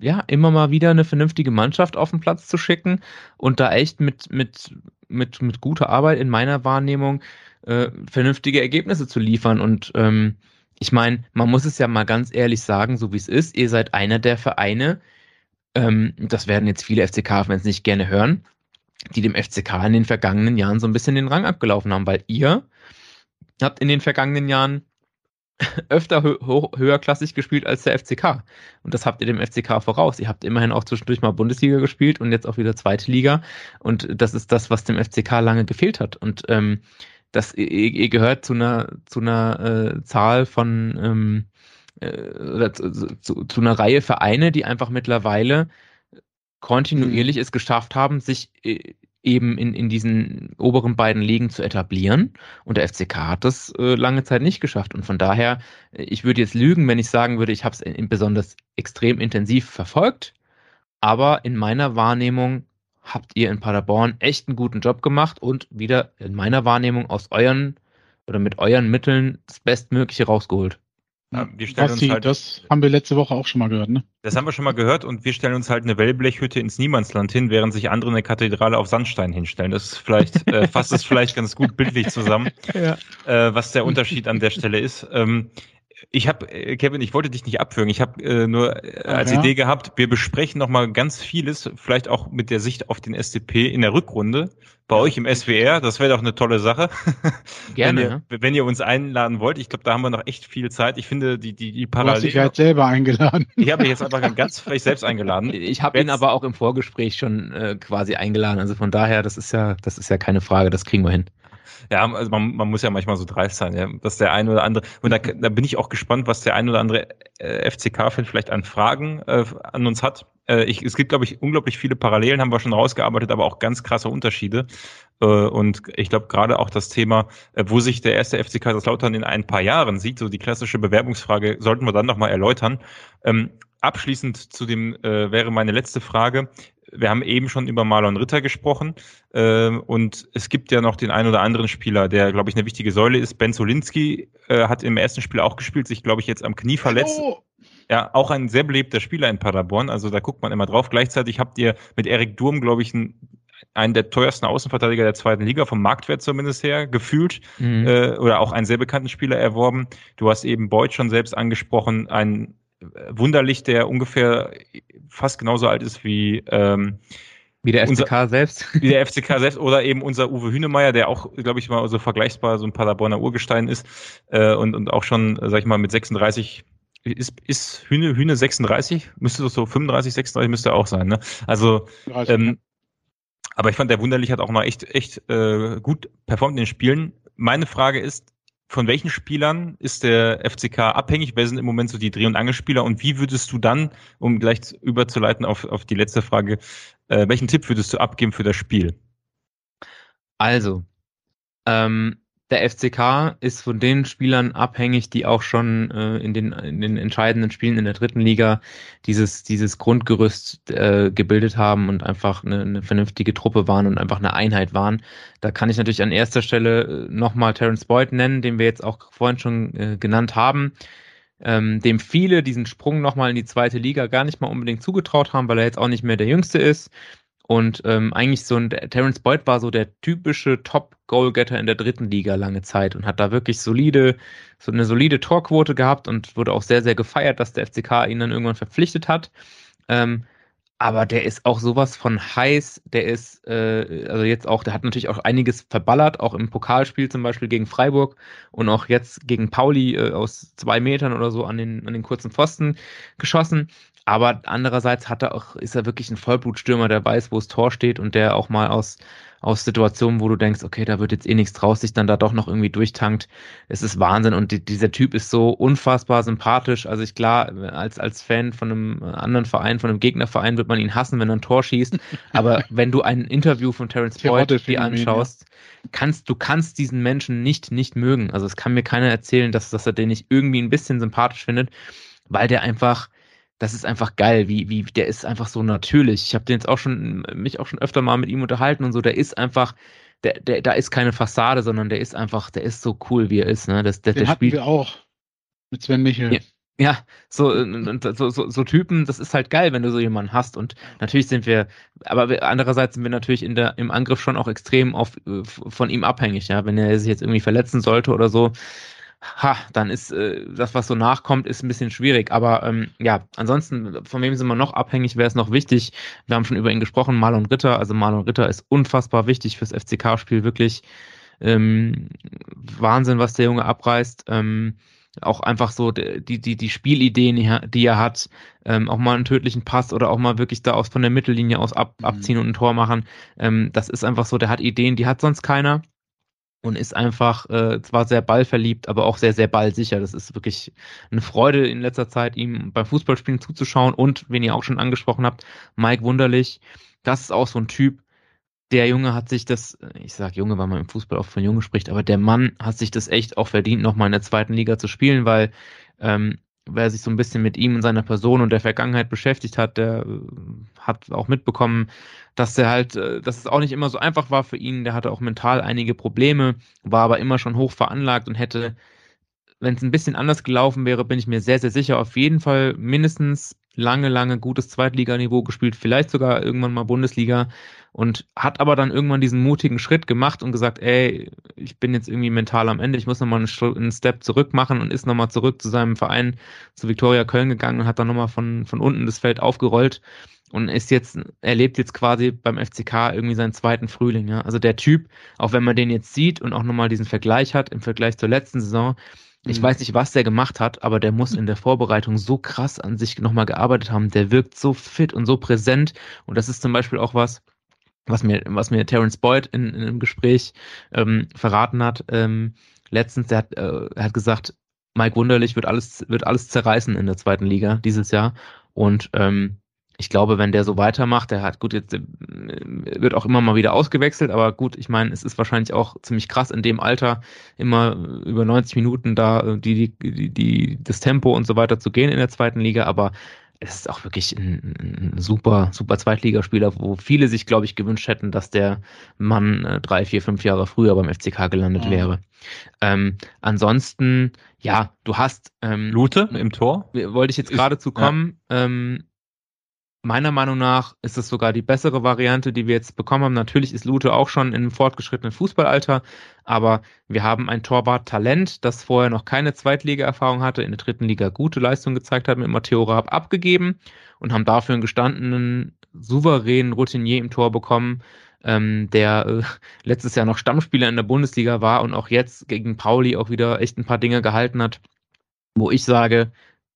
ja, immer mal wieder eine vernünftige Mannschaft auf den Platz zu schicken und da echt mit, mit, mit, mit guter Arbeit in meiner Wahrnehmung äh, vernünftige Ergebnisse zu liefern. Und ähm, ich meine, man muss es ja mal ganz ehrlich sagen, so wie es ist, ihr seid einer der Vereine, ähm, das werden jetzt viele FCK-Fans nicht gerne hören, die dem FCK in den vergangenen Jahren so ein bisschen den Rang abgelaufen haben, weil ihr habt in den vergangenen Jahren [LAUGHS] öfter hö höherklassig gespielt als der FCK. Und das habt ihr dem FCK voraus. Ihr habt immerhin auch zwischendurch mal Bundesliga gespielt und jetzt auch wieder zweite Liga. Und das ist das, was dem FCK lange gefehlt hat. Und ähm, das, ihr, gehört zu einer, zu einer äh, Zahl von ähm, äh, oder zu, zu, zu einer Reihe Vereine, die einfach mittlerweile kontinuierlich mhm. es geschafft haben, sich äh, eben in, in diesen oberen beiden Ligen zu etablieren. Und der FCK hat das äh, lange Zeit nicht geschafft. Und von daher, äh, ich würde jetzt lügen, wenn ich sagen würde, ich habe es besonders extrem intensiv verfolgt. Aber in meiner Wahrnehmung habt ihr in Paderborn echt einen guten Job gemacht und wieder in meiner Wahrnehmung aus euren oder mit euren Mitteln das Bestmögliche rausgeholt. Ja, wir stellen Basti, uns halt, das haben wir letzte Woche auch schon mal gehört, ne? Das haben wir schon mal gehört und wir stellen uns halt eine Wellblechhütte ins Niemandsland hin, während sich andere eine Kathedrale auf Sandstein hinstellen. Das ist vielleicht, [LAUGHS] äh, fasst es vielleicht ganz gut bildlich zusammen, ja. äh, was der Unterschied an der Stelle ist. Ähm, ich habe, äh, Kevin, ich wollte dich nicht abführen. Ich habe äh, nur äh, als ja. Idee gehabt, wir besprechen noch mal ganz vieles, vielleicht auch mit der Sicht auf den SCP in der Rückrunde bei euch im SWR. Das wäre doch eine tolle Sache. [LAUGHS] Gerne. wenn, ihr, wenn ihr uns einladen wollt. Ich glaube, da haben wir noch echt viel Zeit. Ich finde, die, die, die Parallel. Du hast dich halt selber eingeladen. Ich habe mich jetzt einfach ganz vielleicht selbst eingeladen. [LAUGHS] Ich habe ihn aber auch im Vorgespräch schon äh, quasi eingeladen. Also von daher, das ist ja, das ist ja keine Frage. Das kriegen wir hin. Ja, also man, man muss ja manchmal so dreist sein, ja, dass der eine oder andere, und da, da bin ich auch gespannt, was der eine oder andere äh, FCK-Fan vielleicht an Fragen äh, an uns hat. Äh, ich, es gibt, glaube ich, unglaublich viele Parallelen, haben wir schon rausgearbeitet, aber auch ganz krasse Unterschiede. Äh, und ich glaube gerade auch das Thema, äh, wo sich der erste FC Kaiserslautern in ein paar Jahren sieht, so die klassische Bewerbungsfrage, sollten wir dann nochmal erläutern. Ähm, abschließend zu dem äh, wäre meine letzte Frage. Wir haben eben schon über Marlon Ritter gesprochen äh, und es gibt ja noch den einen oder anderen Spieler, der, glaube ich, eine wichtige Säule ist. Ben Solinski äh, hat im ersten Spiel auch gespielt, sich, glaube ich, jetzt am Knie verletzt. Hallo. Ja, auch ein sehr belebter Spieler in Paderborn, also da guckt man immer drauf. Gleichzeitig habt ihr mit Erik Durm, glaube ich, einen einen der teuersten Außenverteidiger der zweiten Liga, vom Marktwert zumindest her, gefühlt, mhm. äh, oder auch einen sehr bekannten Spieler erworben. Du hast eben Beuth schon selbst angesprochen, ein Wunderlich, der ungefähr fast genauso alt ist wie ähm, wie der FCK unser, selbst. [LAUGHS] Wie der [LAUGHS] FCK selbst oder eben unser Uwe Hünemeyer, der auch, glaube ich, mal so vergleichbar so ein Paderborner Urgestein ist äh, und, und auch schon, sag ich mal, mit 36 ist, ist Hühne, Hühne 36? Müsste das so 35, 36 müsste auch sein, ne? Also, ähm, aber ich fand, der Wunderlich hat auch noch echt, echt äh, gut performt in den Spielen. Meine Frage ist, von welchen Spielern ist der FCK abhängig? Wer sind im Moment so die Dreh- und Angelspieler? Und wie würdest du dann, um gleich überzuleiten auf, auf die letzte Frage, äh, welchen Tipp würdest du abgeben für das Spiel? Also, ähm, der FCK ist von den Spielern abhängig, die auch schon äh, in, den, in den entscheidenden Spielen in der dritten Liga dieses, dieses Grundgerüst äh, gebildet haben und einfach eine, eine vernünftige Truppe waren und einfach eine Einheit waren. Da kann ich natürlich an erster Stelle äh, nochmal Terence Boyd nennen, den wir jetzt auch vorhin schon äh, genannt haben. Ähm, dem viele diesen Sprung nochmal in die zweite Liga gar nicht mal unbedingt zugetraut haben, weil er jetzt auch nicht mehr der Jüngste ist. Und ähm, eigentlich so ein Terence Boyd war so der typische Top-Goalgetter in der dritten Liga lange Zeit und hat da wirklich solide, so eine solide Torquote gehabt und wurde auch sehr, sehr gefeiert, dass der FCK ihn dann irgendwann verpflichtet hat. Ähm, aber der ist auch sowas von heiß. Der ist, äh, also jetzt auch, der hat natürlich auch einiges verballert, auch im Pokalspiel zum Beispiel gegen Freiburg und auch jetzt gegen Pauli äh, aus zwei Metern oder so an den, an den kurzen Pfosten geschossen. Aber andererseits hat er auch, ist er wirklich ein Vollblutstürmer, der weiß, wo das Tor steht und der auch mal aus, aus Situationen, wo du denkst, okay, da wird jetzt eh nichts draus, sich dann da doch noch irgendwie durchtankt. Es ist Wahnsinn und die, dieser Typ ist so unfassbar sympathisch. Also ich klar, als, als Fan von einem anderen Verein, von einem Gegnerverein wird man ihn hassen, wenn er ein Tor schießt. Aber [LAUGHS] wenn du ein Interview von Terence Boyd dir anschaust, kannst, du kannst diesen Menschen nicht, nicht mögen. Also es kann mir keiner erzählen, dass, dass er den nicht irgendwie ein bisschen sympathisch findet, weil der einfach, das ist einfach geil, wie, wie, der ist einfach so natürlich. Ich habe den jetzt auch schon, mich auch schon öfter mal mit ihm unterhalten und so, der ist einfach, der, der, da ist keine Fassade, sondern der ist einfach, der ist so cool, wie er ist, ne? Das, der, den der spielt wir auch mit Sven Michel. Ja. Ja, so, so, so, so Typen, das ist halt geil, wenn du so jemanden hast. Und natürlich sind wir, aber wir, andererseits sind wir natürlich in der, im Angriff schon auch extrem auf, äh, von ihm abhängig, ja. Wenn er sich jetzt irgendwie verletzen sollte oder so, ha, dann ist äh, das, was so nachkommt, ist ein bisschen schwierig. Aber ähm, ja, ansonsten, von wem sind wir noch abhängig, wäre es noch wichtig. Wir haben schon über ihn gesprochen, Marlon Ritter. Also Marlon Ritter ist unfassbar wichtig fürs FCK-Spiel, wirklich ähm, Wahnsinn, was der Junge abreißt. Ähm, auch einfach so die, die, die Spielideen, die er hat, ähm, auch mal einen tödlichen Pass oder auch mal wirklich da aus von der Mittellinie aus ab, mhm. abziehen und ein Tor machen. Ähm, das ist einfach so, der hat Ideen, die hat sonst keiner und ist einfach äh, zwar sehr ballverliebt, aber auch sehr, sehr ballsicher. Das ist wirklich eine Freude in letzter Zeit, ihm beim Fußballspielen zuzuschauen. Und, wen ihr auch schon angesprochen habt, Mike Wunderlich, das ist auch so ein Typ, der Junge hat sich das, ich sag Junge, weil man im Fußball oft von Junge spricht, aber der Mann hat sich das echt auch verdient, nochmal in der zweiten Liga zu spielen, weil ähm, wer sich so ein bisschen mit ihm und seiner Person und der Vergangenheit beschäftigt hat, der äh, hat auch mitbekommen, dass er halt, äh, dass es auch nicht immer so einfach war für ihn. Der hatte auch mental einige Probleme, war aber immer schon hoch veranlagt und hätte, wenn es ein bisschen anders gelaufen wäre, bin ich mir sehr, sehr sicher, auf jeden Fall mindestens lange, lange gutes Zweitliganiveau gespielt, vielleicht sogar irgendwann mal Bundesliga und hat aber dann irgendwann diesen mutigen Schritt gemacht und gesagt, ey, ich bin jetzt irgendwie mental am Ende, ich muss nochmal einen, Step zurück machen und ist nochmal zurück zu seinem Verein, zu Viktoria Köln gegangen und hat dann nochmal von, von unten das Feld aufgerollt und ist jetzt, erlebt jetzt quasi beim FCK irgendwie seinen zweiten Frühling. Ja? Also der Typ, auch wenn man den jetzt sieht und auch nochmal diesen Vergleich hat im Vergleich zur letzten Saison, ich mhm. weiß nicht, was der gemacht hat, aber der muss in der Vorbereitung so krass an sich nochmal gearbeitet haben. Der wirkt so fit und so präsent. Und das ist zum Beispiel auch was, was mir, was mir Terence Boyd in, in einem Gespräch ähm, verraten hat. Ähm, letztens, der hat, äh, er hat gesagt, Mike Wunderlich wird alles, wird alles zerreißen in der zweiten Liga dieses Jahr. Und ähm, ich glaube, wenn der so weitermacht, der hat gut, jetzt äh, wird auch immer mal wieder ausgewechselt, aber gut, ich meine, es ist wahrscheinlich auch ziemlich krass in dem Alter immer über 90 Minuten da die, die, die, das Tempo und so weiter zu gehen in der zweiten Liga, aber es ist auch wirklich ein, ein super, super Zweitligaspieler, wo viele sich, glaube ich, gewünscht hätten, dass der Mann äh, drei, vier, fünf Jahre früher beim FCK gelandet ja. wäre. Ähm, ansonsten, ja, du hast ähm, Lute im Tor. Wollte ich jetzt gerade zu kommen. Ja. Ähm, Meiner Meinung nach ist es sogar die bessere Variante, die wir jetzt bekommen haben. Natürlich ist Lute auch schon im fortgeschrittenen Fußballalter, aber wir haben ein Torwart-Talent, das vorher noch keine Zweitliga-Erfahrung hatte, in der dritten Liga gute Leistung gezeigt hat, mit Matteo Raab abgegeben und haben dafür einen gestandenen, souveränen Routinier im Tor bekommen, ähm, der äh, letztes Jahr noch Stammspieler in der Bundesliga war und auch jetzt gegen Pauli auch wieder echt ein paar Dinge gehalten hat, wo ich sage,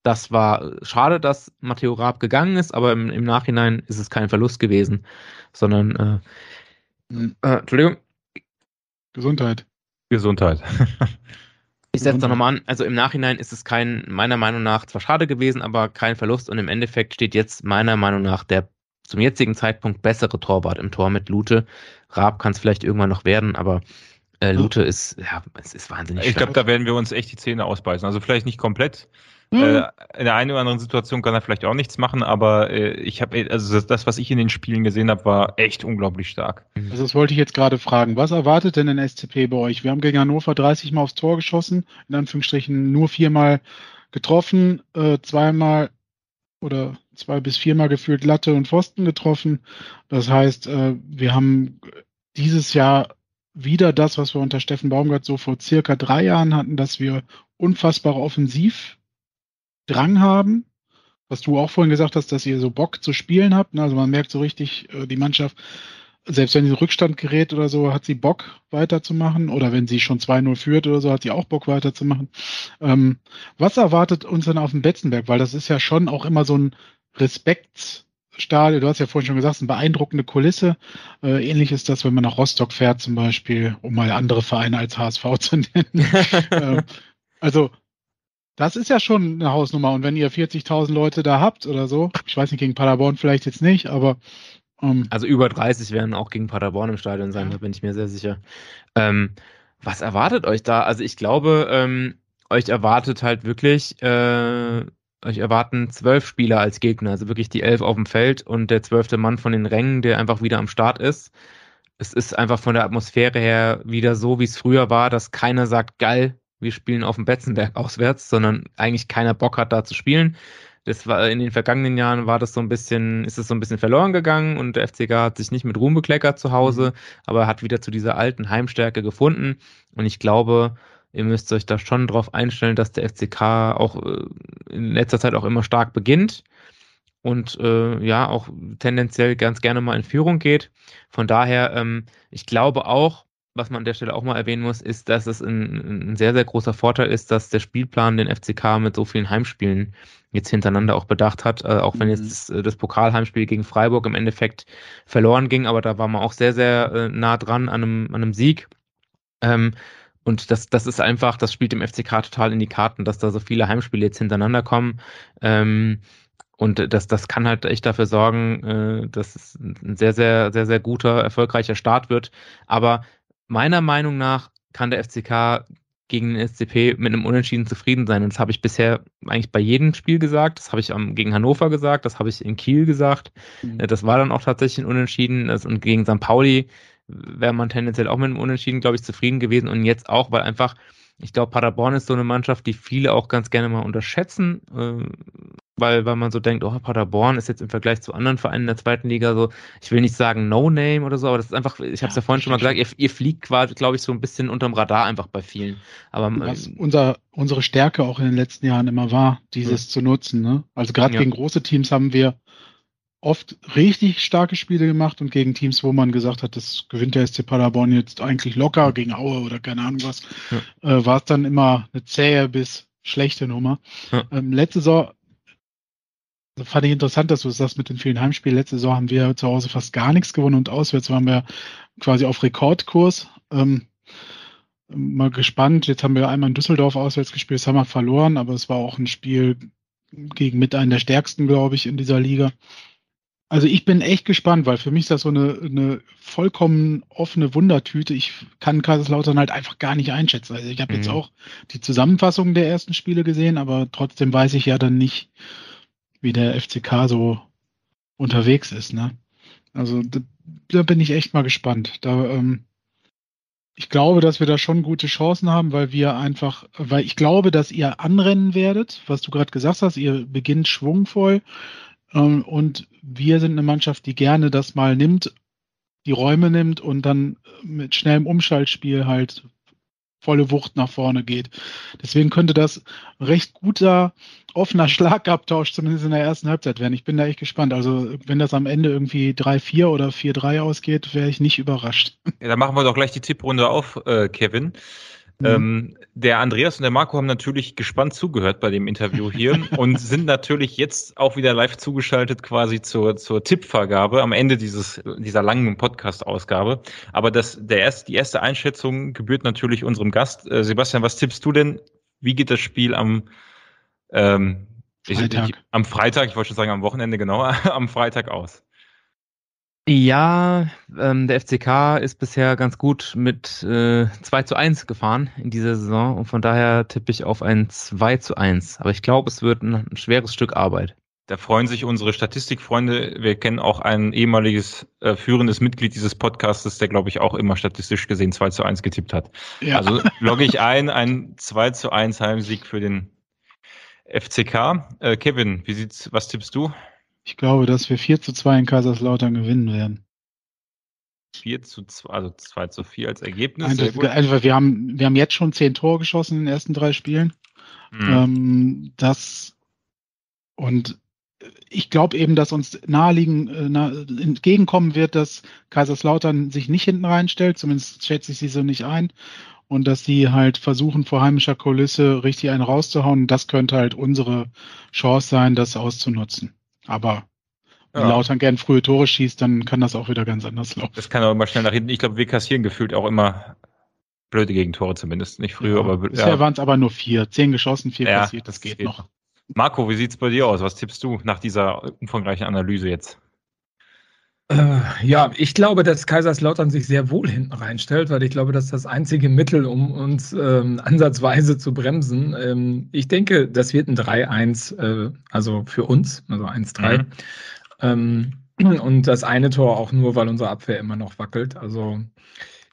das war schade, dass Matteo Raab gegangen ist, aber im, im Nachhinein ist es kein Verlust gewesen, sondern äh, äh, Entschuldigung. Gesundheit. Gesundheit. [LAUGHS] ich setze da nochmal an. Also im Nachhinein ist es kein, meiner Meinung nach, zwar schade gewesen, aber kein Verlust und im Endeffekt steht jetzt meiner Meinung nach der zum jetzigen Zeitpunkt bessere Torwart im Tor mit Lute. Raab kann es vielleicht irgendwann noch werden, aber äh, Lute ist, ja, es ist wahnsinnig. Ich glaube, da werden wir uns echt die Zähne ausbeißen. Also vielleicht nicht komplett, hm. Äh, in der einen oder anderen Situation kann er vielleicht auch nichts machen, aber äh, ich habe, also das, was ich in den Spielen gesehen habe, war echt unglaublich stark. Mhm. Also das wollte ich jetzt gerade fragen. Was erwartet denn ein SCP bei euch? Wir haben gegen Hannover 30 Mal aufs Tor geschossen, in Anführungsstrichen nur viermal getroffen, äh, zweimal oder zwei bis viermal gefühlt Latte und Pfosten getroffen. Das heißt, äh, wir haben dieses Jahr wieder das, was wir unter Steffen Baumgart so vor circa drei Jahren hatten, dass wir unfassbare offensiv Drang haben, was du auch vorhin gesagt hast, dass ihr so Bock zu spielen habt. Ne? Also man merkt so richtig, äh, die Mannschaft, selbst wenn sie in Rückstand gerät oder so, hat sie Bock weiterzumachen. Oder wenn sie schon 2-0 führt oder so, hat sie auch Bock weiterzumachen. Ähm, was erwartet uns denn auf dem Betzenberg? Weil das ist ja schon auch immer so ein Respektsstadion. Du hast ja vorhin schon gesagt, eine beeindruckende Kulisse. Äh, ähnlich ist das, wenn man nach Rostock fährt zum Beispiel, um mal andere Vereine als HSV [LAUGHS] zu nennen. [LAUGHS] ähm, also das ist ja schon eine Hausnummer. Und wenn ihr 40.000 Leute da habt oder so, ich weiß nicht, gegen Paderborn vielleicht jetzt nicht, aber. Ähm, also über 30 werden auch gegen Paderborn im Stadion sein, da bin ich mir sehr sicher. Ähm, was erwartet euch da? Also ich glaube, ähm, euch erwartet halt wirklich, äh, euch erwarten zwölf Spieler als Gegner, also wirklich die elf auf dem Feld und der zwölfte Mann von den Rängen, der einfach wieder am Start ist. Es ist einfach von der Atmosphäre her wieder so, wie es früher war, dass keiner sagt, geil, wir spielen auf dem Betzenberg auswärts, sondern eigentlich keiner Bock hat, da zu spielen. Das war in den vergangenen Jahren war das so ein bisschen, ist es so ein bisschen verloren gegangen und der FCK hat sich nicht mit Ruhm bekleckert zu Hause, mhm. aber er hat wieder zu dieser alten Heimstärke gefunden. Und ich glaube, ihr müsst euch da schon drauf einstellen, dass der FCK auch äh, in letzter Zeit auch immer stark beginnt und äh, ja auch tendenziell ganz gerne mal in Führung geht. Von daher, ähm, ich glaube auch, was man an der Stelle auch mal erwähnen muss, ist, dass es ein, ein, sehr, sehr großer Vorteil ist, dass der Spielplan den FCK mit so vielen Heimspielen jetzt hintereinander auch bedacht hat, äh, auch wenn jetzt mhm. das, äh, das Pokalheimspiel gegen Freiburg im Endeffekt verloren ging, aber da war man auch sehr, sehr äh, nah dran an einem, an einem Sieg. Ähm, und das, das ist einfach, das spielt dem FCK total in die Karten, dass da so viele Heimspiele jetzt hintereinander kommen. Ähm, und das, das kann halt echt dafür sorgen, äh, dass es ein sehr, sehr, sehr, sehr guter, erfolgreicher Start wird. Aber meiner Meinung nach kann der FCK gegen den SCP mit einem Unentschieden zufrieden sein. Und das habe ich bisher eigentlich bei jedem Spiel gesagt. Das habe ich um, gegen Hannover gesagt, das habe ich in Kiel gesagt. Mhm. Äh, das war dann auch tatsächlich ein Unentschieden. Und gegen St. Pauli wäre man tendenziell auch mit einem Unentschieden, glaube ich, zufrieden gewesen. Und jetzt auch, weil einfach ich glaube, Paderborn ist so eine Mannschaft, die viele auch ganz gerne mal unterschätzen, äh, weil, weil man so denkt, oh, Paderborn ist jetzt im Vergleich zu anderen Vereinen in der zweiten Liga so, ich will nicht sagen No-Name oder so, aber das ist einfach, ich habe es ja, ja, vorhin schon mal gesagt, ihr, ihr fliegt quasi, glaube ich, so ein bisschen unterm Radar einfach bei vielen. Aber Was unser, unsere Stärke auch in den letzten Jahren immer war, dieses ja. zu nutzen. Ne? Also gerade gegen große Teams haben wir oft richtig starke Spiele gemacht und gegen Teams, wo man gesagt hat, das gewinnt der SC Paderborn jetzt eigentlich locker gegen Aue oder keine Ahnung was, ja. äh, war es dann immer eine zähe bis schlechte Nummer. Ja. Ähm, letzte Saison fand ich interessant, dass du das sagst mit den vielen Heimspielen. Letzte Saison haben wir zu Hause fast gar nichts gewonnen und auswärts waren wir quasi auf Rekordkurs. Ähm, mal gespannt. Jetzt haben wir einmal in Düsseldorf auswärts gespielt, das haben wir verloren, aber es war auch ein Spiel gegen mit einem der stärksten, glaube ich, in dieser Liga. Also ich bin echt gespannt, weil für mich ist das so eine, eine vollkommen offene Wundertüte. Ich kann Kaiserslautern halt einfach gar nicht einschätzen. Also ich habe mhm. jetzt auch die Zusammenfassung der ersten Spiele gesehen, aber trotzdem weiß ich ja dann nicht, wie der FCK so unterwegs ist. Ne? Also da, da bin ich echt mal gespannt. Da, ähm, ich glaube, dass wir da schon gute Chancen haben, weil wir einfach, weil ich glaube, dass ihr anrennen werdet, was du gerade gesagt hast, ihr beginnt schwungvoll und wir sind eine Mannschaft, die gerne das mal nimmt, die Räume nimmt und dann mit schnellem Umschaltspiel halt volle Wucht nach vorne geht. Deswegen könnte das recht guter offener [LAUGHS] Schlagabtausch zumindest in der ersten Halbzeit werden. Ich bin da echt gespannt. Also wenn das am Ende irgendwie 3-4 oder 4-3 ausgeht, wäre ich nicht überrascht. Ja, dann machen wir doch gleich die Tipprunde auf, äh, Kevin. Mhm. Ähm, der Andreas und der Marco haben natürlich gespannt zugehört bei dem Interview hier [LAUGHS] und sind natürlich jetzt auch wieder live zugeschaltet quasi zur, zur Tippvergabe am Ende dieses, dieser langen Podcast-Ausgabe. Aber das, der erste, die erste Einschätzung gebührt natürlich unserem Gast. Äh, Sebastian, was tippst du denn? Wie geht das Spiel am, ähm, Freitag. Ich, am Freitag, ich wollte schon sagen am Wochenende, genau, [LAUGHS] am Freitag aus? Ja, ähm, der FCK ist bisher ganz gut mit äh, 2 zu 1 gefahren in dieser Saison und von daher tippe ich auf ein 2 zu 1. Aber ich glaube, es wird ein, ein, schweres Stück Arbeit. Da freuen sich unsere Statistikfreunde. Wir kennen auch ein ehemaliges äh, führendes Mitglied dieses Podcastes, der, glaube ich, auch immer statistisch gesehen 2 zu 1 getippt hat. Ja. Also logge ich ein, ein 2 zu 1 Heimsieg für den FCK. Äh, Kevin, wie sieht's, was tippst du? Ich glaube, dass wir 4 zu 2 in Kaiserslautern gewinnen werden. 4 zu 2, also 2 zu 4 als Ergebnis. Einfach, einfach, wir, haben, wir haben jetzt schon 10 Tore geschossen in den ersten drei Spielen. Mhm. Ähm, das und ich glaube eben, dass uns naheliegen, äh, nah, entgegenkommen wird, dass Kaiserslautern sich nicht hinten reinstellt, zumindest schätze ich sie so nicht ein. Und dass sie halt versuchen, vor heimischer Kulisse richtig einen rauszuhauen. Das könnte halt unsere Chance sein, das auszunutzen. Aber wenn ja. Lautern gern frühe Tore schießt, dann kann das auch wieder ganz anders laufen. Das kann auch immer schnell nach hinten. Ich glaube, wir kassieren gefühlt auch immer blöde Gegentore zumindest. Nicht früher, ja, aber. Bisher ja. waren es aber nur vier. Zehn geschossen, vier ja, kassiert. Das, das geht, geht noch. Marco, wie sieht's bei dir aus? Was tippst du nach dieser umfangreichen Analyse jetzt? Äh, ja, ich glaube, dass Kaiserslautern sich sehr wohl hinten reinstellt, weil ich glaube, das ist das einzige Mittel, um uns ähm, ansatzweise zu bremsen. Ähm, ich denke, das wird ein 3-1, äh, also für uns, also 1-3. Mhm. Ähm, und das eine Tor auch nur, weil unsere Abwehr immer noch wackelt. Also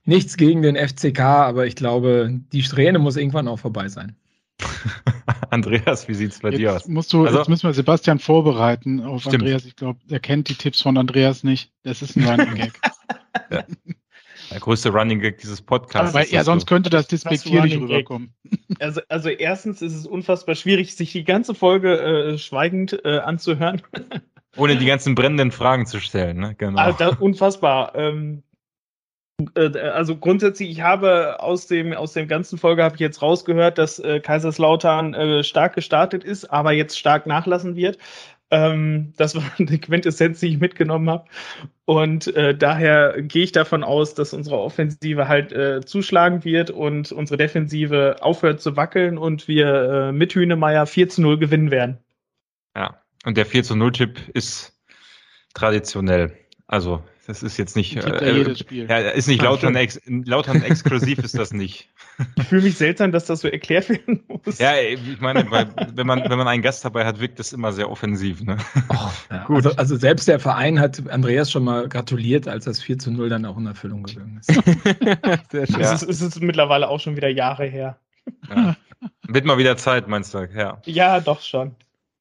nichts gegen den FCK, aber ich glaube, die Strähne muss irgendwann auch vorbei sein. [LAUGHS] Andreas, wie sieht es bei jetzt dir aus? Musst du, also, jetzt müssen wir Sebastian vorbereiten auf stimmt. Andreas. Ich glaube, er kennt die Tipps von Andreas nicht. Das ist ein Running Gag. [LAUGHS] ja. Der größte Running Gag dieses Podcasts. Aber ja, sonst so. könnte das despektierlich rüberkommen. [LAUGHS] Also, also erstens ist es unfassbar schwierig, sich die ganze Folge äh, schweigend äh, anzuhören. Ohne die ganzen brennenden Fragen zu stellen, ne? Genau. Also, unfassbar. Ähm, äh, also grundsätzlich, ich habe aus dem, aus dem ganzen Folge habe ich jetzt rausgehört, dass äh, Kaiserslautern äh, stark gestartet ist, aber jetzt stark nachlassen wird. Ähm, das war [LAUGHS] eine Quintessenz, die ich mitgenommen habe. Und äh, daher gehe ich davon aus, dass unsere Offensive halt äh, zuschlagen wird und unsere Defensive aufhört zu wackeln und wir äh, mit Hünemeyer 4 zu 0 gewinnen werden. Ja, und der 4 zu 0 Tipp ist traditionell. Also das ist jetzt nicht. Äh, ja, ja, ist nicht Lautern, ex, Lautern exklusiv ist das nicht. [LAUGHS] Ich fühle mich seltsam, dass das so erklärt werden muss. Ja, ich meine, weil, wenn man wenn man einen Gast dabei hat, wirkt das immer sehr offensiv. Ne? Oh, [LAUGHS] ja, Gut. Also, also, selbst der Verein hat Andreas schon mal gratuliert, als das 4 zu 0 dann auch in Erfüllung gegangen ist. [LAUGHS] sehr schön. Ja. Es, ist, es ist mittlerweile auch schon wieder Jahre her. Ja. Wird mal wieder Zeit, meinst du? Ja. Ja, doch schon.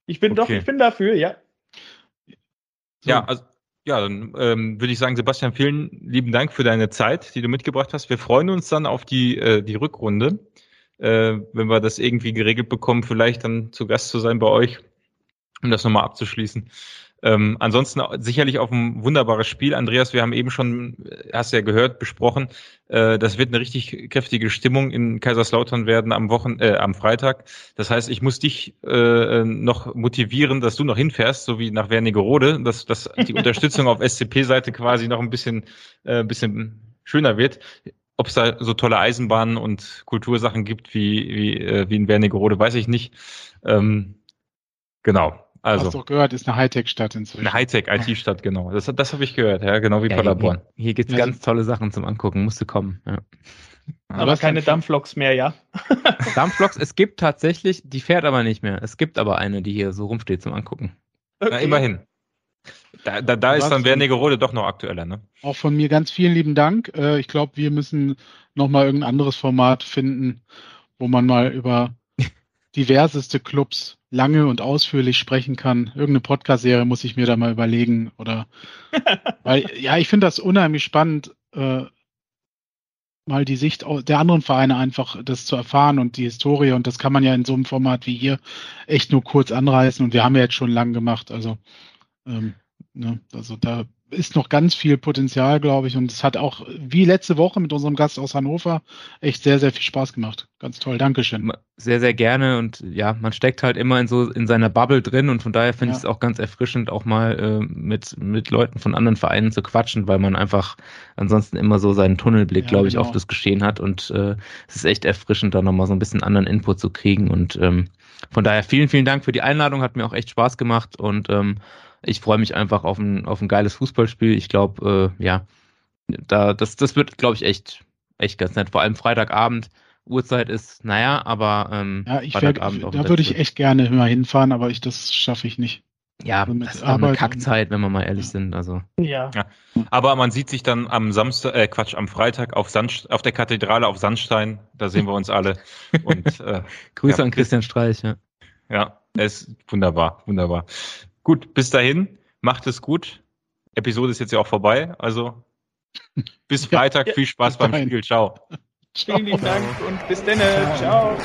Ich bin okay. doch, ich bin dafür, ja. So. Ja, also ja, dann ähm, würde ich sagen, Sebastian, vielen lieben Dank für deine Zeit, die du mitgebracht hast. Wir freuen uns dann auf die, äh, die Rückrunde, äh, wenn wir das irgendwie geregelt bekommen, vielleicht dann zu Gast zu sein bei euch, um das nochmal abzuschließen. Ähm, ansonsten sicherlich auf ein wunderbares Spiel. Andreas, wir haben eben schon, hast ja gehört, besprochen, äh, das wird eine richtig kräftige Stimmung in Kaiserslautern werden am Wochen, äh, am Freitag. Das heißt, ich muss dich äh, noch motivieren, dass du noch hinfährst, so wie nach Wernigerode, dass, dass die Unterstützung auf SCP-Seite quasi noch ein bisschen, äh, bisschen schöner wird. Ob es da so tolle Eisenbahnen und Kultursachen gibt wie, wie, äh, wie in Wernigerode, weiß ich nicht. Ähm, genau. Also, Hast du auch gehört, ist eine Hightech-Stadt inzwischen. Eine Hightech-IT-Stadt, genau. Das, das habe ich gehört, ja, genau wie ja, Paderborn. Hier, hier gibt es ganz tolle Sachen zum Angucken, musst du kommen. Ja. Aber keine Dampfloks mehr, ja? [LAUGHS] Dampfloks, es gibt tatsächlich, die fährt aber nicht mehr. Es gibt aber eine, die hier so rumsteht zum Angucken. Okay. Na, immerhin. Da, da, da ist dann Wernigerode doch noch aktueller, ne? Auch von mir ganz vielen lieben Dank. Äh, ich glaube, wir müssen nochmal irgendein anderes Format finden, wo man mal über [LAUGHS] diverseste Clubs lange und ausführlich sprechen kann. Irgendeine Podcast-Serie muss ich mir da mal überlegen. Oder [LAUGHS] weil, ja, ich finde das unheimlich spannend, äh, mal die Sicht der anderen Vereine einfach das zu erfahren und die Historie. Und das kann man ja in so einem Format wie hier echt nur kurz anreißen. Und wir haben ja jetzt schon lang gemacht. Also, ähm, ne, also da ist noch ganz viel Potenzial, glaube ich. Und es hat auch, wie letzte Woche mit unserem Gast aus Hannover, echt sehr, sehr viel Spaß gemacht. Ganz toll. Dankeschön. Sehr, sehr gerne. Und ja, man steckt halt immer in so in seiner Bubble drin und von daher finde ja. ich es auch ganz erfrischend, auch mal äh, mit, mit Leuten von anderen Vereinen zu quatschen, weil man einfach ansonsten immer so seinen Tunnelblick, ja, glaube ich, genau. auf das Geschehen hat. Und äh, es ist echt erfrischend, da nochmal so ein bisschen anderen Input zu kriegen. Und ähm, von daher vielen, vielen Dank für die Einladung. Hat mir auch echt Spaß gemacht und ähm, ich freue mich einfach auf ein, auf ein geiles Fußballspiel. Ich glaube, äh, ja, da, das, das wird, glaube ich, echt, echt ganz nett. Vor allem Freitagabend. Uhrzeit ist, naja, aber ähm, ja, ich wär, da würde ich echt gerne mal hinfahren, aber ich, das schaffe ich nicht. Ja, also das ist auch eine Kackzeit, wenn wir mal ehrlich sind. Also. Ja. ja. Aber man sieht sich dann am Samstag, äh, Quatsch, am Freitag auf, Sand, auf der Kathedrale auf Sandstein. Da sehen wir uns alle. Und, äh, [LAUGHS] Grüße ja, an Christian Streich, ja. Ja, es ist wunderbar, wunderbar. Gut, bis dahin, macht es gut. Episode ist jetzt ja auch vorbei, also bis Freitag. Ja, Viel Spaß beim Spiel. Ciao. Vielen Dank und bis dann. Ciao.